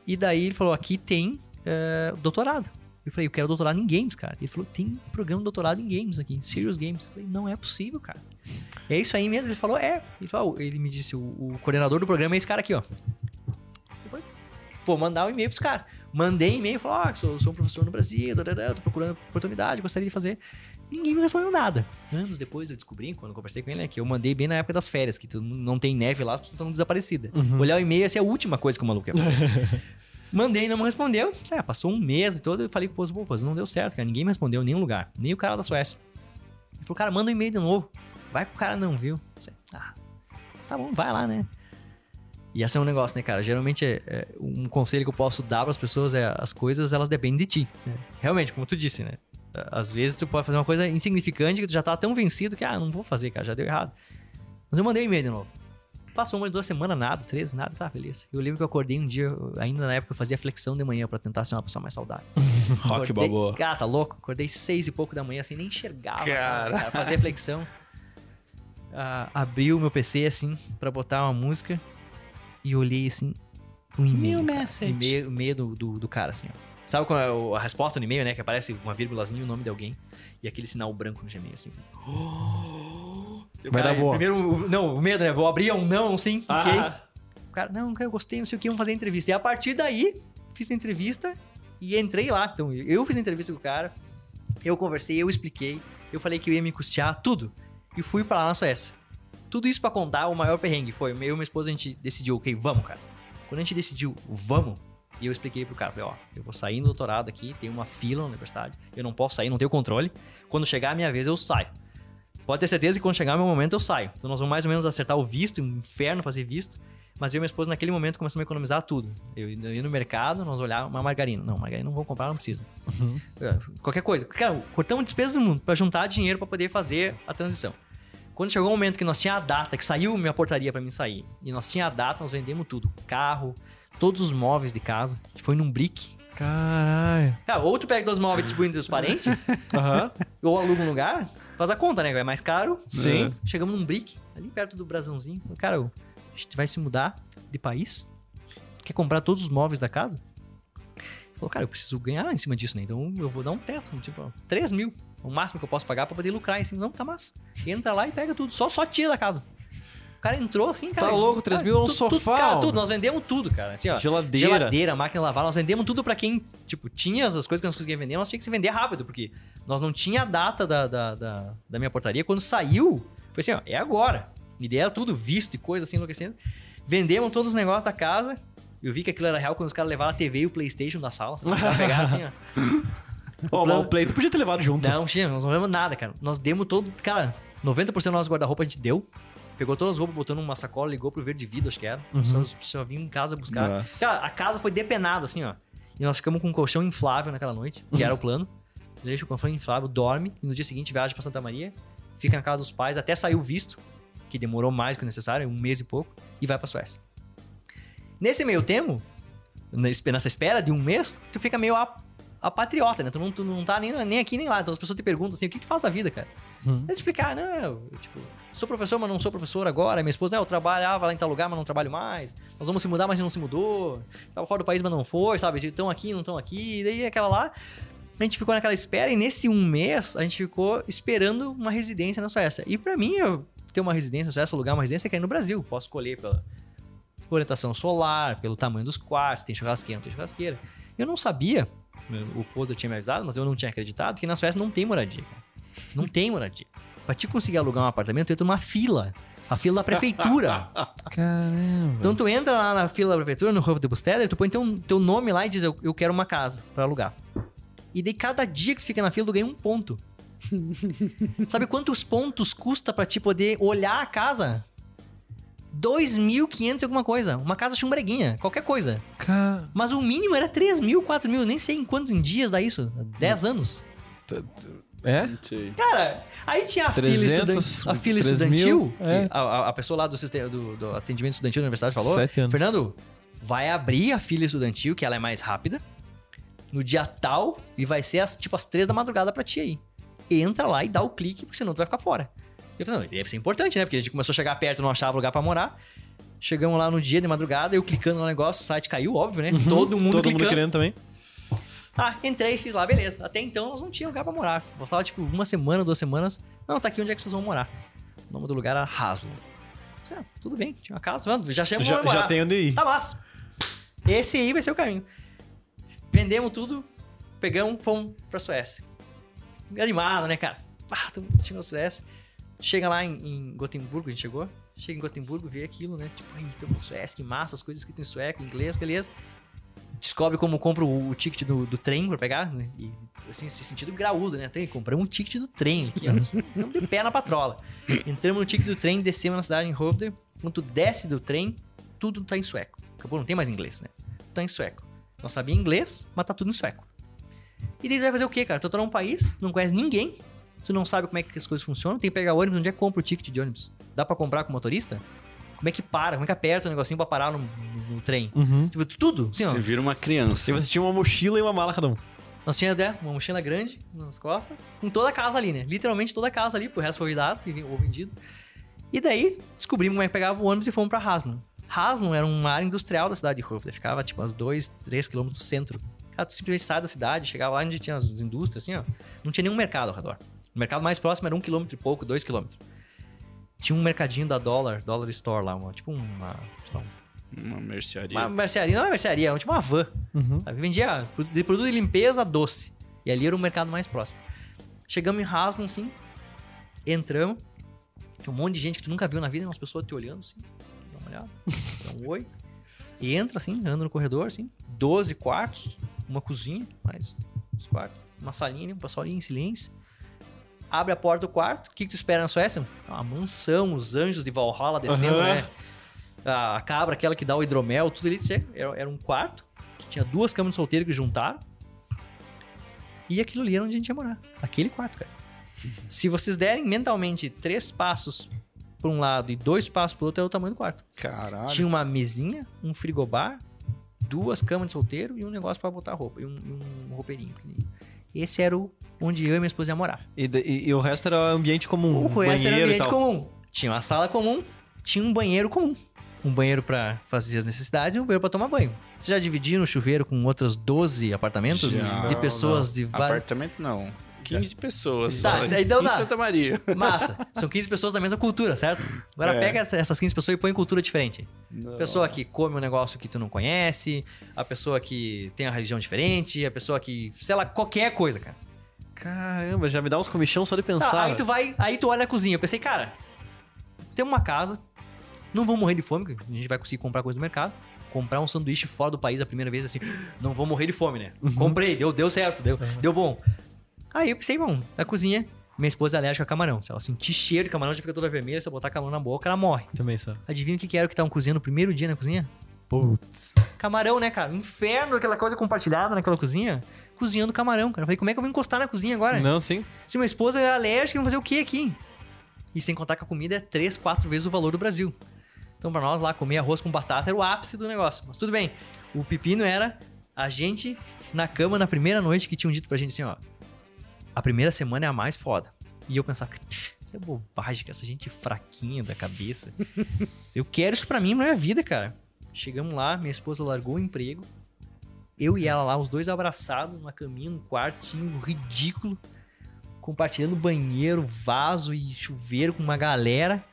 E daí ele falou, aqui tem é, doutorado. Eu falei, eu quero doutorado em games, cara. Ele falou, tem um programa de doutorado em games aqui, Serious Games. Eu falei, não é possível, cara. É isso aí mesmo? Ele falou, é. Ele, falou, ele me disse, o, o coordenador do programa é esse cara aqui, ó. Eu falei, Vou mandar um e-mail pros caras. Mandei e-mail, falou, ó, sou, sou um professor no Brasil, dadadá, tô procurando oportunidade, gostaria de fazer. Ninguém me respondeu nada. Anos depois eu descobri, quando eu conversei com ele, né, que eu mandei bem na época das férias, que tu não tem neve lá, as pessoas estão desaparecidas. Olhar o e-mail, essa é a última coisa que o maluco ia fazer. [laughs] Mandei, não me respondeu. É, passou um mês todo, eu falei com o Pozo, pô, não deu certo, cara. Ninguém me respondeu em nenhum lugar. Nem o cara da Suécia. Ele falou, cara, manda um e-mail de novo. Vai que o cara não viu. Disse, Ah, tá bom, vai lá, né? E esse é um negócio, né, cara? Geralmente, é, é, um conselho que eu posso dar para as pessoas é as coisas, elas dependem de ti. né? Realmente, como tu disse, né? Às vezes tu pode fazer uma coisa insignificante que tu já tá tão vencido que, ah, não vou fazer, cara, já deu errado. Mas eu mandei um e-mail de novo. Passou umas duas semanas, nada, três, nada, tá, beleza. Eu lembro que eu acordei um dia, ainda na época eu fazia flexão de manhã pra tentar ser uma pessoa mais saudável. [laughs] Rock Balboa. Cara, tá louco? Acordei seis e pouco da manhã, assim, nem enxergava. Cara. Cara, fazia flexão. Ah, abri o meu PC, assim, pra botar uma música. E olhei, assim, um e-mail. Cara. message. E-mail, e-mail do, do, do cara, assim, ó. Sabe qual é a resposta no e-mail, né? Que aparece uma vírgulazinha e o nome de alguém. E aquele sinal branco no Gmail, assim. [gasps] [gasps] E o Vai cara, dar boa. Primeiro, não, o medo, né? Vou abrir um não, sim, cliquei. Ah. O cara, não, eu gostei, não sei o que, vamos fazer a entrevista. E a partir daí, fiz a entrevista e entrei lá. Então, eu fiz a entrevista com o cara, eu conversei, eu expliquei, eu falei que eu ia me custear tudo. E fui pra lá na Suécia. Tudo isso pra contar o maior perrengue foi. Eu e minha esposa, a gente decidiu, ok, vamos, cara. Quando a gente decidiu, vamos, e eu expliquei pro cara, falei, ó, eu vou sair no doutorado aqui, tem uma fila na universidade, eu não posso sair, não tenho controle. Quando chegar a minha vez, eu saio. Pode ter certeza que quando chegar o meu momento, eu saio. Então nós vamos mais ou menos acertar o visto, um inferno fazer visto. Mas eu e minha esposa, naquele momento, começamos a economizar tudo. Eu ia no mercado, nós olhávamos uma margarina. Não, margarina não vou comprar, não precisa. É, Qualquer coisa. Cara, cortamos despesas do mundo pra juntar dinheiro pra poder fazer a transição. Quando chegou o momento que nós tinha a data, que saiu minha portaria pra mim sair, e nós tinha a data, nós vendemos tudo. Carro, todos os móveis de casa. Foi num brick. Caralho. Cara, ou tu pega dois móveis e distribui entre os parentes, [laughs] Aham. ou aluga um lugar, faz a conta, né? É mais caro. Sim. Chegamos num brick, ali perto do brasãozinho. Cara, a gente vai se mudar de país? Quer comprar todos os móveis da casa? Falou, cara, eu preciso ganhar em cima disso, né? Então eu vou dar um teto, tipo, 3 mil. O máximo que eu posso pagar pra poder lucrar em cima. Não, tá massa. Entra lá e pega tudo. Só, só tira da casa. O cara entrou assim, cara. Tá louco, 3 mil é um sofá, Cara, mano. tudo. Nós vendemos tudo, cara. Assim, ó. Geladeira. Geladeira, máquina de lavar. Nós vendemos tudo pra quem, tipo, tinha as coisas que nós conseguíamos vender, nós tínhamos que se vender rápido, porque nós não tinha a data da, da, da, da minha portaria. Quando saiu, foi assim, ó, é agora. Me deram tudo, visto e coisa assim, enlouquecendo. Vendemos todos os negócios da casa. Eu vi que aquilo era real quando os caras levaram a TV e o Playstation da sala. Pegaram assim, [laughs] ó. Mas o Play tu podia ter levado junto. Não, tinha, nós não levamos nada, cara. Nós demos todo. Cara, 90% do nosso guarda-roupa a gente deu. Pegou todas as roupas, botou numa sacola, ligou pro Verde Vida, acho que era. Só, só vim em casa buscar. Nossa. Cara, a casa foi depenada, assim, ó. E nós ficamos com um colchão inflável naquela noite, que era o plano. [laughs] Deixa o colchão inflável, dorme, e no dia seguinte viaja pra Santa Maria, fica na casa dos pais, até sair o visto, que demorou mais do que o necessário, um mês e pouco, e vai pra Suécia. Nesse meio tempo, nessa espera de um mês, tu fica meio a, a patriota, né? Tu não, tu não tá nem, nem aqui nem lá. Então as pessoas te perguntam assim: o que tu faz da vida, cara? Eu explicar, não, eu, tipo, sou professor, mas não sou professor agora. Minha esposa, não, eu trabalhava lá em tal lugar, mas não trabalho mais. Nós vamos se mudar, mas não se mudou. Tava fora do país, mas não foi, sabe? Estão aqui, não estão aqui. E daí aquela lá. A gente ficou naquela espera e nesse um mês a gente ficou esperando uma residência na Suécia. E pra mim, eu ter uma residência na Suécia, alugar uma residência é cair no Brasil. Posso escolher pela orientação solar, pelo tamanho dos quartos, tem churrasqueira, não tem churrasqueira. Eu não sabia, o Pozo tinha me avisado, mas eu não tinha acreditado que na Suécia não tem moradia. Não tem moradia. Pra te conseguir alugar um apartamento, tu entra numa fila. A fila da prefeitura. [laughs] Caramba. Então tu entra lá na fila da prefeitura, no Hof de Busteder, tu põe teu, teu nome lá e diz, eu, eu quero uma casa pra alugar. E daí cada dia que tu fica na fila, tu ganha um ponto. [laughs] Sabe quantos pontos custa pra te poder olhar a casa? 2.500 e alguma coisa. Uma casa chumbreguinha, qualquer coisa. Ca- Mas o mínimo era 3 mil, 4 mil. Nem sei em quantos em dias dá isso. 10 anos. É? Cara, aí tinha a 300, fila, a fila 3 estudantil, mil, é. a, a- pessoa lá do, sistema, do, do atendimento estudantil da universidade falou. Sete anos. Fernando, vai abrir a fila estudantil, que ela é mais rápida, no dia tal, e vai ser as, tipo as 3 da madrugada pra ti aí. Entra lá e dá o clique, porque senão tu vai ficar fora. Eu falei, não, deve ser importante, né? Porque a gente começou a chegar perto, não achava lugar pra morar. Chegamos lá no dia de madrugada, eu clicando no negócio, o site caiu, óbvio, né? Todo mundo Todo clicando. mundo querendo também. Ah, entrei, fiz lá, beleza. Até então nós não tínhamos lugar pra morar. Faltava tipo uma semana, duas semanas. Não, tá aqui onde é que vocês vão morar. O nome do lugar era Haslo. Ah, tudo bem, tinha uma casa, vamos, já chama Já, já tem onde ir. Tá massa. Esse aí vai ser o caminho. Vendemos tudo, pegamos, fomos pra Suécia. Animado, né, cara? Ah, tamo chegando na Suécia. Chega lá em, em Gotemburgo, a gente chegou. Chega em Gotemburgo, vê aquilo, né? Tipo, aí, tamo na Suécia, que massa, as coisas escritas em sueco, em inglês, beleza. Descobre como compra o, o ticket do, do trem pra pegar, né? E, assim, esse sentido graúdo, né? Tem, compramos um ticket do trem aqui, ó. Estamos de pé na patrola. Entramos no ticket do trem, descemos na cidade em Hovde. Quando tu desce do trem, tudo tá em sueco. Acabou, não tem mais inglês, né? Tá em sueco. Não sabia inglês, mas tá tudo em sueco. E daí tu vai fazer o quê, cara? Tu tá num país, não conhece ninguém, tu não sabe como é que as coisas funcionam, tem que pegar ônibus, onde é que compra o ticket de ônibus? Dá pra comprar com motorista? Como é que para? Como é que aperta o negocinho pra parar no, no- no trem? Uhum. Tipo, tudo, assim, ó. Você vira uma criança. E você tinha uma mochila e uma mala cada um. Nós tínhamos né, uma mochila grande nas costas, com toda a casa ali, né? Literalmente toda a casa ali, porque o resto foi dado e ou vendido. E daí descobrimos como é que pegava o ônibus e fomos pra Haslum. Haslum era uma área industrial da cidade de Hovde, ficava tipo uns 2, 3 quilômetros do centro. Cara, tu simplesmente sai da cidade, chegava lá onde tinha as indústrias, assim, ó. Não tinha nenhum mercado ao redor. O mercado mais próximo era um quilômetro e pouco, dois quilômetros. Tinha um mercadinho da Dollar, Dollar Store lá, uma, tipo uma, Uma mercearia. uma mercearia, não é mercearia, é tipo uma van. Sabe? Vendia de produto de limpeza doce. E ali era o mercado mais próximo. Chegamos em Haslum, assim, entramos. Tinha um monte de gente que tu nunca viu na vida, umas pessoas te olhando, assim. Dá uma olhada, [laughs] dá um oi. entra assim, anda no corredor, assim, 12 quartos, uma cozinha, mais os quartos, uma salinha, um pessoal ali em silêncio. Abre a porta do quarto, o que, que tu espera na Suécia? Uma mansão, os anjos de Valhalla descendo, Aham. né? A cabra, aquela que dá o hidromel, tudo ali. Era, era um quarto, que tinha duas camas de solteiro que juntaram. E aquilo ali era onde a gente ia morar. Aquele quarto, cara. Se vocês derem mentalmente três passos para um lado e dois passos pro outro, é o tamanho do quarto. Caralho. Tinha uma mesinha, um frigobar, duas camas de solteiro e um negócio pra botar roupa. E um, e um roupeirinho pequenininho. Esse era o onde eu e minha esposa ia morar. E, e- e o resto era ambiente comum. O resto era ambiente comum. Tinha uma sala comum, tinha um banheiro comum. Um banheiro pra fazer as necessidades e um banheiro pra tomar banho. Você já dividiu no chuveiro com outras 12 apartamentos Já. de pessoas de várias... Apartamento não. 15 pessoas Tá, só. então em. Santa Maria. [laughs] Massa. São 15 pessoas da mesma cultura, certo? Agora É. pega essa- essas 15 pessoas e põe em cultura diferente. Não. Pessoa que come um negócio que tu não conhece, a pessoa que tem uma religião diferente, a pessoa que, sei lá, qualquer coisa, cara. Caramba, já me dá uns comichão só de Tá, pensar. aí tu vai, aí tu olha a cozinha. Eu pensei, cara, temos uma casa, não vamos morrer de fome, porque a gente vai conseguir comprar coisa no mercado. Comprar um sanduíche fora do país a primeira vez, assim, [gasps] não vou morrer de fome, né? Comprei, deu, deu certo, deu, deu bom. Aí eu pensei, bom, na cozinha, minha esposa é alérgica a camarão. Se ela sentir cheiro de camarão, já fica toda vermelha, se eu botar camarão na boca, ela morre. Também só. Adivinha o que que era o que estavam cozinhando no primeiro dia na cozinha? Putz. Camarão, né, cara? Inferno, aquela coisa compartilhada naquela cozinha. Cozinhando camarão, cara. Eu falei, como é que eu vou encostar na cozinha agora? Não, sim. Se minha esposa é alérgica, vou fazer o que aqui? E sem contar que a comida é três, quatro vezes o valor do Brasil. Então, pra nós lá, comer arroz com batata era o ápice do negócio. Mas tudo bem. O pepino era a gente na cama na primeira noite que tinham dito pra gente assim, ó. A primeira semana é a mais foda. E eu pensava, isso é bobagem, que essa gente fraquinha da cabeça. [laughs] eu quero isso pra mim, na minha vida, cara. Chegamos lá, minha esposa largou o emprego. Eu e ela lá, os dois abraçados, numa caminha, num quartinho ridículo compartilhando banheiro, vaso e chuveiro com uma galera.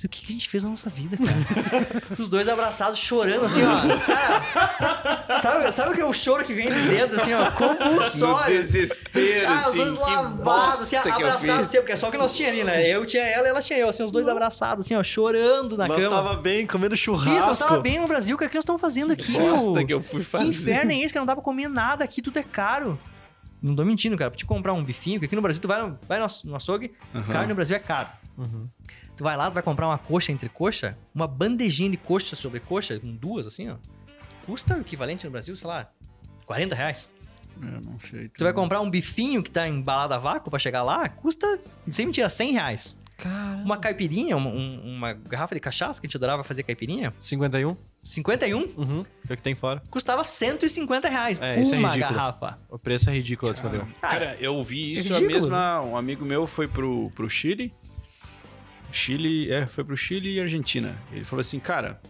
Mas O que, que a gente fez na nossa vida, cara? [laughs] Os dois abraçados, chorando assim, ó. Cara, sabe, sabe o que é o choro que vem de dentro, assim, ó? No Compulsório. desespero, Ah, os assim. dois que lavados, assim, que eu abraçados, assim, porque é só o que nós tinha ali, né? Eu tinha ela e ela tinha eu, assim, os dois abraçados, assim, ó, chorando na Nós cama. tava bem comendo churrasco. Isso, nós tava bem no Brasil, o que é que nós estamos fazendo aqui, Bosta meu? que eu fui Que fazer. inferno é esse que não dá pra comer nada aqui, tudo é caro. Não tô mentindo, cara. Pra te comprar um bifinho, porque aqui no Brasil tu vai no, vai no, aç- no açougue, carne no Brasil é caro. Tu vai lá, tu vai comprar uma coxa entre coxa, uma bandejinha de coxa sobre coxa, com duas assim, ó. Custa o equivalente no Brasil, sei lá, 40 reais. Eu não sei. Tu vai comprar um bifinho que tá embalado a vácuo pra chegar lá, custa, sem mentira, 100 reais. Uma caipirinha, uma, um- uma garrafa de cachaça que a gente adorava fazer caipirinha, 51? 51, Uhum. É o que tem fora. custava 150 reais. É, é uma ridículo. garrafa. O preço é ridículo, esse modelo. Cara, eu vi isso, é a ridículo, mesma... Um amigo meu foi pro, pro Chile. Chile, é, foi pro Chile e Argentina. Ele falou assim, cara...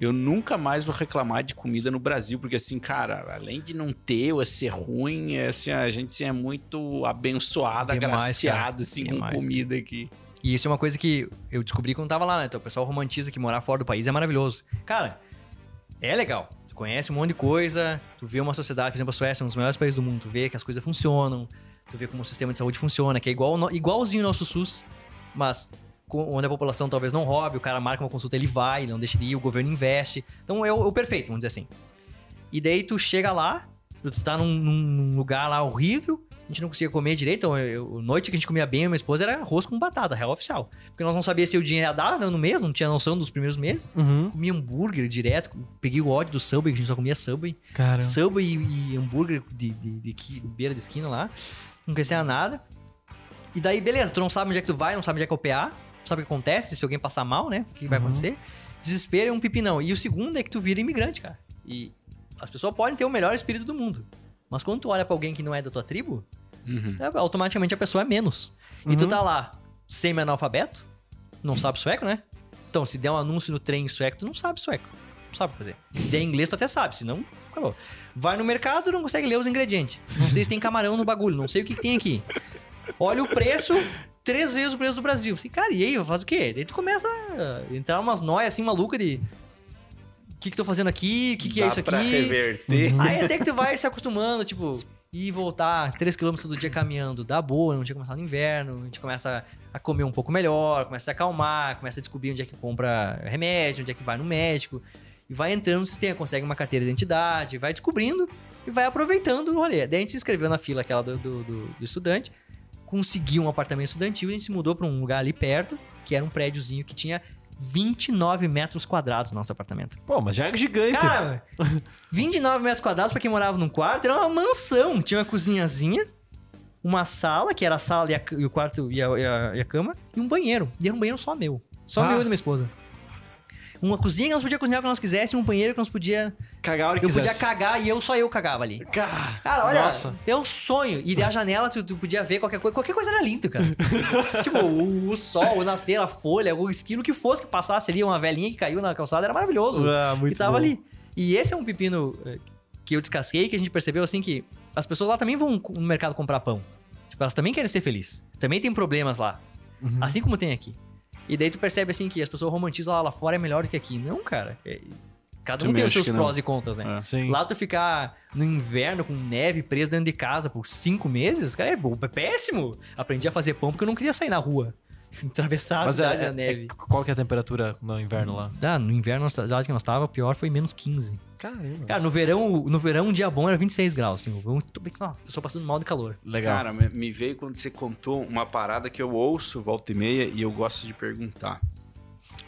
Eu nunca mais vou reclamar de comida no Brasil, porque assim, cara, além de não ter ou ser ruim, é, assim, a gente assim, é muito abençoado, Demais, agraciado, assim, Demais, com comida aqui. E isso é uma coisa que eu descobri quando tava lá, né? Então o pessoal romantiza que morar fora do país é maravilhoso. Cara, é legal. Tu conhece um monte de coisa, tu vê uma sociedade, por exemplo, a Suécia é um dos maiores países do mundo, tu vê que as coisas funcionam, tu vê como o sistema de saúde funciona, que é igual, igualzinho ao nosso SUS, mas onde a população talvez não roube, o cara marca uma consulta, ele vai, ele não deixa de ir, o governo investe. Então é o, o perfeito, vamos dizer assim. E daí tu chega lá, tu tá num, num lugar lá horrível, a gente não conseguia comer direito, então eu, noite que a gente comia bem, minha esposa era arroz com batata, real oficial. Porque nós não sabíamos se o dinheiro ia dar né, no mês, não tinha noção dos primeiros meses. Uhum. Comia hambúrguer direto, peguei o ódio do Subway, que a gente só comia Subway. Caramba. Subway e, e hambúrguer de, de, de, qui- beira de esquina lá. Não conhecia nada. E daí, beleza, tu não sabe onde é que tu vai, não sabe onde é que é o PA, sabe o que acontece, se alguém passar mal, né? O que vai acontecer. Desespero é um pipinão. E o segundo é que tu vira imigrante, cara. E as pessoas podem ter o melhor espírito do mundo. Mas quando tu olha pra alguém que não é da tua tribo, Uhum. é, automaticamente a pessoa é menos. E tu tá lá, semi-analfabeto, não sabe sueco, né? Então, se der um anúncio no trem em sueco, tu não sabe sueco. Não sabe fazer. Se der inglês, tu até sabe, senão, acabou. Vai no mercado, não consegue ler os ingredientes. Não sei se tem camarão no bagulho, não sei o que, que tem aqui. Olha o preço, três vezes o preço do Brasil. Assim, cara, e aí, eu faço o quê? Daí tu começa a entrar umas noias assim malucas de. O que que tô fazendo aqui? O que que é isso aqui? pra reverter. Aí até que tu vai se acostumando, tipo, ir e voltar 3km todo dia caminhando, dá boa, não tinha começado no inverno, a gente começa a comer um pouco melhor, começa a se acalmar, começa a descobrir onde é que compra remédio, onde é que vai no médico. E vai entrando no sistema, consegue uma carteira de identidade, vai descobrindo e vai aproveitando o rolê. Daí a gente se inscreveu na fila aquela do, do, do- do estudante, conseguiu um apartamento estudantil e a gente se mudou pra um lugar ali perto, que era um prédiozinho que tinha 29 metros quadrados no nosso apartamento. Pô, mas já é gigante. Cara, [laughs] 29 metros quadrados pra quem morava num quarto, era uma mansão. Tinha uma cozinhazinha, uma sala, que era a sala e, a- e o quarto e a, e a- e a cama, e um banheiro. E era um banheiro só meu. Só Ah. meu e da minha esposa. Uma cozinha que nós podíamos cozinhar o que nós quiséssemos, um banheiro que nós podíamos. Cagar a hora que Eu podia quisesse. cagar e eu só eu cagava ali. Cara, Cara, olha, Nossa. é um sonho. E da janela tu, tu podia ver qualquer coisa. Qualquer coisa era lindo, cara. [laughs] tipo, o, o sol, o nascer, a folha, o esquilo que fosse que passasse ali, uma velhinha que caiu na calçada, era maravilhoso. Ah, muito e tava bom. ali. E esse é um pepino eh, que eu descasquei, que a gente percebeu assim que as pessoas lá também vão no mercado comprar pão. Tipo, elas também querem ser felizes. Também tem problemas lá. Uhum. Assim como tem aqui. E daí tu percebe assim que as pessoas romantizam lá, lá fora é melhor do que aqui. Não, cara. É- Cada um Também tem os seus não. prós e contras, né? É. Sim. Lá tu ficar no inverno com neve preso dentro de casa por cinco meses, cara, é, bo- é péssimo. Aprendi a fazer pão porque eu não queria sair na rua. [laughs] Atravessar a Mas cidade é, na neve. é- qual que é a temperatura no inverno lá? Ah, no inverno, na cidade que nós tava, pior foi menos 15. Caramba. Cara, no verão, no verão um dia bom era 26 graus, assim. Eu tô bem, ó, eu só passando mal de calor. Legal. Cara, me me veio quando você contou uma parada que eu ouço volta e meia e eu gosto de perguntar.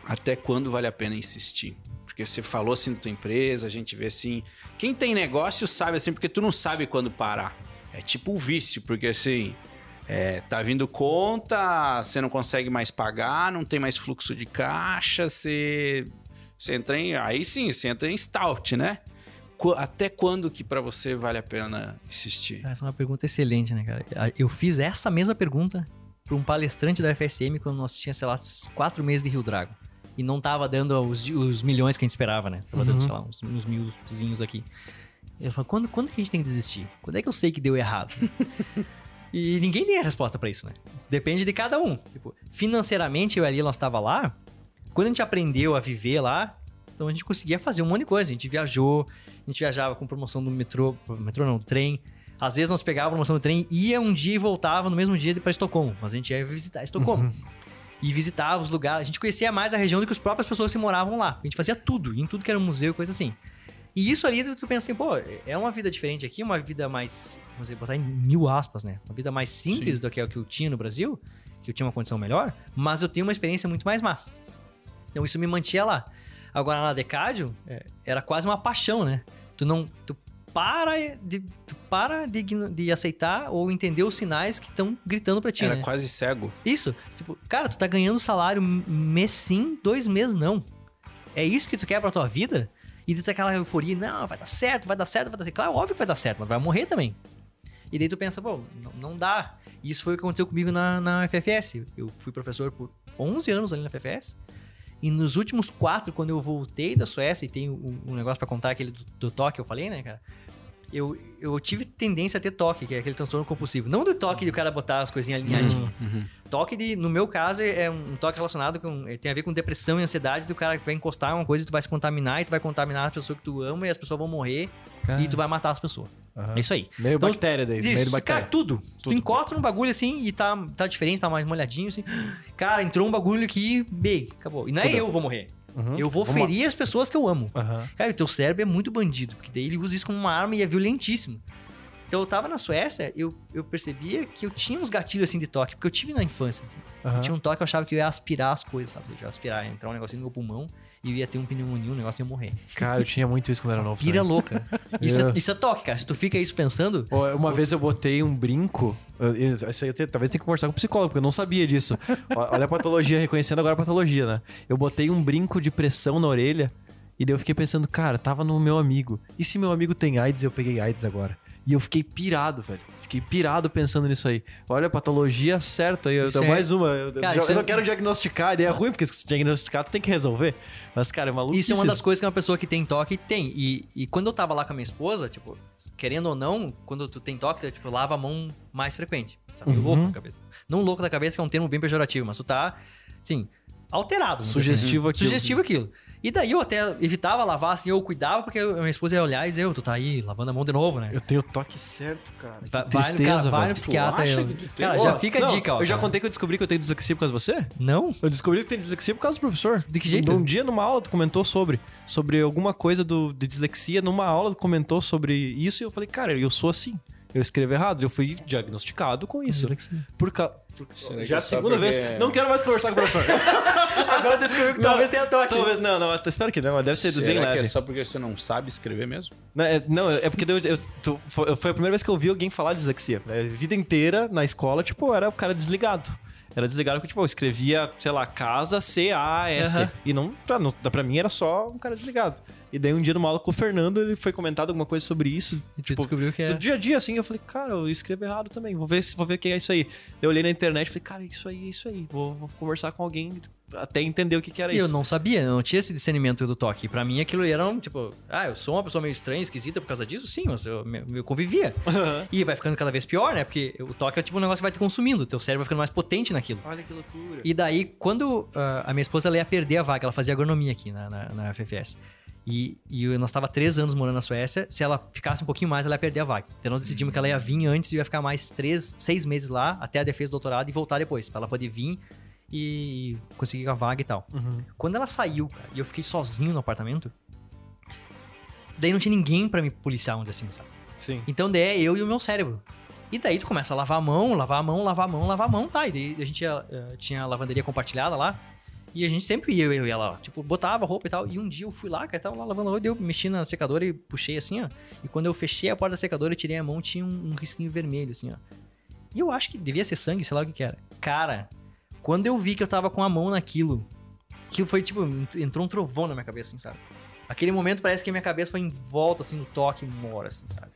Até quando vale a pena insistir? Porque você falou assim da tua empresa, a gente vê assim. Quem tem negócio sabe assim, porque tu não sabe quando parar. É tipo o vício, porque assim. é, tá vindo conta, você não consegue mais pagar, não tem mais fluxo de caixa, você. Você entra em. Aí sim, você entra em stout, né? Até quando que pra você vale a pena insistir? Cara, foi uma pergunta excelente, né, cara? Eu fiz essa mesma pergunta pra um palestrante da FSM quando nós tínhamos, sei lá, quatro meses de Rio Drago. E não tava dando os, os milhões que a gente esperava, né? Tava dando, sei lá, uns, uns milzinhos aqui. Ele falou, quando, quando que a gente tem que desistir? Quando é que eu sei que deu errado? [laughs] e ninguém tem a resposta pra isso, né? Depende de cada um. Tipo, financeiramente, eu ali, nós tava lá. Quando a gente aprendeu a viver lá, então a gente conseguia fazer um monte de coisa. A gente viajou, a gente viajava com promoção do metrô, metrô não, do trem. Às vezes nós pegávamos a promoção do trem, ia um dia e voltava no mesmo dia para Estocolmo. Mas a gente ia visitar Estocolmo. E visitava os lugares. A gente conhecia mais a região do que as próprias pessoas que moravam lá. A gente fazia tudo, em tudo que era museu e coisa assim. E isso ali, tu pensa assim, pô, é uma vida diferente aqui, uma vida mais, vamos dizer, botar em mil aspas, né? Uma vida mais simples Sim. do que a que eu tinha no Brasil, que eu tinha uma condição melhor, mas eu tenho uma experiência muito mais massa. Então isso me mantinha lá. Agora na Decádio, é, era quase uma paixão, né? Tu não. Tu para de, tu para de, de aceitar ou entender os sinais que estão gritando pra ti, Era né? quase cego. Isso. Tipo, cara, tu tá ganhando salário mês sim, dois meses não. É isso que tu quer pra tua vida? E tu tá aquela euforia, não, vai dar certo, vai dar certo, vai dar certo. Claro, óbvio que vai dar certo, mas vai morrer também. E daí tu pensa, pô, não, não dá. E isso foi o que aconteceu comigo na, na FFS. Eu fui professor por 11 anos ali na FFS. E nos últimos quatro, quando eu voltei da Suécia, e tem um, um negócio pra contar, aquele do, do toque que eu falei, né, cara? Eu, eu tive tendência a ter toque, que é aquele transtorno compulsivo. Não do toque de o cara botar as coisinhas alinhadinhas. Toque de, no meu caso, é um toque relacionado com. é, Tem a ver com depressão e ansiedade do cara que vai encostar uma coisa e tu vai se contaminar e tu vai contaminar as pessoas que tu ama e as pessoas vão morrer e tu vai matar as pessoas. Aham. É isso aí. Meio Então, bactéria daí, Isso, meio de cara, bactéria. tudo. Tu Tudo. encosta num bagulho assim e tá, tá diferente, tá mais molhadinho assim. Cara, entrou um bagulho aqui, bem, acabou. E não é Fudeu. eu vou morrer. Uhum. Eu vou Vamos lá. ferir as pessoas que eu amo. Aham. Cara, o teu cérebro é muito bandido, porque daí ele usa isso como uma arma e é violentíssimo. Então eu tava na Suécia, eu, eu percebia que eu tinha uns gatilhos assim de toque, porque eu tive na infância. assim. Aham. Eu tinha um toque, eu achava que eu ia aspirar as coisas, sabe? Eu ia aspirar, ia entrar um negocinho no meu pulmão e eu ia ter um pneumonia, um negócio e ia morrer. Cara, eu tinha muito isso quando era novo. Pira também. louca. [laughs] Isso, É. é, isso é toque, cara. Se tu fica isso pensando, Uma vez eu botei um brinco. eu- eu- Isso aí eu te- talvez tenha que conversar com o psicólogo, porque eu não sabia disso. Olha a patologia, reconhecendo agora a patologia, né? Eu botei um brinco de pressão na orelha e daí eu fiquei pensando, cara, tava no meu amigo. E se meu amigo tem AIDS eu peguei AIDS agora? E eu fiquei pirado, velho. Fiquei pirado pensando nisso aí. Olha, a patologia certa aí. Eu Isso é- mais uma. Eu, Cara, eu isso não é- quero diagnosticar, ideia é ruim, porque se diagnosticar, tu tem que resolver. Mas, cara, é maluco. isso é uma das coisas que uma pessoa que tem toque tem. E, e quando eu tava lá com a minha esposa, tipo, querendo ou não, quando tu tem toque, tu, tipo, lava a mão mais frequente. Tá Uhum. louco da cabeça. Não louco da cabeça, que é um termo bem pejorativo, mas tu tá, assim, alterado. dizer Sugestivo assim. aquilo. Sugestivo aquilo. E daí eu até evitava lavar, assim, eu cuidava, porque a minha esposa ia olhar e dizer, "Ô, tu tá aí lavando a mão de novo, né? Eu tenho o toque certo, cara. Vai, Que vai, no- tristeza, cara, vai velho. no psiquiatra. acha eu- que? Cara, já fica a não, dica, ó. Eu já cara. contei que eu descobri que eu tenho dislexia por causa de você? Não? Eu descobri que tem dislexia por causa do professor. De que jeito? Um dia numa aula tu comentou sobre sobre alguma coisa do, de dislexia, numa aula tu comentou sobre isso e eu falei, cara, eu sou assim. Eu escrevo errado, eu fui diagnosticado com isso. Por ca... Já é a segunda vez. Não quero mais conversar com o professor. [laughs] Agora tu descobriu que talvez tenha toque. Talvez, não, não, espero que não, mas deve ser Será bem que leve. é só porque você não sabe escrever mesmo? Não, é, não, é porque eu, eu- tu- foi, a primeira vez que eu ouvi alguém falar de dislexia. É, vida inteira na escola, tipo, era o cara desligado. Era desligado porque, tipo, eu escrevia, sei lá, casa, C-A-S. Aham. E não pra, não, pra mim era só um cara desligado. E daí um dia numa aula com o Fernando, ele foi comentado alguma coisa sobre isso. E tipo, descobriu que é... do dia a dia, assim, eu falei, cara, eu escrevo errado também. Vou ver, vou ver o que é isso aí. Eu olhei na internet e falei, cara, isso aí, isso aí. Vou, vou conversar com alguém até entender o que, que era E eu isso. não sabia, eu não tinha esse discernimento do toque. Pra mim, aquilo era um, tipo, ah, eu sou uma pessoa meio estranha, esquisita por causa disso? Sim, mas eu, eu convivia. [laughs] E vai ficando cada vez pior, né? Porque o toque é tipo um negócio que vai te consumindo, teu cérebro vai ficando mais potente naquilo. Olha que loucura. E daí, quando ah, a minha esposa ela ia perder a vaga, ela fazia agronomia aqui na, na, na FFS. E, e nós estava três anos morando na Suécia. Se ela ficasse um pouquinho mais, ela ia perder a vaga. Então nós decidimos que ela ia vir antes e ia ficar mais três, seis meses lá, até a defesa do doutorado e voltar depois, pra ela poder vir e conseguir a vaga e tal. Quando ela saiu, cara, e eu fiquei sozinho no apartamento, daí não tinha ninguém pra me policiar, dizer assim, sabe? Sim. Então daí é eu e o meu cérebro. E daí tu começa a lavar a mão, lavar a mão, lavar a mão, lavar a mão, tá? E daí a gente eh, tinha a lavanderia compartilhada lá. E a gente sempre ia, eu ia lá, tipo, botava roupa e tal. E um dia eu fui lá, cara, tava lá lavando roupa, eu mexi na secadora e puxei assim, ó. E quando eu fechei a porta da secadora e tirei a mão, tinha um, um risquinho vermelho, assim, ó. E eu acho que devia ser sangue, sei lá o que que era. Cara, quando eu vi que eu tava com a mão naquilo, aquilo foi tipo, entrou um trovão na minha cabeça, assim, sabe? Aquele momento parece que a minha cabeça foi em volta, assim, no toque, mora, assim, sabe?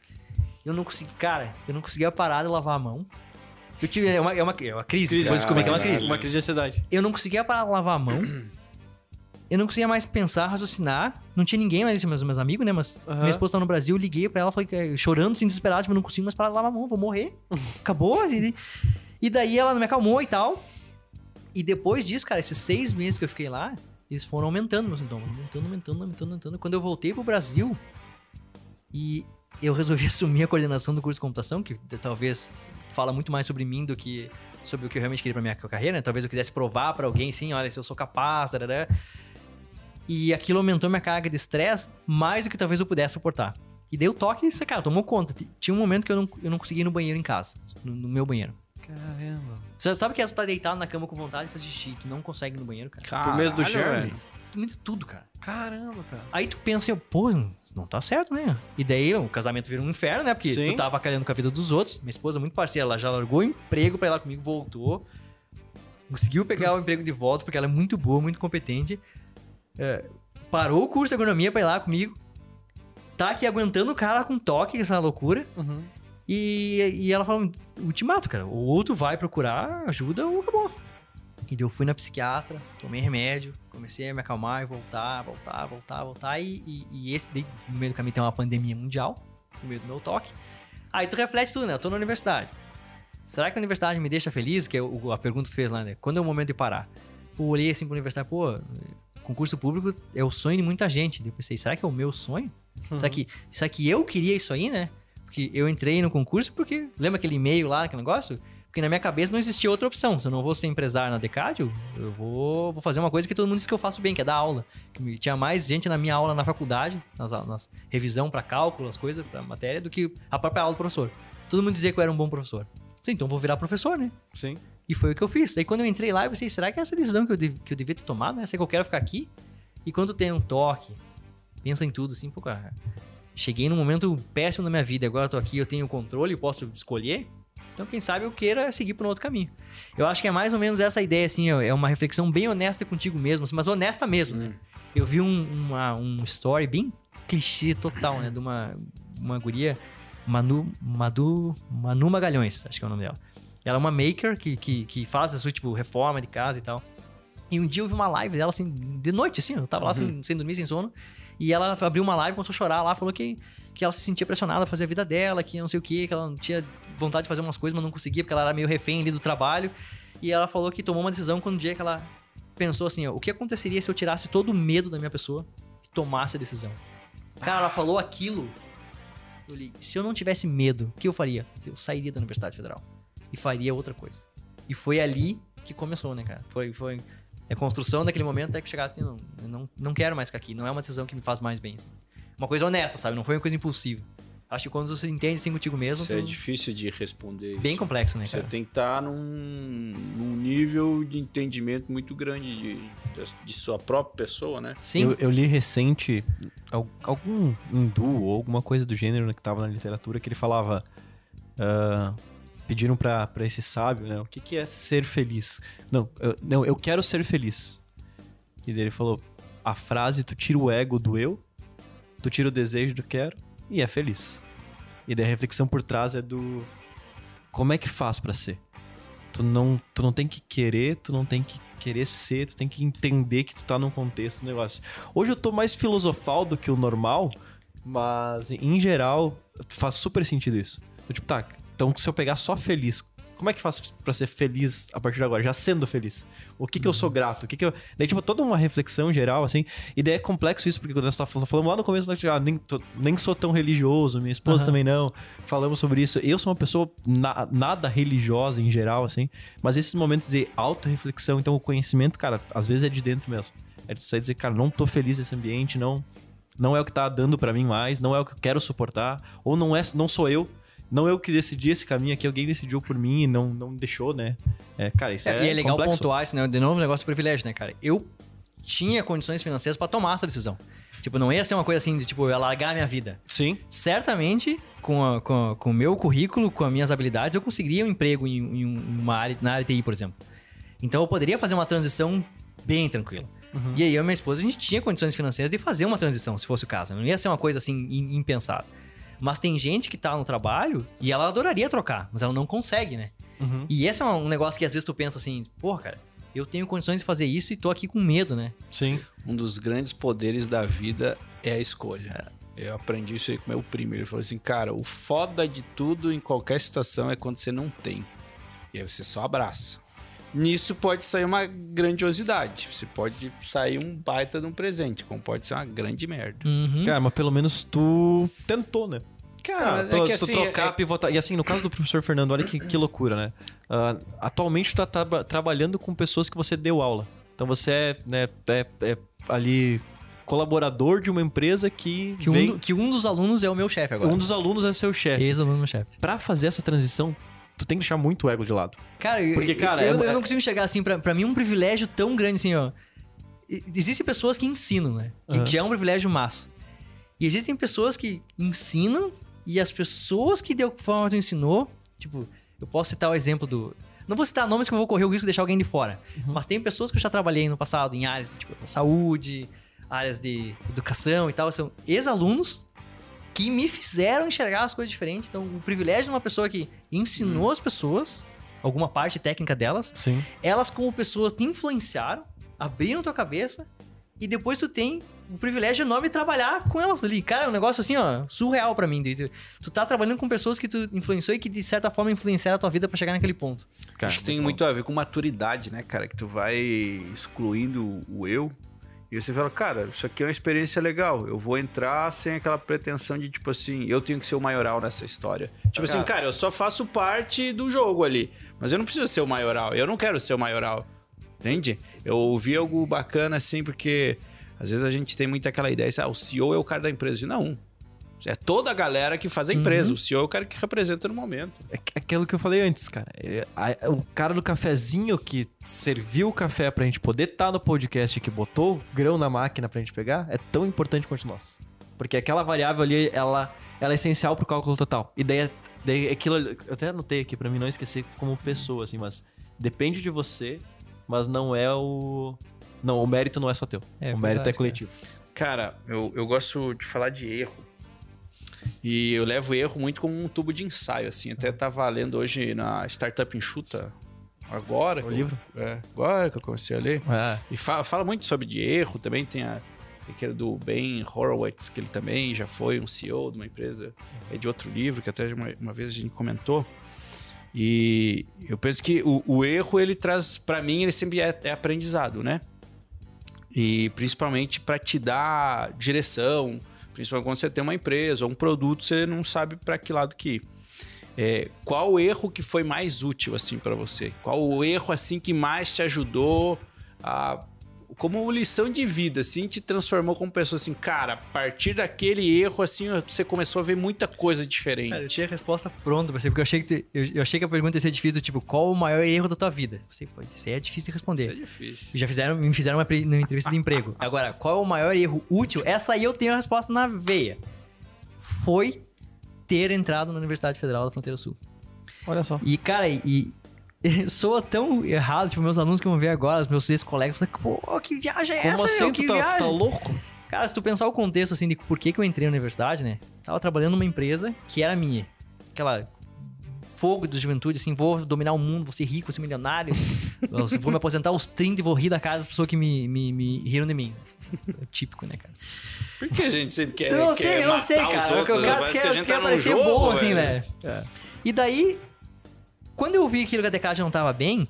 Eu não consegui, cara, eu não conseguia parar de lavar a mão. Eu tive, é uma, é uma, é uma crise, depois descobri que é uma crise. Uma crise de ansiedade. Eu não conseguia parar de lavar a mão. Eu não conseguia mais pensar, raciocinar. Não tinha ninguém mais, meus, meus amigos, né? Mas Aham. minha esposa tava no Brasil, eu liguei pra ela, falei, que- chorando, assim, desesperado, tipo, não consigo mais parar de lavar a mão, vou morrer. [laughs] Acabou. E, e daí ela me acalmou e tal. E depois disso, cara, esses seis meses que eu fiquei lá, eles foram aumentando meus sintomas. Aumentando, aumentando, aumentando, aumentando. Quando eu voltei pro Brasil e eu resolvi [laughs] assumir a coordenação do curso de computação, que talvez fala muito mais sobre mim do que sobre o que eu realmente queria pra minha carreira, né? Talvez eu quisesse provar pra alguém, sim, olha, se eu sou capaz, tarará. E aquilo aumentou minha carga de estresse mais do que talvez eu pudesse suportar. E o toque, isso, cara, tomou conta. Tinha um momento que eu não, eu não conseguia ir no banheiro em casa, no, no meu banheiro. Caramba. Sabe, sabe que é tu tá deitado na cama com vontade de fazer xixi, tu não consegue ir no banheiro, cara. Por medo do Caralho, germe? tudo, cara. Caramba, cara. Aí tu pensa, assim, pô, não tá certo, né? E daí o casamento vira um inferno, né? Porque Sim. tu tava calhando com a vida dos outros. Minha esposa é muito parceira, ela já largou o emprego pra ir lá comigo, voltou. Conseguiu pegar o emprego de volta, porque ela é muito boa, muito competente. É, parou o curso de agronomia pra ir lá comigo. Tá aqui aguentando o cara com toque, essa loucura. Uhum. E, e ela falou, ultimato, cara. Ou outro vai procurar ajuda ou acabou. E daí eu fui na psiquiatra, tomei remédio, comecei a me acalmar e voltar, voltar, voltar, voltar. E, e, e esse, daí, no meio do caminho tem uma pandemia mundial, no meio do meu toque. Aí tu reflete tudo, né? Eu tô na universidade. Será que a universidade me deixa feliz? Que é o- a pergunta que tu fez lá, né? Quando é o momento de parar? Pô, olhei assim pra universidade, pô, concurso público é o sonho de muita gente. Daí eu pensei, será que é o meu sonho? Será, que, será que eu queria isso aí, né? Porque eu entrei no concurso porque. Lembra aquele e-mail lá, aquele negócio? Porque na minha cabeça não existia outra opção. Se eu não vou ser empresário na Decádio, eu vou, vou fazer uma coisa que todo mundo diz que eu faço bem, que é dar aula. Que tinha mais gente na minha aula na faculdade, nas, nas revisão para cálculo, as coisas, pra matéria, do que a própria aula do professor. Todo mundo dizia que eu era um bom professor. Sim, então eu vou virar professor, né? Sim. E foi o que eu fiz. Daí quando eu entrei lá, eu pensei, será que é essa decisão que eu, que eu devia ter tomado, né? Será que eu quero ficar aqui? E quando tem um toque, pensa em tudo, assim, pô, cara, cheguei num momento péssimo na minha vida, agora eu tô aqui, eu tenho o controle, eu posso escolher. Então, quem sabe eu queira seguir por um outro caminho. Eu acho que é mais ou menos essa ideia, assim, é uma reflexão bem honesta contigo mesmo, assim, mas honesta mesmo, né? Eu vi um, uma- um story bem clichê total, né? De uma, uma guria, Manu, Madu, Manu Magalhães, acho que é o nome dela. Ela é uma maker que, que, que faz essa, tipo, reforma de casa e tal. E um dia eu vi uma live dela, assim, de noite, assim, eu tava lá sem, sem dormir, sem sono. E ela abriu uma live, começou a chorar lá, falou que, que ela se sentia pressionada pra fazer a vida dela, que não sei o que, que ela não tinha vontade de fazer umas coisas, mas não conseguia, porque ela era meio refém ali do trabalho. E ela falou que tomou uma decisão quando o dia que ela pensou assim, ó, o que aconteceria se eu tirasse todo o medo da minha pessoa e tomasse a decisão? Cara, ela falou aquilo. Eu li, se eu não tivesse medo, o que eu faria? Eu sairia da Universidade Federal e faria outra coisa. E foi ali que começou, né, cara? Foi, foi a construção daquele momento até que chegasse assim, não, não, não quero mais ficar aqui. Não é uma decisão que me faz mais bem. assim. Uma coisa honesta, sabe? Não foi uma coisa impulsiva. Acho que quando você entende assim contigo mesmo, Isso é tu- difícil de responder. bem isso. complexo, né, Você cara? tem que estar num, num nível de entendimento muito grande de, de, de sua própria pessoa, né? Sim. Eu, eu li recente al- algum hindu ou alguma coisa do gênero né, que tava na literatura que ele falava. ah, pediram pra esse sábio, né? O que, que é ser feliz? Não eu, não, eu quero ser feliz. E daí ele falou: a frase, tu tira o ego do eu, tu tira o desejo do quero e é feliz. E daí a reflexão por trás é do. Como é que faz pra ser? Tu não, tu não tem que querer, tu não tem que querer ser, tu tem que entender que tu tá num contexto do negócio. Hoje eu tô mais filosofal do que o normal, mas em geral faz super sentido isso. Eu, tipo, tá, então se eu pegar só feliz, como é que faço pra ser feliz a partir de agora, já sendo feliz? O que que eu sou grato? O que que eu... Daí, tipo, toda uma reflexão geral, assim, e daí é complexo isso, porque quando nós tá fal- falamos lá no começo, nós, ah, nem, tô- nem sou tão religioso, minha esposa Aham. também não, falamos sobre isso. Eu sou uma pessoa na- nada religiosa em geral, assim, mas esses momentos de auto-reflexão, então o conhecimento, cara, às vezes é de dentro mesmo. É de você dizer, cara, não tô feliz nesse ambiente, não não é o que tá dando pra mim mais, não é o que eu quero suportar, ou não é, não sou eu, não eu que decidi esse caminho aqui, alguém decidiu por mim e não não deixou, né? É, cara, isso é, e é legal complexo. pontuar isso, né? De novo, um negócio de privilégio, né, cara? Eu tinha condições financeiras pra tomar essa decisão. Tipo, não ia ser uma coisa assim de, tipo, eu largar a minha vida. Sim. Certamente, com, a- com, a- com o meu currículo, com as minhas habilidades, eu conseguiria um emprego em, em um- uma área, na área de TI, por exemplo. Então, eu poderia fazer uma transição bem tranquila. E aí, eu e minha esposa, a gente tinha condições financeiras de fazer uma transição, se fosse o caso. Não ia ser uma coisa assim, im- impensada. Mas tem gente que tá no trabalho e ela adoraria trocar, mas ela não consegue, né? Uhum. E esse é um negócio que às vezes tu pensa assim, porra, cara, eu tenho condições de fazer isso e tô aqui com medo, né? Sim. Um dos grandes poderes da vida é a escolha. Eu aprendi isso aí com meu primo. Ele falou assim, cara, o foda de tudo em qualquer situação é quando você não tem. E aí você só abraça. Nisso pode sair uma grandiosidade. Você pode sair um baita de um presente, como pode ser uma grande merda. Uhum. Cara, mas pelo menos tu tentou, né? Cara, Cara, é que se tu assim, trocar, é- pivotar. E assim, no caso do professor Fernando, olha que, que loucura, né? Ah, atualmente tu tá traba- trabalhando com pessoas que você deu aula. Então você é, né, é, é ali colaborador de uma empresa que, Que um, vem- do- que um dos alunos é o meu chefe agora. um dos alunos é seu chefe. Ex-aluno meu chefe. Pra fazer essa transição, tu tem que deixar muito o ego de lado. Cara, Porque, cara, eu, é- eu não consigo chegar assim, pra, pra mim um privilégio tão grande assim, ó. Existem pessoas que ensinam, né? Que, que é um privilégio massa. E existem pessoas que ensinam e as pessoas que deu forma tu ensinou, tipo, eu posso citar o exemplo do. Não vou citar nomes que eu vou correr o risco de deixar alguém de fora. Mas tem pessoas que eu já trabalhei no passado em áreas tipo, da saúde, áreas de educação e tal. São ex-alunos que me fizeram enxergar as coisas diferentes. Então, o privilégio de uma pessoa que ensinou as pessoas, alguma parte técnica delas, Sim. elas como pessoas te influenciaram, abriram tua cabeça e depois tu tem o privilégio enorme de trabalhar com elas ali. Cara, é um negócio assim, ó, surreal pra mim. de- Tu tá trabalhando com pessoas que tu influenciou e que de certa forma influenciaram a tua vida pra chegar naquele ponto. Acho que tem muito a ver com maturidade, né, cara? Que tu vai excluindo o eu. E você fala, cara, isso aqui é uma experiência legal. Eu vou entrar sem aquela pretensão de, tipo assim, eu tenho que ser o maioral nessa história. Tipo assim, cara, eu só faço parte do jogo ali. Mas eu não preciso ser o maioral. Eu não quero ser o maioral. Entende? Eu ouvi algo bacana assim, porque às vezes a gente tem muito aquela ideia, ah, o CEO é o cara da empresa. Não. É toda a galera que faz a empresa. O CEO é o cara que representa no momento. É aquilo que eu falei antes, cara. É, a- o cara do cafezinho que serviu o café pra gente poder estar no podcast, que botou grão na máquina pra gente pegar, é tão importante quanto nós. Porque aquela variável ali, ela, ela é essencial pro cálculo total. E daí, é- daí aquilo. Eu até anotei aqui pra mim não esquecer como pessoa, assim, mas depende de você, mas não é o. Não, o mérito não é só teu. É o mérito verdade, é coletivo. Cara, eu, eu gosto de falar de erro. E eu levo erro muito como um tubo de ensaio, assim. Até tava lendo hoje na Startup Enxuta, agora. O que eu- livro? é, agora que eu comecei a ler. É. E fala, fala muito sobre de erro, também tem a, tem aquele do Ben Horowitz, que ele também já foi um CEO de uma empresa, é de outro livro, que até uma, uma vez a gente comentou. E eu penso que o, o erro, ele traz, pra mim, ele sempre é, é aprendizado, né? E principalmente para te dar direção, principalmente quando você tem uma empresa ou um produto, você não sabe para que lado que ir. É, qual o erro que foi mais útil assim para você? Qual o erro assim que mais te ajudou a como lição de vida, assim, te transformou como pessoa assim, cara, a partir daquele erro, assim, você começou a ver muita coisa diferente. Cara, eu tinha a resposta pronta pra você, porque eu achei que, tu- eu, eu achei que a pergunta ia ser difícil, tipo, qual o maior erro da tua vida? Você, pô, isso aí é difícil de responder. Isso é difícil. Já fizeram, me fizeram uma, uma entrevista de emprego. Agora, qual é o maior erro útil? Essa aí eu tenho a resposta na veia. Foi ter entrado na Universidade Federal da Fronteira Sul. Olha só. E, cara, e [laughs] soa tão errado, tipo, meus alunos que vão ver agora, os meus ex-colegas, pô, que viagem é Como essa, assim? meu? Que tá, tu viagem? tá louco? Cara, se tu pensar o contexto, assim, de por que, que eu entrei na universidade, né? Tava trabalhando numa empresa que era minha. Aquela fogo da juventude, assim, vou dominar o mundo, vou ser rico, vou ser milionário. [laughs] vou me aposentar aos 30 e vou rir da cara das pessoas que me, me, me riram de mim. É típico, né, cara? Por que a gente sempre quer Eu não quer sei, eu não sei, cara. outros, quero, Parece quero, que a gente quero tá parecer jogo, bom, assim, velho. né? E daí, quando eu vi que a Decade não tava bem,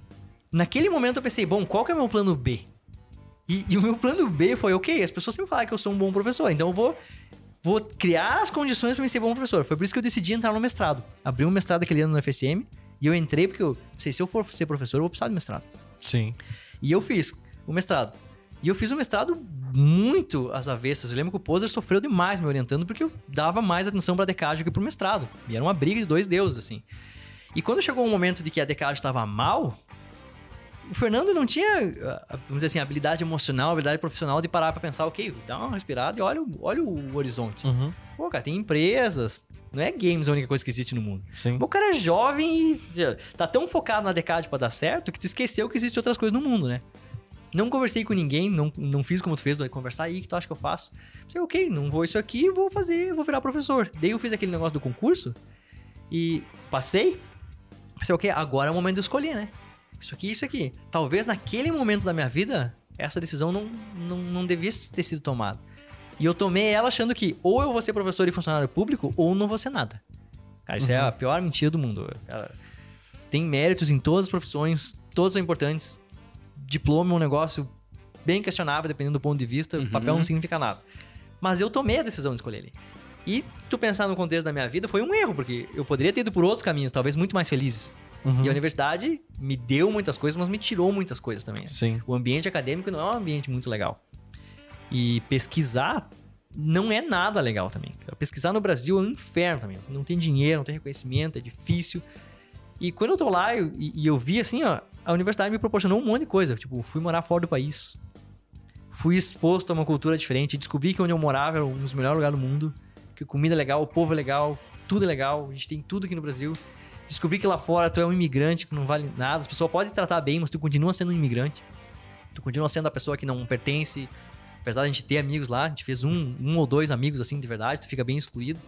naquele momento eu pensei, bom, qual que é o meu plano B? E, e o meu plano B foi, ok, as pessoas sempre falam que eu sou um bom professor, então eu vou, vou criar as condições para me ser bom professor. Foi por isso que eu decidi entrar no mestrado. Abri um mestrado aquele ano no FSM, e eu entrei porque eu sei, se eu for ser professor, eu vou precisar de mestrado. Sim. E eu fiz o mestrado. E eu fiz o mestrado muito às avessas. Eu lembro que o Poser sofreu demais me orientando porque eu dava mais atenção pra Decade que pro mestrado. E era uma briga de dois deuses, assim. E quando chegou o momento de que a Decade estava mal, o Fernando não tinha, ah, vamos dizer assim, habilidade emocional, habilidade profissional de parar pra pensar, ok, dá uma respirada e olha, o- olha o horizonte. Uhum. Pô, cara, tem empresas. Não é games a única coisa que existe no mundo. Sim. O cara é jovem e tá tão focado na Decade pra dar certo que tu esqueceu que existem outras coisas no mundo, né? Não conversei com ninguém, não, não fiz como tu fez, conversar aí, o que tu acha que eu faço? Pensei, ok, não vou isso aqui, vou fazer, vou virar professor. Daí eu fiz aquele negócio do concurso e passei. Pensei, ok, agora é o momento de eu escolher, né? Isso aqui, isso aqui. Talvez naquele momento da minha vida, essa decisão não, não, não devia ter sido tomada. E eu tomei ela achando que ou eu vou ser professor e funcionário público ou não vou ser nada. Cara, isso é a pior mentira do mundo. Cara, tem méritos em todas as profissões, todas são importantes. Diploma é um negócio bem questionável, dependendo do ponto de vista. O papel não significa nada. Mas eu tomei a decisão de escolher ele. E se tu pensar no contexto da minha vida, foi um erro, porque eu poderia ter ido por outros caminhos, talvez muito mais felizes. Uhum. E a universidade me deu muitas coisas, mas me tirou muitas coisas também. Sim. O ambiente acadêmico não é um ambiente muito legal. E pesquisar não é nada legal também. Pesquisar no Brasil é um inferno também. Não tem dinheiro, não tem reconhecimento, é difícil. E quando eu tô lá eu- e, e eu vi assim, ó, a universidade me proporcionou um monte de coisa. Tipo, fui morar fora do país. Fui exposto a uma cultura diferente. Descobri que onde eu morava era um dos melhores lugares do mundo. Que comida é legal, o povo é legal, tudo é legal. A gente tem tudo aqui no Brasil. Descobri que lá fora tu é um imigrante que não vale nada. As pessoas podem te tratar bem, mas tu continua sendo um imigrante. Tu continua sendo a pessoa que não pertence. Apesar de a gente ter amigos lá, a gente fez um, um ou dois amigos assim de verdade, tu fica bem excluído.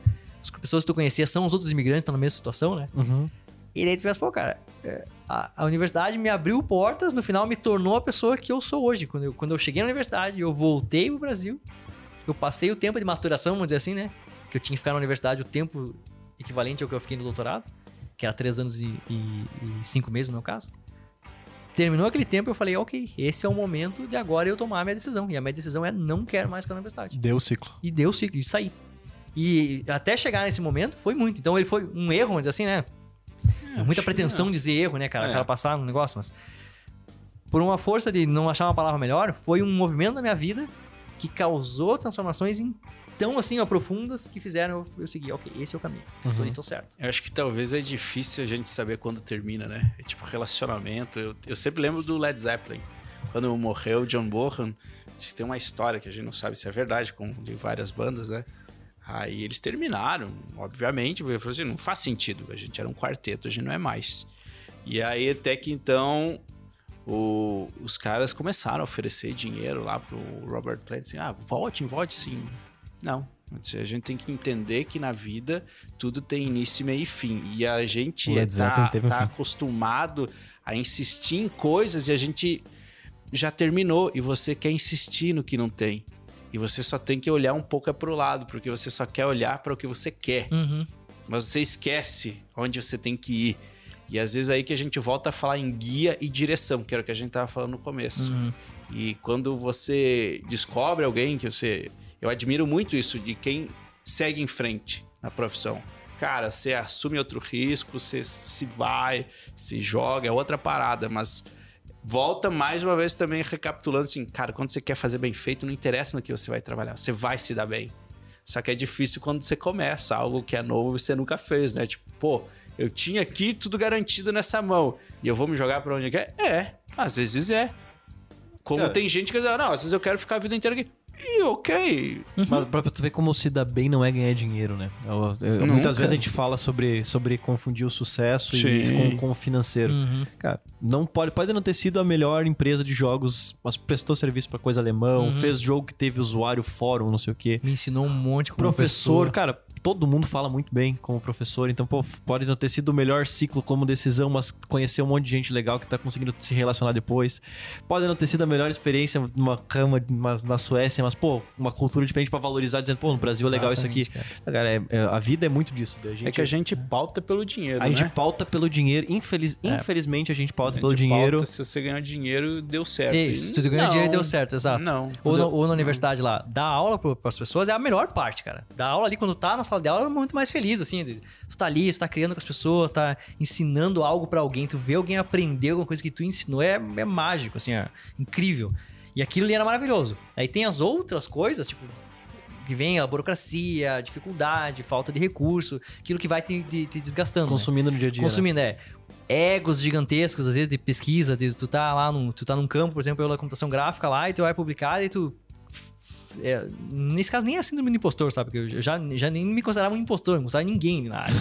As pessoas que tu conhecia são os outros imigrantes estão na mesma situação, né? Uhum. E daí tu pensa, pô, cara, é, a, a universidade me abriu portas, no final me tornou a pessoa que eu sou hoje. Quando eu, quando eu cheguei na universidade, eu voltei pro Brasil, eu passei o tempo de maturação, vamos dizer assim, né? Que eu tinha que ficar na universidade o tempo equivalente ao que eu fiquei no doutorado, que era três anos e, e- e cinco meses no meu caso. Terminou aquele tempo eu falei, ok, esse é o momento de agora eu tomar a minha decisão. E a minha decisão é não quero mais ficar na universidade. Deu o ciclo. E deu o ciclo, e saí. E até chegar nesse momento foi muito. Então ele foi um erro, vamos dizer assim, né? É muita pretensão de dizer erro, né, cara? É. O cara passar no negócio, mas. Por uma força de não achar uma palavra melhor, foi um movimento na minha vida que causou transformações em tão assim, ó, profundas que fizeram eu, eu seguir, ok, esse é o caminho. Tô ali, tô certo. Eu acho que talvez é difícil a gente saber quando termina, né? É tipo relacionamento. Eu, eu sempre lembro do Led Zeppelin. Quando morreu o John Bonham, tem uma história que a gente não sabe se é verdade, como de várias bandas, né? Aí eles terminaram, obviamente, porque falou assim, não faz sentido, a gente era um quarteto, a gente não é mais. E aí até que então o- os caras começaram a oferecer dinheiro lá pro Robert Plant, assim, ah, volte, volte sim. Não, a gente tem que entender que na vida tudo tem início, meio e fim. E a gente O Led Zeppelin tá, tá acostumado a insistir em coisas e a gente já terminou e você quer insistir no que não tem. E você só tem que olhar um pouco é pro lado, porque você só quer olhar para o que você quer. Uhum. Mas você esquece onde você tem que ir. E às vezes é aí que a gente volta a falar em guia e direção, que era o que a gente tava falando no começo. E quando você descobre alguém que você. Eu admiro muito isso de quem segue em frente na profissão. Cara, você assume outro risco, você se vai, se joga, é outra parada, mas volta mais uma vez também recapitulando assim, cara, quando você quer fazer bem feito, não interessa no que você vai trabalhar, você vai se dar bem. Só que é difícil quando você começa algo que é novo e você nunca fez, né? Tipo, pô, eu tinha aqui tudo garantido nessa mão e eu vou me jogar pra onde quer? É, às vezes é. Como É. tem gente que diz, ah, não, às vezes eu quero ficar a vida inteira aqui. E ok. Mas pra tu ver como se dar bem não é ganhar dinheiro, né? Eu- eu- Nunca. muitas vezes a gente fala sobre, sobre confundir o sucesso e com, com o financeiro. Cara, não pode, pode não ter sido a melhor empresa de jogos, mas prestou serviço pra coisa alemão, fez jogo que teve usuário, fórum, não sei o quê. Me ensinou um monte como professor, pessoa. cara, todo mundo fala muito bem como professor, então, pô, pode não ter sido o melhor ciclo como decisão, mas conhecer um monte de gente legal que tá conseguindo se relacionar depois. Pode não ter sido a melhor experiência numa cama mas na Suécia, mas, pô, uma cultura diferente pra valorizar, dizendo, pô, no Brasil é legal isso aqui. Exatamente, Cara, é- é- a vida é muito disso. A gente, É que a gente pauta pelo dinheiro, a gente né? pauta pelo dinheiro, infeliz, É. infelizmente a gente pauta A pelo gente dinheiro. pauta, se você ganhar dinheiro, deu certo. Isso, E tudo ganha não, dinheiro deu certo, exato. Não. Ou, no- ou na universidade lá, dar aula para as pessoas é a melhor parte, cara. Dar aula ali quando tá na sala de aula é muito mais feliz, assim. de- Tu tá ali, tu tá criando com as pessoas, tá ensinando algo pra alguém, tu vê alguém aprender alguma coisa que tu ensinou, é, é mágico, assim, é incrível. E aquilo ali era maravilhoso. Aí tem as outras coisas, tipo, que vem a burocracia, a dificuldade, falta de recurso, aquilo que vai te, te- te desgastando. né? Consumindo no dia a dia. né? Consumindo, é. Egos gigantescos, às vezes, de pesquisa, de tu tá lá num, tu tá num campo, por exemplo, pela computação gráfica lá, e tu vai publicar e tu. É, nesse caso, nem é síndrome do impostor, sabe? Porque eu já, já nem me considerava um impostor, não considerava ninguém na [laughs] área.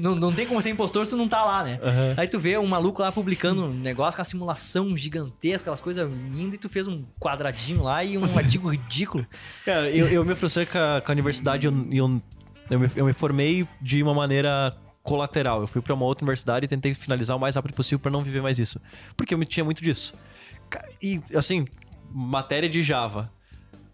não, não tem como ser impostor se tu não tá lá, né? Aí tu vê um maluco lá publicando um negócio com a simulação gigantesca, aquelas coisas lindas, e tu fez um quadradinho lá e um artigo ridículo. [laughs] Cara, eu, eu me frustrei com a, com a universidade, eu, eu, eu, me, eu me formei de uma maneira colateral. Eu fui pra uma outra universidade e tentei finalizar o mais rápido possível pra não viver mais isso. Porque eu me tinha muito disso. E, assim, matéria de Java.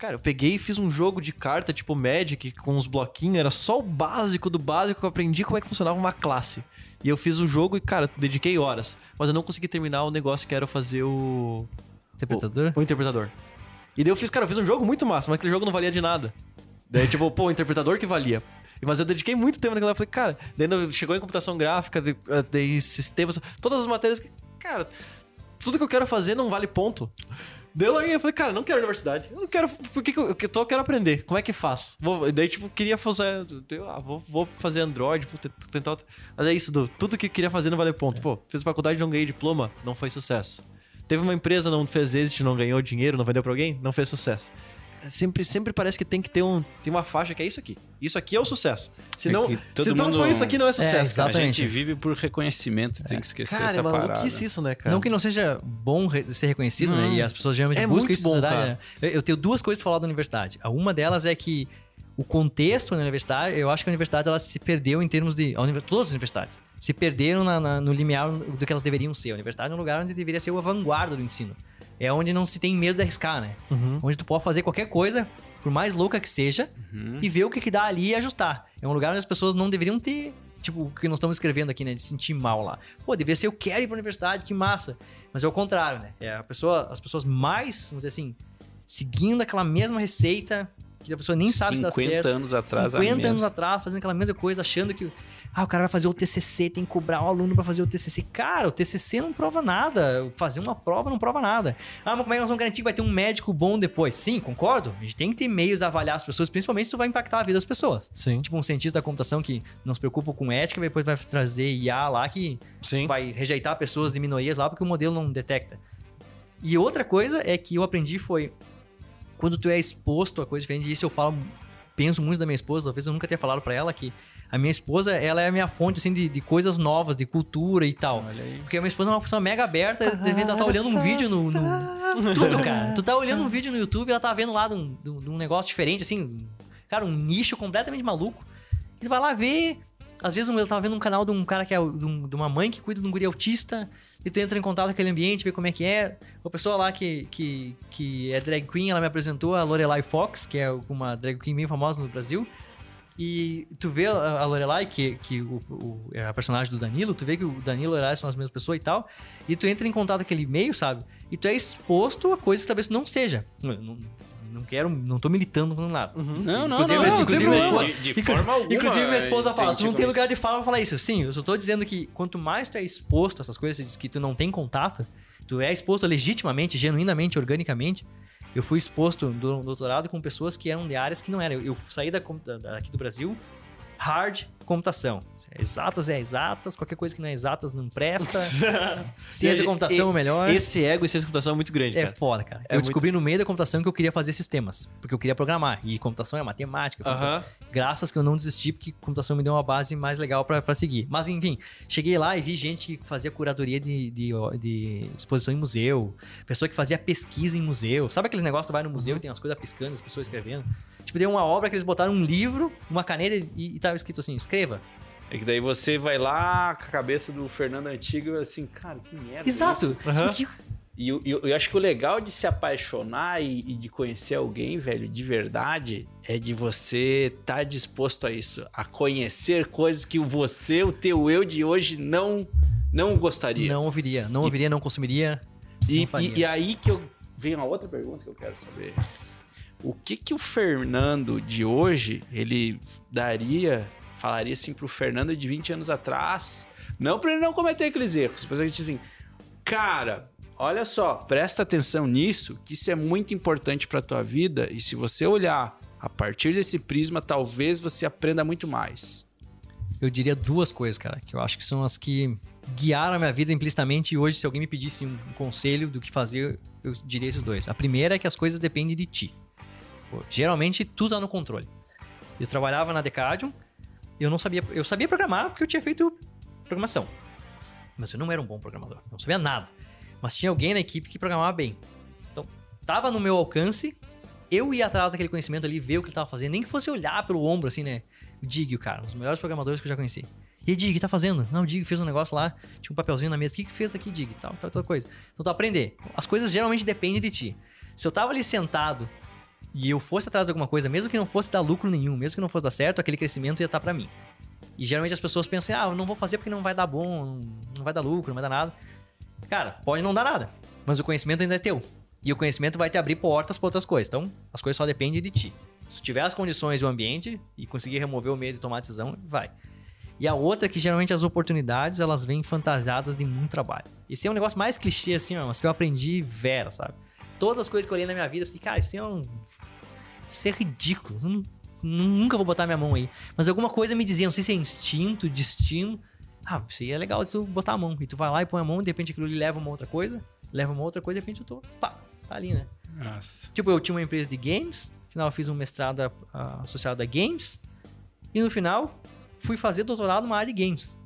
Cara, eu peguei e fiz um jogo de carta tipo Magic com uns bloquinhos, era só o básico do básico que eu aprendi como é que funcionava uma classe. E eu fiz o jogo e, cara, dediquei horas. Mas eu não consegui terminar o negócio que era fazer o. Interpretador? O, o interpretador. E daí eu fiz, cara, eu fiz um jogo muito massa, mas aquele jogo não valia de nada. Daí, tipo, pô, o interpretador que valia. Mas eu dediquei muito tempo naquela. Falei, cara, daí chegou em computação gráfica, eh, daí sistemas, todas as matérias. Cara, tudo que eu quero fazer não vale ponto. Daí eu larguei, eu falei, cara, não quero universidade. Eu não quero. Por que, que eu, eu tô, eu quero aprender? Como é que faz? Vou, daí, tipo, queria fazer. eu, ah, vou, vou fazer Android, vou te- tentar. Mas é isso, tudo que eu queria fazer não valeu ponto. Pô, fiz faculdade, não ganhei diploma, não foi sucesso. Teve uma empresa, não fez exit, não ganhou dinheiro, não vendeu pra alguém, não fez sucesso. Sempre, sempre parece que tem que ter um, tem uma faixa que é isso aqui. Isso aqui é o sucesso. Se É não, todo se não for isso aqui, não é sucesso. É, cara. exato. A gente vive por reconhecimento, tem que esquecer Cara, essa é parada. isso, né, cara? Não que não seja bom ser reconhecido, né? E as pessoas geralmente É buscam isso bom, né? Eu, tenho duas coisas pra falar da universidade. A Uma delas é que o contexto na universidade, eu acho que a universidade ela se perdeu em termos de. todas as universidades se perderam na- na- no limiar do que elas deveriam ser. A universidade é um lugar onde deveria ser a vanguarda do ensino. É onde não se tem medo de arriscar, né? Onde tu pode fazer qualquer coisa, por mais louca que seja, e ver o que, que dá ali e ajustar. É um lugar onde as pessoas não deveriam ter. Tipo, o que nós estamos escrevendo aqui, né? De se sentir mal lá. Pô, deveria ser eu quero ir pra universidade, que massa. Mas é o contrário, né? É a pessoa, as pessoas mais, vamos dizer assim, seguindo aquela mesma receita que a pessoa nem sabe se dá 50 certo. anos atrás, a 50 anos mesma. atrás, fazendo aquela mesma coisa, achando que ah, o cara vai fazer o TCC, tem que cobrar o aluno pra fazer o TCC. Cara, o TCC não prova nada. Fazer uma prova não prova nada. Ah, mas como é que nós vamos garantir que vai ter um médico bom depois? Sim, concordo. A gente tem que ter meios de avaliar as pessoas, principalmente se tu vai impactar a vida das pessoas. Sim. Tipo um cientista da computação que não se preocupa com ética, depois vai trazer IA lá que Sim. vai rejeitar pessoas de minorias lá porque o modelo não detecta. E outra coisa é que eu aprendi foi quando tu é exposto a coisa diferente, e isso eu falo, penso muito da minha esposa, talvez eu nunca tenha falado pra ela que a minha esposa, ela é a minha fonte assim de, de coisas novas, de cultura e tal. Porque a minha esposa é uma pessoa mega aberta, de repente ela tá olhando um vídeo no, no- [laughs] tudo, cara. Tu tá olhando um vídeo no YouTube, ela tá vendo lá de um, de um- negócio diferente assim, cara, um nicho completamente maluco. E tu vai lá ver. Às vezes eu tava vendo um canal de um cara que é de, de uma mãe que cuida de um guri autista, e tu entra em contato com aquele ambiente, vê como é que é. Uma pessoa lá que, que, que é drag queen, ela me apresentou a Lorelai Fox, que é uma drag queen bem famosa no Brasil. E tu vê a Lorelai, que, que o, o- é a personagem do Danilo, tu vê que o Danilo e a Lorelai são as mesmas pessoas e tal, e tu entra em contato com aquele e-mail, sabe? E tu é exposto a coisas que talvez não seja. Não, não quero, não tô militando falando nada. Não, não, Inclusive, não. não, inclusive, tem minha esposa, De, de forma alguma. inclusive minha esposa fala, tu não tem lugar de fala pra falar isso. Sim, eu só tô dizendo que quanto mais tu é exposto a essas coisas que tu não tem contato, tu é exposto legitimamente, genuinamente, organicamente. Eu fui exposto no doutorado com pessoas que eram de áreas que não eram. Eu saí da, da- daqui do Brasil, hard computação. Exatas é exatas, qualquer coisa que não é exatas não presta. [laughs] Ciência de computação é o melhor. Esse ego em ciência de computação é muito grande, É cara. foda, cara. É eu descobri no meio da computação que eu queria fazer sistemas. Porque eu queria programar. E computação é matemática. computação- Aham. Graças que eu não desisti, porque computação me deu uma base mais legal pra seguir. Mas enfim, cheguei lá e vi gente que fazia curadoria de, de, de exposição em museu. Pessoa que fazia pesquisa em museu. Sabe aqueles negócios que tu vai no museu e tem umas coisas piscando, as pessoas escrevendo? Tipo, deu uma obra que eles botaram um livro, uma caneta e, e tava escrito assim, escreva. É que daí você vai lá com a cabeça do Fernando Antigo e assim, cara, que merda. é Exato. Que- E eu, eu, eu acho que o legal de se apaixonar e, e de conhecer alguém, velho, de verdade, é de você estar disposto a isso. A conhecer coisas que você, o teu eu de hoje, não, não gostaria. Não ouviria, não ouviria, não consumiria. E, não e, e aí que eu vem uma outra pergunta que eu quero saber. O que que o Fernando de hoje, ele daria, falaria assim pro Fernando de 20 anos atrás, não pra ele não cometer aqueles erros, mas a gente assim, cara, olha só, presta atenção nisso, que isso é muito importante pra tua vida e se você olhar a partir desse prisma, talvez você aprenda muito mais. Eu diria duas coisas, cara, que eu acho que são as que guiaram a minha vida implicitamente e hoje, se alguém me pedisse um conselho do que fazer, eu diria esses dois. A primeira é que as coisas dependem de ti. Geralmente, tudo tá no controle. Eu trabalhava na Decadium, eu não sabia... Eu sabia programar porque eu tinha feito programação. Mas eu não era um bom programador, não sabia nada. Mas tinha alguém na equipe que programava bem. Então, tava no meu alcance, eu ia atrás daquele conhecimento ali, ver o que ele tava fazendo, nem que fosse olhar pelo ombro, assim, né? O Dig, cara, um dos melhores programadores que eu já conheci. E aí, Dig, o que tá fazendo? Não, o Dig fez um negócio lá, tinha um papelzinho na mesa. O que que fez aqui, Dig? Tal, tal, tal coisa. Então, tu aprender. As coisas geralmente dependem de ti. Se eu tava ali sentado e eu fosse atrás de alguma coisa, mesmo que não fosse dar lucro nenhum, mesmo que não fosse dar certo, aquele crescimento ia estar pra mim. E geralmente as pessoas pensam, ah, eu não vou fazer porque não vai dar bom, não- vai dar lucro, não vai dar nada. Cara, pode não dar nada, mas o conhecimento ainda é teu. E o conhecimento vai te abrir portas para outras coisas. Então, as coisas só dependem de ti. Se tiver as condições e o ambiente e conseguir remover o medo e tomar decisão, vai. E a outra é que geralmente as oportunidades, elas vêm fantasiadas de muito trabalho. Esse é um negócio mais clichê, assim, mas que eu aprendi vera, sabe? Todas as coisas que eu olhei na minha vida, eu falei, cara, isso é um... Isso é ridículo. Nunca vou botar minha mão aí. Mas alguma coisa me dizia, não sei se é instinto, destino. Ah, isso aí é legal de tu botar a mão. E tu vai lá e põe a mão, e de repente aquilo leva uma outra coisa, leva uma outra coisa, e de repente eu tô, pá, tá ali, né? Nossa. Tipo, eu tinha uma empresa de games, no final eu fiz um mestrado ah, associado a games, e no final fui fazer doutorado numa área de games.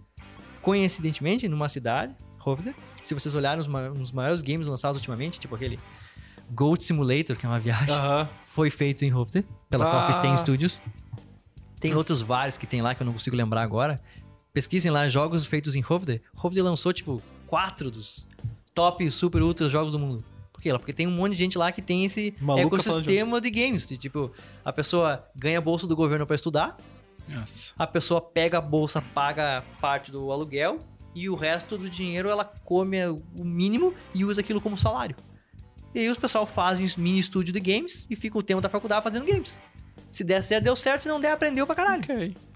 Coincidentemente, numa cidade, Hovde, se vocês olharem os, ma- os maiores games lançados ultimamente, tipo aquele Goat Simulator, que é uma viagem, Aham. foi feito em Hovde, pela Ah. Coffee Stain Studios. Tem outros vários que tem lá que eu não consigo lembrar agora. Pesquisem lá jogos feitos em Hovde. Hovde lançou, tipo, quatro dos top, super, ultra jogos do mundo. Por quê? Porque tem um monte de gente lá que tem esse Maluca ecossistema de games. de, Tipo, a pessoa ganha bolsa do governo pra estudar, Nossa. a pessoa pega a bolsa, paga parte do aluguel e o resto do dinheiro ela come o mínimo e usa aquilo como salário. E aí os pessoal fazem mini estúdio de games e fica o tempo da faculdade fazendo games. Se der certo, deu certo. Se não der, aprendeu pra caralho.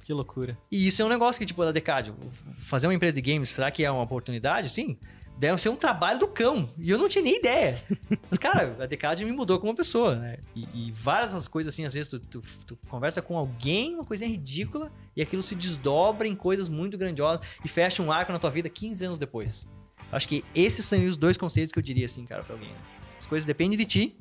Que loucura. E isso é um negócio que, tipo, da Decade, fazer uma empresa de games, será que é uma oportunidade? Sim. Deve ser um trabalho do cão. E eu não tinha nem ideia. [laughs] Mas, cara, a Decade me mudou como pessoa, né? E, e várias das coisas, assim, às vezes tu, tu- tu conversa com alguém, uma coisinha ridícula, e aquilo se desdobra em coisas muito grandiosas e fecha um arco na tua vida 15 anos depois. Acho que esses são os dois conceitos que eu diria, assim, cara, pra alguém. né? As coisas dependem de ti,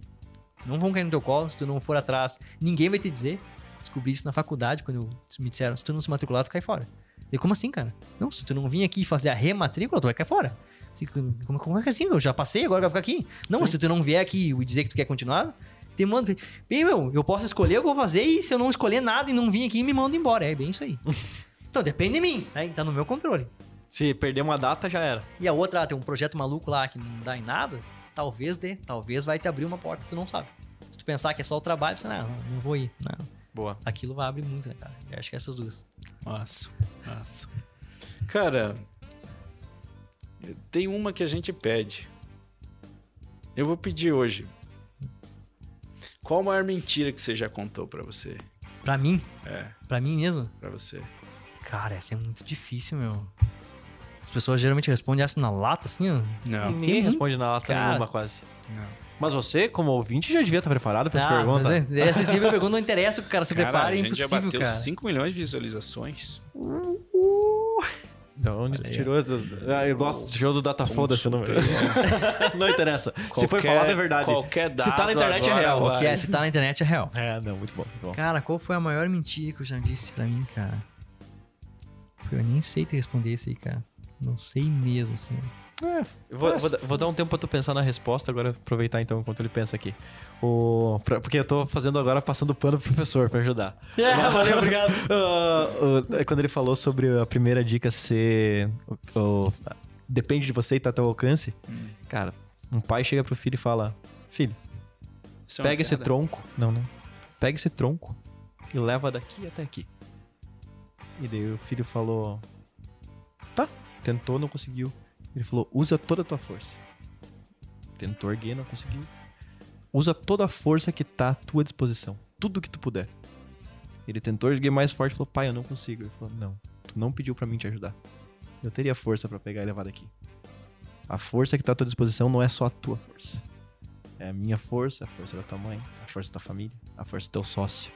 não vão cair no teu colo, se tu não for atrás, ninguém vai te dizer. Descobri isso na faculdade, quando me disseram, se tu não se matricular, tu cai fora. Eu, como assim, cara? Não, se tu não vir aqui fazer a rematrícula, tu vai cair fora. Assim, como, como é que assim? Eu já passei, agora eu vou ficar aqui. Não, mas se tu não vier aqui e dizer que tu quer continuar, te mando. Bem, meu, eu posso escolher o que eu vou fazer e se eu não escolher nada e não vir aqui, me mando embora. É bem isso aí. [laughs] então, depende de mim, né? Tá no meu controle. Se perder uma data, já era. E a outra, ah, tem um projeto maluco lá que não dá em nada, talvez dê. Talvez vai te abrir uma porta que tu não sabe. Se tu pensar que é só o trabalho, você, não, não vou ir. Não. Boa. aquilo vai abrir muito, né, cara? Eu acho que é essas duas. Nossa, nossa. Cara, tem uma que a gente pede. Eu vou pedir hoje. Qual a maior mentira que você já contou pra você? Pra mim, É, pra mim mesmo, pra você. cara, essa é muito difícil, meu. As pessoas geralmente respondem essa na lata, assim, ó. Não. Ninguém muito- responde na lata Cara. nenhuma, quase. Não. Mas você, como ouvinte, já devia estar preparado pra essa Ah, pergunta. mas é- Essa tipo de pergunta não interessa, o cara se Cara, prepara, a é gente já impossível, bateu cara. 5 milhões de visualizações. Da onde aí, tirou esse... Ah, eu gosto do show do Data Foda-se o número. [laughs] não interessa. Se foi Qualquer- falado, é verdade. qualquer Se tá dado na internet, é agora real. vai. Que é, se tá na internet é real. É, não, muito bom. Muito bom. Cara, qual foi a maior mentira que eu já disse pra mim, cara? Eu nem sei te responder isso aí, cara. Não sei mesmo, assim. Eu vou, vou dar- vou dar um tempo pra tu pensar na resposta, agora aproveitar então enquanto ele pensa aqui. O, pra- porque eu tô fazendo agora, passando pano pro professor pra ajudar. [laughs] É, valeu, obrigado. [laughs] Ah, o- quando ele falou sobre a primeira dica ser. o- depende de você e tá ao teu alcance. Cara, um pai chega pro filho e fala: Filho, Isso é pega esse piada. tronco. Não, não. Pega esse tronco e leva daqui até aqui. E daí o filho falou: tentou, não conseguiu. Ele falou: Usa toda a tua força. Tentou erguer, não conseguiu. Usa toda a força que tá à tua disposição. Tudo que tu puder. Ele tentou erguer mais forte falou: Pai, eu não consigo. Ele falou: Não, tu não pediu pra mim te ajudar. Eu teria força pra pegar e levar daqui. A força que tá à tua disposição não é só a tua força. É a minha força, a força da tua mãe, a força da família, a força do teu sócio.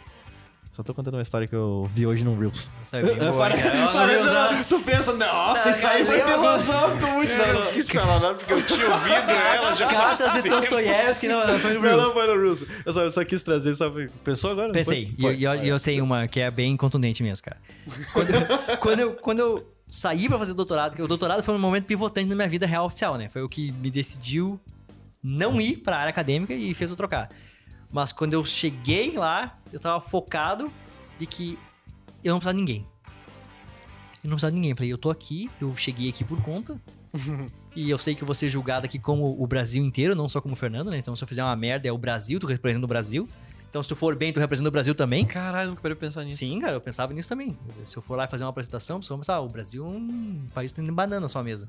Só tô contando uma história que eu vi hoje num Reels. Isso é bem [laughs] boa, cara. No Reels, tu pensa, nossa, isso aí foi filosófico muito. Eu não quis falar nada porque eu tinha ouvido ela já. Cartas de Dostoiévski, não, não, foi no Não, Reels. não foi no Reels. Eu só, eu só quis trazer, sabe? Pensou agora? Pensei, e, Foi. e eu, e eu tenho uma que é bem contundente mesmo, cara. Quando eu, [laughs] quando eu, quando eu saí pra fazer o doutorado, que o doutorado foi um momento pivotante na minha vida real oficial, né? Foi o que me decidiu não ir pra área acadêmica e fez eu trocar. Mas quando eu cheguei lá, eu tava focado de que eu não precisava de ninguém. Eu não precisava de ninguém. Eu falei, eu tô aqui, eu cheguei aqui por conta. [laughs] e eu sei que eu vou ser julgado aqui como o Brasil inteiro, não só como o Fernando, né? Então se eu fizer uma merda, é o Brasil, tu representa o Brasil. Então se tu for bem, tu representa o Brasil também. Caralho, nunca parei pensar nisso. Sim, cara, eu pensava nisso também. Se eu for lá fazer uma apresentação, a pessoa vai pensar, ah, o Brasil é um país que tem banana só mesmo.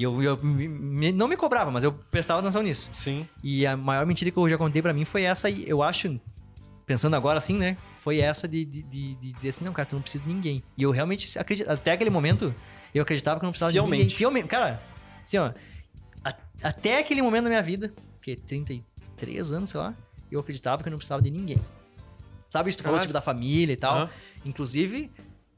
E eu, eu me- não me cobrava, mas eu prestava atenção nisso. Sim. E a maior mentira que eu já contei pra mim foi essa, e eu acho, pensando agora assim, né? Foi essa de, de, de- de dizer assim, não, cara, tu não precisa de ninguém. E eu realmente acredito, até aquele momento, eu acreditava que eu não precisava de Fielmente. ninguém. Fielmente. Cara, assim, ó, a- até aquele momento da minha vida, que é 33 anos, sei lá, eu acreditava que eu não precisava de ninguém. Sabe isso? Tu falou tipo da família e tal. Aham. Inclusive,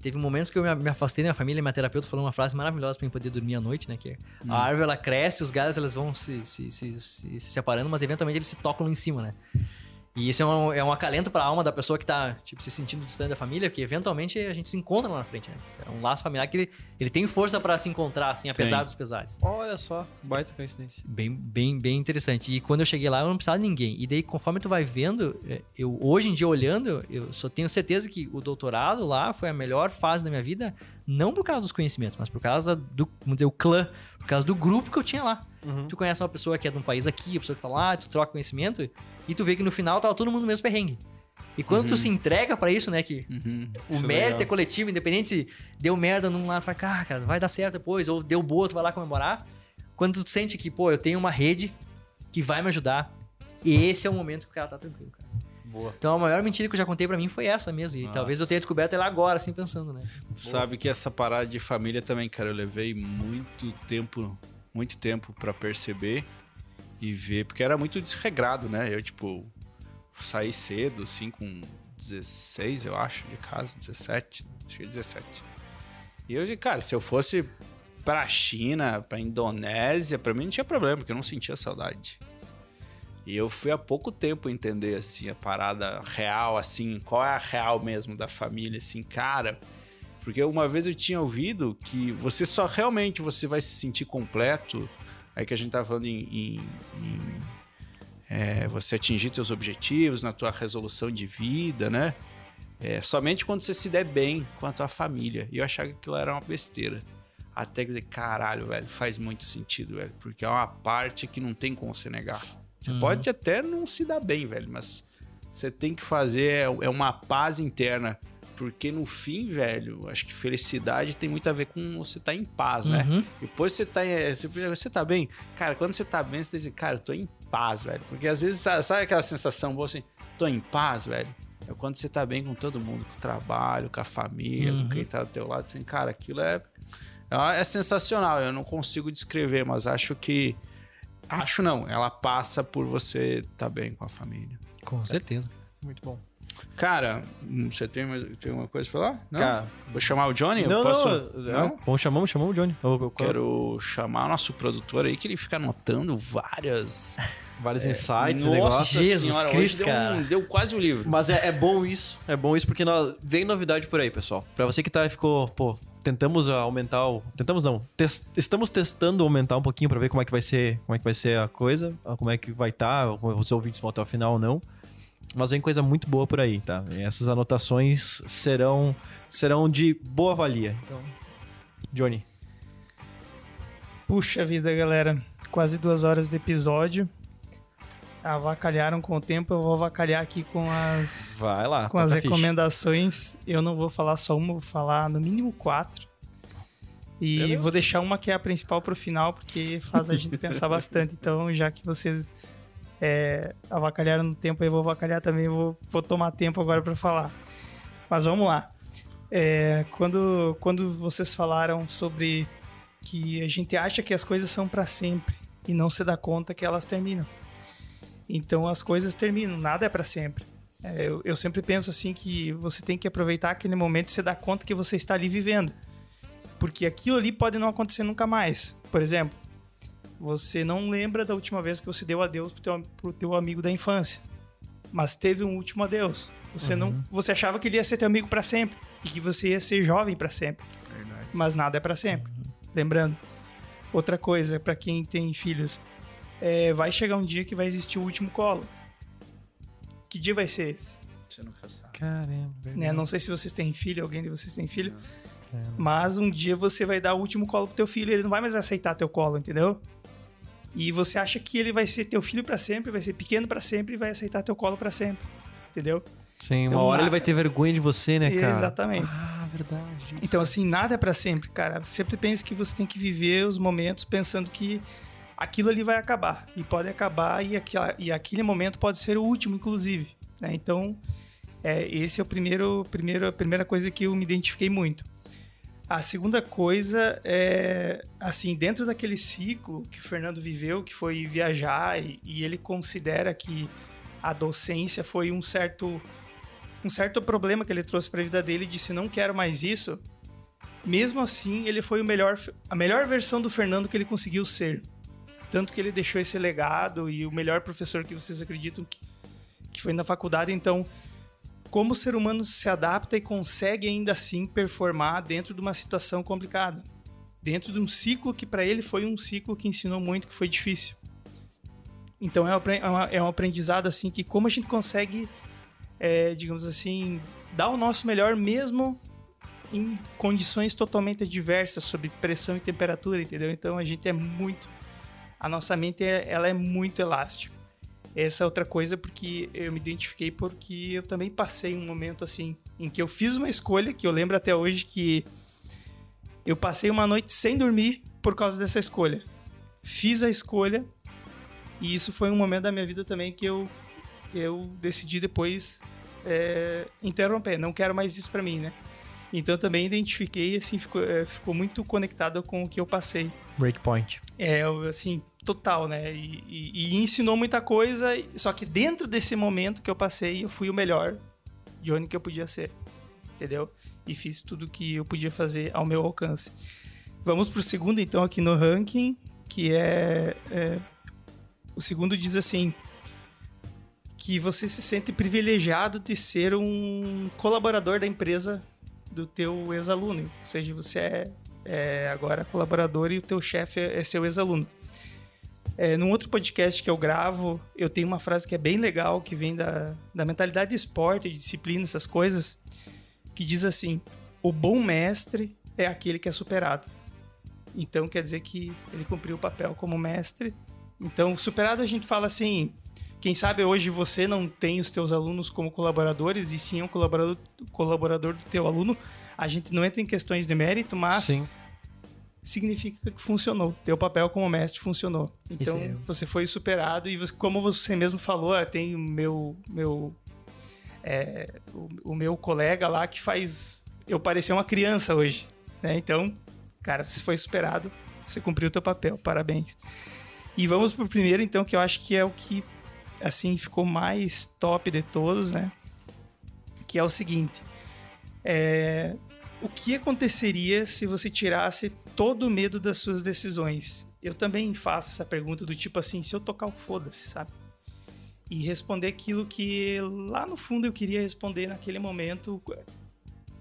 teve momentos que eu me- afastei da minha família e minha terapeuta falou uma frase maravilhosa pra mim poder dormir à noite, né? Que é, a árvore ela cresce, os galhos elas vão se, se, se, se, se separando, mas eventualmente eles se tocam lá em cima, né? E isso é um, é um acalento pra alma da pessoa que tá, tipo, se sentindo distante da família, porque eventualmente a gente se encontra lá na frente, né? É um laço familiar que ele, ele tem força pra se encontrar, assim, apesar Tem. dos pesares. Olha só, baita coincidência. Bem, bem, bem interessante. E quando eu cheguei lá, eu não precisava de ninguém. E daí, conforme tu vai vendo, é, eu hoje em dia olhando, eu só tenho certeza que o doutorado lá foi a melhor fase da minha vida, não por causa dos conhecimentos, mas por causa do, vamos dizer, o clã, por causa do grupo que eu tinha lá. Tu conhece uma pessoa que é de um país aqui, a pessoa que tá lá, tu troca conhecimento, e tu vê que no final tava todo mundo no mesmo perrengue. E quando tu se entrega pra isso, né, que Uhum. o Isso é mérito legal. é coletivo, independente se deu merda num lado, tu vai, ah, cara, vai dar certo depois, ou deu boa, tu vai lá comemorar. Quando tu sente que, pô, eu tenho uma rede que vai me ajudar, esse é o momento que o cara tá tranquilo, cara. Boa. Então a maior mentira que eu já contei pra mim foi essa mesmo. E Nossa. talvez eu tenha descoberto ela agora, assim, pensando, né? Sabe que essa parada de família também, cara, eu levei muito tempo, muito tempo pra perceber e ver, porque era muito desregrado, né? Eu, tipo, saí cedo, assim, com 16, eu acho, de casa, 17, acho que é 17. E eu, cara, se eu fosse pra China, pra Indonésia, pra mim não tinha problema, porque eu não sentia saudade. E eu fui há pouco tempo entender, assim, a parada real, assim, qual é a real mesmo da família, assim, cara. Porque uma vez eu tinha ouvido que você só realmente você vai se sentir completo, aí que a gente tá falando em, em- em, é, você atingir teus objetivos, na tua resolução de vida, né? É, somente quando você se der bem com a tua família. E eu achava que aquilo era uma besteira. Até que eu dizer, caralho, velho, faz muito sentido, velho. Porque é uma parte que não tem como você negar. Você pode até não se dar bem, velho, mas você tem que fazer é, é uma paz interna. Porque no fim, velho, acho que felicidade tem muito a ver com você estar tá em paz, né? Uhum. Depois você tá, em- você, tá bem. Cara, quando você tá bem, você diz, cara, eu tô em paz, velho. Porque às vezes, sabe, aquela sensação boa assim, tô em paz, velho? É quando você tá bem com todo mundo, com o trabalho, com a família, com quem tá do teu lado. Assim, cara, aquilo é, é, é sensacional. Eu não consigo descrever, mas acho que. Acho não, ela passa por você tá bem com a família. Com certeza. Muito bom. Cara, hum, você tem, mais- tem uma coisa pra falar? Não? Cara, Vou chamar o Johnny? Eu não, posso... não, Não? é, Vamos, chamamos, chamamos o Johnny. Eu, eu, Quero chamar o nosso produtor aí, que ele fica anotando várias. vários insights, Nossa negócios. Jesus senhora, Cristo, deu, um- deu quase o livro. Mas é, é bom isso, é bom isso porque nós, vem novidade por aí, pessoal. Pra você que tá ficou, pô, tentamos aumentar o, tentamos não, tes- estamos testando aumentar um pouquinho pra ver como é que vai ser, como é que vai ser a coisa, como é que vai estar, tá, os ouvintes vão até o final ou não. Mas vem coisa muito boa por aí, tá? E essas anotações serão serão de boa valia. Então, Johnny, Puxa vida, galera. Quase duas horas de episódio. Avacalharam com o tempo, eu vou avacalhar aqui com as, vai lá. com as a ficha. recomendações. Eu não vou falar só uma, vou falar no mínimo quatro. E Beleza. vou deixar uma que é a principal pro final, porque faz a gente pensar bastante. Então, já que vocês é, avacalharam no tempo, eu vou avacalhar também, vou, vou tomar tempo agora para falar. Mas vamos lá. É, quando, quando vocês falaram sobre que a gente acha que as coisas são para sempre e não se dá conta que elas terminam. Então as coisas terminam, nada é para sempre. É, eu, eu sempre penso assim que você tem que aproveitar aquele momento e se dar conta que você está ali vivendo. Porque aquilo ali pode não acontecer nunca mais. Por exemplo, você não lembra da última vez que você deu adeus pro teu, pro teu amigo da infância. Mas teve um último adeus. Você não, você achava que ele ia ser teu amigo para sempre e que você ia ser jovem para sempre. Mas nada é para sempre. Lembrando, outra coisa para quem tem filhos, é, vai chegar um dia que vai existir o último colo. Que dia vai ser esse? Você nunca sabe. Caramba. né? Não sei se vocês têm filho, alguém de vocês tem filho. Mas um dia você vai dar o último colo pro teu filho, ele não vai mais aceitar teu colo, entendeu? E você acha que ele vai ser teu filho pra sempre, vai ser pequeno pra sempre e vai aceitar teu colo pra sempre. Entendeu? Sim, uma Então, hora nada. ele vai ter vergonha de você, né, cara? Exatamente. Ah, verdade. Então, assim, nada é pra sempre, cara. Sempre pense que você tem que viver os momentos pensando que aquilo ali vai acabar. E pode acabar e, aquela, e aquele momento pode ser o último, inclusive. né? Então, é, esse é o primeiro, primeiro, a primeira coisa que eu me identifiquei muito. A segunda coisa é, assim, dentro daquele ciclo que o Fernando viveu, que foi viajar, e, e ele considera que a docência foi um certo um certo problema que ele trouxe para a vida dele, disse não quero mais isso. Mesmo assim, ele foi o melhor a melhor versão do Fernando que ele conseguiu ser. Tanto que ele deixou esse legado e o melhor professor que vocês acreditam que, que foi na faculdade, então como o ser humano se adapta e consegue ainda assim performar dentro de uma situação complicada. Dentro de um ciclo que para ele foi um ciclo que ensinou muito, que foi difícil. Então é um é é um aprendizado assim que como a gente consegue, é, digamos assim, dar o nosso melhor mesmo em condições totalmente adversas, sob pressão e temperatura, entendeu? Então a gente é muito, a nossa mente é- ela é muito elástica. Essa é outra coisa porque eu me identifiquei porque eu também passei um momento assim em que eu fiz uma escolha que eu lembro até hoje que eu passei uma noite sem dormir por causa dessa escolha. Fiz a escolha e isso foi um momento da minha vida também que eu eu decidi depois é, interromper. Não quero mais isso pra mim, né? Então também identifiquei assim ficou, é, ficou muito conectado com o que eu passei. Breakpoint. É, assim, total, né? E, e- e ensinou muita coisa, só que dentro desse momento que eu passei, eu fui o melhor Johnny que eu podia ser, entendeu? E fiz tudo que eu podia fazer ao meu alcance. Vamos pro segundo, então, aqui no ranking, que é, é o segundo diz assim que você se sente privilegiado de ser um colaborador da empresa do teu ex-aluno, ou seja, você é é agora colaborador e o teu chefe é, é seu ex-aluno. É, num outro podcast que eu gravo, eu tenho uma frase que é bem legal, que vem da, da mentalidade de esporte, de disciplina, essas coisas, que diz assim: o bom mestre é aquele que é superado. Então quer dizer que ele cumpriu o papel como mestre. Então, superado a gente fala assim, Quem sabe hoje você não tem os teus alunos como colaboradores e sim é um colaborador, colaborador do teu aluno. A gente não entra em questões de mérito, mas Sim. significa que funcionou. Teu papel como mestre funcionou. Então, aí. você foi superado e você- como você mesmo falou, ah, tem o meu meu é, o, o meu colega lá que faz eu parecer uma criança hoje, né? Então, cara, você foi superado, você cumpriu o teu papel. Parabéns. E vamos pro primeiro então, que eu acho que é o que assim ficou mais top de todos, né? Que é o seguinte: é, o que aconteceria se você tirasse todo o medo das suas decisões? Eu também faço essa pergunta do tipo assim, se eu tocar o foda-se, sabe? E responder aquilo que lá no fundo eu queria responder naquele momento.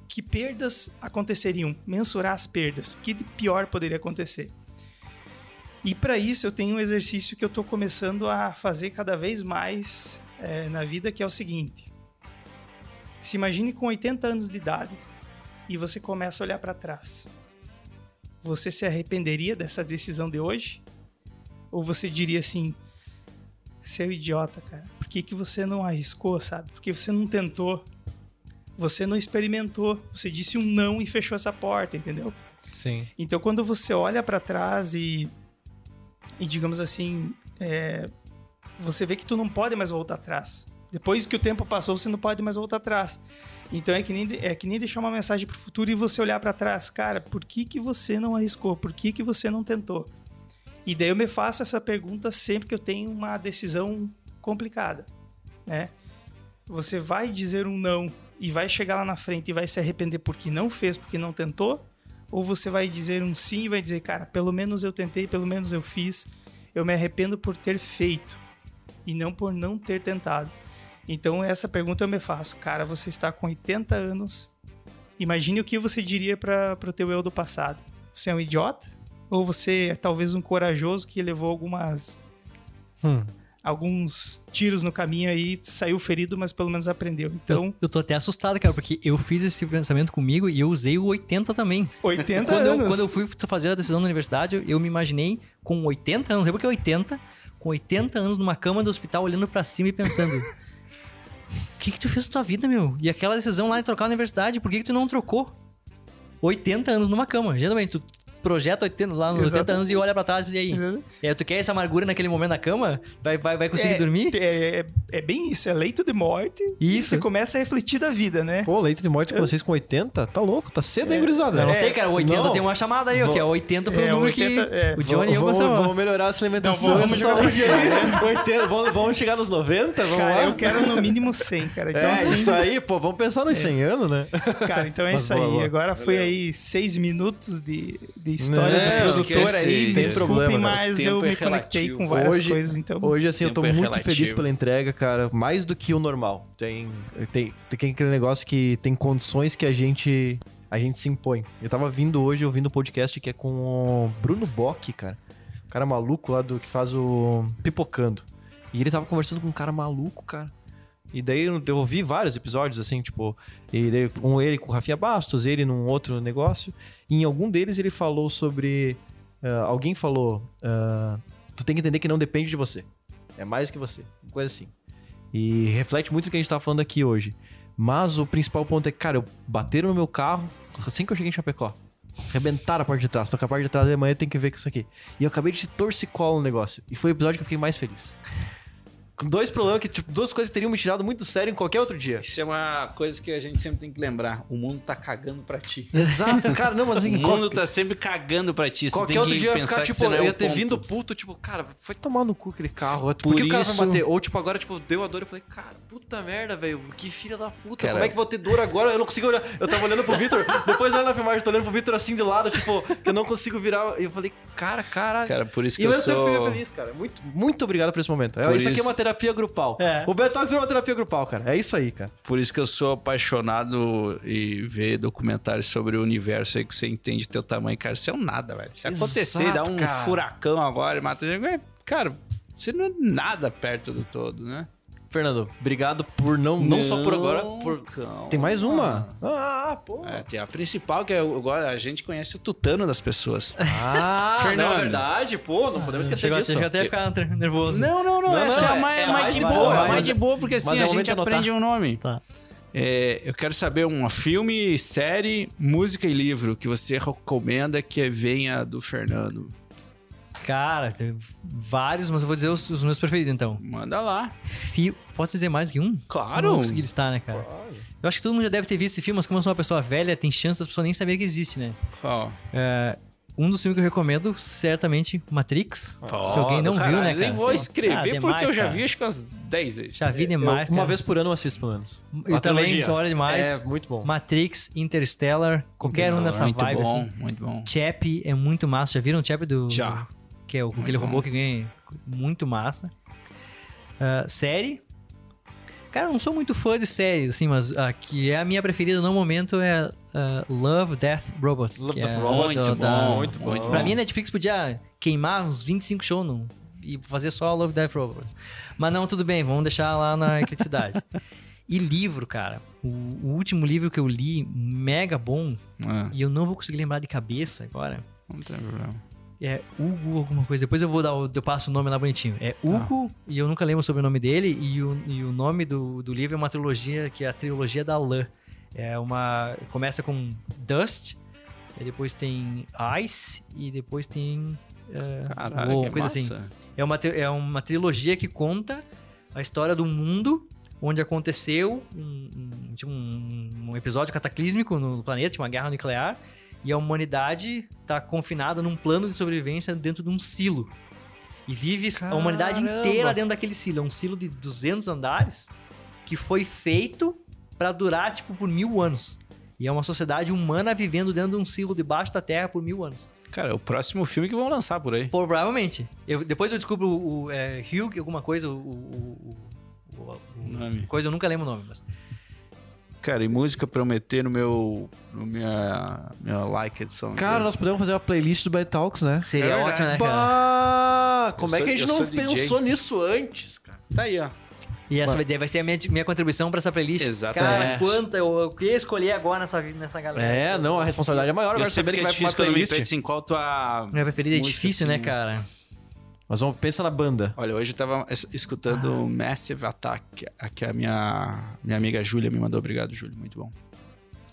Que perdas aconteceriam? Mensurar as perdas. O que de pior poderia acontecer? E para isso eu tenho um exercício que eu tô começando a fazer cada vez mais é, na vida, que é o seguinte. Se imagine com 80 anos de idade e você começa a olhar para trás. Você se arrependeria dessa decisão de hoje? Ou você diria assim: seu idiota, cara, por que, que você não arriscou, sabe? Por que você não tentou? Você não experimentou, você disse um não e fechou essa porta, entendeu? Sim. Então, quando você olha para trás e, e digamos assim, é, você vê que tu não pode mais voltar atrás. Depois que o tempo passou, você não pode mais voltar atrás. Então é que nem, é que nem deixar uma mensagem pro futuro e você olhar para trás. Cara, por que, que você não arriscou? Por que, que você não tentou? E daí eu me faço essa pergunta sempre que eu tenho uma decisão complicada, né? Você vai dizer um não e vai chegar lá na frente e vai se arrepender porque não fez, porque não tentou? Ou você vai dizer um sim e vai dizer, cara, pelo menos eu tentei, pelo menos eu fiz, eu me arrependo por ter feito e não por não ter tentado. Então essa pergunta eu me faço, cara, você está com 80 anos, imagine o que você diria para o teu eu do passado. Você é um idiota? Ou você é talvez um corajoso que levou algumas Hum. Alguns tiros no caminho aí, saiu ferido, mas pelo menos aprendeu. Então, Eu, eu tô até assustado, cara, porque eu fiz esse pensamento comigo e eu usei o 80 também. 80 Quando eu, anos. quando eu fui fazer a decisão na universidade, eu me imaginei com 80 anos, lembra que é 80? Com 80 anos numa cama do hospital, olhando pra cima e pensando: O que, que tu fez da tua vida, meu? E aquela decisão lá de trocar a universidade, por que, que tu não trocou? 80 anos numa cama. Geralmente, tu projeta 80, lá nos 80 Exatamente. anos e olha pra trás e aí. E aí, tu quer essa amargura naquele momento na cama? Vai, vai, vai conseguir é, dormir? É, é- é bem isso, é leito de morte. E Isso. você começa a refletir da vida, né? Pô, leite de morte com vocês com 80? Tá louco? Tá cedo, hein, gurizada? Eu não É, sei, cara. 80 não. tem uma chamada aí, ó, que é 80 foi É, o número 80, que é. o Johnny e eu vamos, gostamos. vamos melhorar essa alimentação. Não, vamos essa jogar saúde aí. 80, vamos, vamos chegar nos 90? Vamos Cara, lá? eu quero no mínimo 100, cara. Então, É, assim, isso aí, pô, vamos pensar nos 100 anos, né? cara, então é Mas isso boa, aí. boa. Agora foi aí seis minutos de, de história Não, do produtor aí. tem Desculpem, problema, cara. mas eu é me conectei com várias Hoje- coisas, então... Hoje, assim, eu tô é muito feliz relativo. pela entrega, cara. Mais do que o normal. Tem, tem, tem aquele negócio que tem condições que a gente, a gente se impõe. Eu tava vindo hoje, ouvindo um podcast que é com o Bruno Bock, cara. O cara maluco lá do que faz o Pipocando. E ele tava conversando com um cara maluco, cara. E daí eu eu ouvi vários episódios, assim, tipo, ele, um ele com o Rafinha Bastos, ele num outro negócio. E em algum deles ele falou sobre. ah, alguém falou. ah, tu tem que entender que não depende de você. É mais que você. Uma coisa assim. E reflete muito o que a gente tá falando aqui hoje. Mas o principal ponto é cara, eu bateram no meu carro assim que eu cheguei em Chapecó. Arrebentaram a parte de trás. Tô com a parte de trás da manhã, tem que ver com isso aqui. E eu acabei de torcicolo no negócio. E foi o episódio que eu fiquei mais feliz. Dois problemas que, tipo, duas coisas que teriam me tirado muito sério em qualquer outro dia. Isso é uma coisa que a gente sempre tem que lembrar. O mundo tá cagando pra ti. Exato, cara, não, mas O assim, mundo qual- tá sempre cagando pra ti. Você Qualquer tem outro que dia eu ia pensar ficar, tipo, é eu o ia ter ponto. vindo puto, tipo, cara, foi tomar no cu aquele carro. Por, Por que o cara isso- vai bater? Ou, tipo, agora, tipo, deu a dor, eu falei, cara, puta merda, velho, que filha da puta. Cara- Como é que vou ter dor agora? Eu não consigo olhar. Eu tava olhando pro Vitor, depois olhando na filmagem, tô olhando pro Vitor assim de lado, tipo, que eu não consigo virar. E eu falei, cara, caralho. Cara, por isso que e eu mesmo tempo eu sou... fiquei feliz, cara. Muito, muito obrigado por esse momento. Por isso, aqui é isso- uma terapia grupal. É. O Betox é uma terapia grupal, cara. É isso aí, cara. Por isso que eu sou apaixonado e ver documentários sobre o universo aí que você entende teu tamanho, cara. Isso é um nada, velho. Se acontecer, Exato, dá um cara. furacão agora e mata gente, é, cara, você não é nada perto do todo, né? Fernando, obrigado por não, não, só por agora. Por... Tem mais uma? Ah, pô. É, tem a principal, que é o- agora a gente conhece o tutano das pessoas. Ah, Fernando. [laughs] não, é verdade, pô, não podemos esquecer Chegou, disso. chegou até ficar ner- nervoso. Não, não, não. Não, essa não, é, a é- mais, é mais mais de boa, boa. mas- mais de boa, porque assim é a o gente aprende um nome. Tá. É, eu quero saber um filme, série, música e livro que você recomenda que venha do Fernando. Cara, tem vários, mas eu vou dizer os, os meus preferidos então. Manda lá. Fio... Pode dizer mais do que um? Claro. Não vou conseguir listar, né, cara? Eu acho que todo mundo já deve ter visto esse filme, mas como eu sou uma pessoa velha, tem chance das pessoas nem saberem que existe, né? Ó. É, um dos filmes que eu recomendo, certamente, Matrix. Se alguém não Caralho, viu, né, eu cara? Nem vou escrever Ah, porque demais, eu já cara. vi acho que umas 10 vezes. Já vi Eu- demais, uma cara. vez por ano eu assisto, pelo menos. Eu A também, trilogia. sou hora demais. É, muito bom. Matrix, Interstellar, qualquer um dessa muito vibe, bom, assim. muito bom. Chap é muito massa. Já viram o Chap do... Já. Que é o, aquele robô que ganha... Muito massa. Ah, série... Cara, eu não sou muito fã de séries, assim, mas a que é a minha preferida no momento é ah, Love, Death, Robots. Love, Death, é Robots. Muito do- bom, da- muito bom. Muito Pra bom. mim, a Netflix podia queimar uns 25 shows no, e fazer só Love, Death, Robots. Mas não, tudo bem, vamos deixar lá na ecleticidade. [laughs] e livro, cara. O, o último livro que eu li, mega bom, Ah, e eu não vou conseguir lembrar de cabeça agora. não tem problema. É Hugo alguma coisa. Depois eu vou dar, o- eu passo o nome lá bonitinho. É Hugo, e eu nunca lembro sobre o nome dele, e o, e o nome do, do livro é uma trilogia, que é a trilogia da lã. É uma. Começa com Dust, depois tem Ice, e depois tem. é, Caralho, coisa massa. assim. É uma, é uma trilogia que conta a história do mundo onde aconteceu um, um- tipo um- um episódio cataclísmico no planeta, uma guerra nuclear, e a humanidade tá confinada num plano de sobrevivência dentro de um silo. E vive a humanidade Caramba! inteira dentro daquele silo. É um silo de 200 andares que foi feito pra durar, tipo, por mil anos. E é uma sociedade humana vivendo dentro de um silo debaixo da terra por mil anos. Cara, é o próximo filme que vão lançar por aí. Provavelmente. Eu, depois eu descubro o, o é, Hugh, alguma coisa, o, o, o- o- o- Nome. coisa, eu nunca lembro o nome, mas. Cara, e música pra eu meter no meu. no minha. minha liked song. Cara, nós podemos fazer uma playlist do Bad Talks, né? Seria É verdade. ótimo, né, cara? Bah, como Eu é sou- que a gente eu não sou DJ. pensou nisso antes, cara? Tá aí, ó. E essa vai, vai ser a minha, minha contribuição pra essa playlist. Exatamente. Cara, quanta eu, eu queria escolher agora nessa, nessa galera. É, não, a responsabilidade é maior Eu agora sei saber que que é vai pra uma difícil quando me playlist. assim, qual tua. Minha preferida é música, difícil, né, assim. cara? Mas vamos, pensa na banda. Olha, hoje eu tava es- escutando Massive Attack, a que a minha, minha amiga Júlia me mandou. Obrigado, Júlia. Muito bom.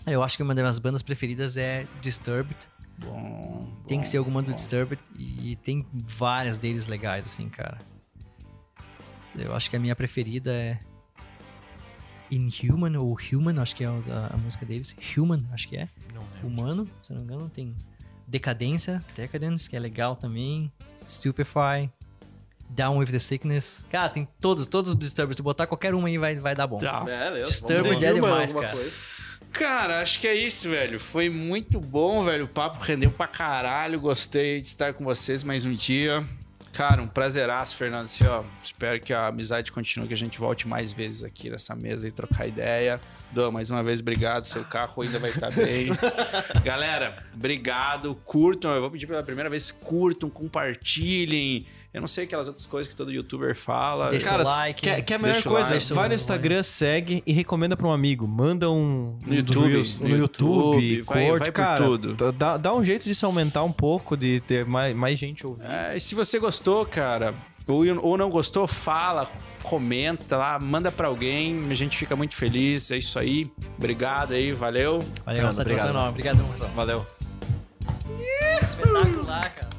Eu acho que uma das minhas bandas preferidas é Disturbed. Bom. Tem bom, que ser alguma do bom. Disturbed. E tem várias deles legais, assim, cara. Eu acho que a minha preferida é. Inhuman ou Human, acho que é da- a música deles. Human, acho que é. Humano, se não me engano. Tem Decadência, Decadence, que é legal também. Stupefy. Down with the Sickness. Cara, tem todos, todos os Disturbed. Se tu botar qualquer uma aí vai, vai dar bom. Tá. Disturbed é demais, cara. Cara, acho que é isso, velho. Foi muito bom, velho. O papo rendeu pra caralho. Gostei de estar com vocês mais um dia. Cara, um prazeraço, Fernando. Assim, ó, espero que a amizade continue, que a gente volte mais vezes aqui nessa mesa e trocar ideia. Dô, mais uma vez, obrigado. Seu carro ainda vai estar bem. [laughs] Galera, obrigado. Curtam. Eu vou pedir pela primeira vez, curtam, compartilhem. Eu não sei aquelas outras coisas que todo youtuber fala. Deixa Cara, o like. quer, quer a melhor coisa? like. vai no Instagram, segue e recomenda pra um amigo. Manda um No um YouTube, Reels no no YouTube, YouTube, vai- curte, vai cara. tudo. Dá, dá um jeito de se aumentar um pouco, de ter mais, mais gente ouvindo. É, e se você gostou, cara, ou, ou não gostou, fala, comenta lá, manda pra alguém. A gente fica muito feliz. É isso aí. Obrigado aí, valeu. Valeu, Fernando, satisfação obrigado. enorme. Obrigadão, pessoal. Valeu. Espetacular, cara.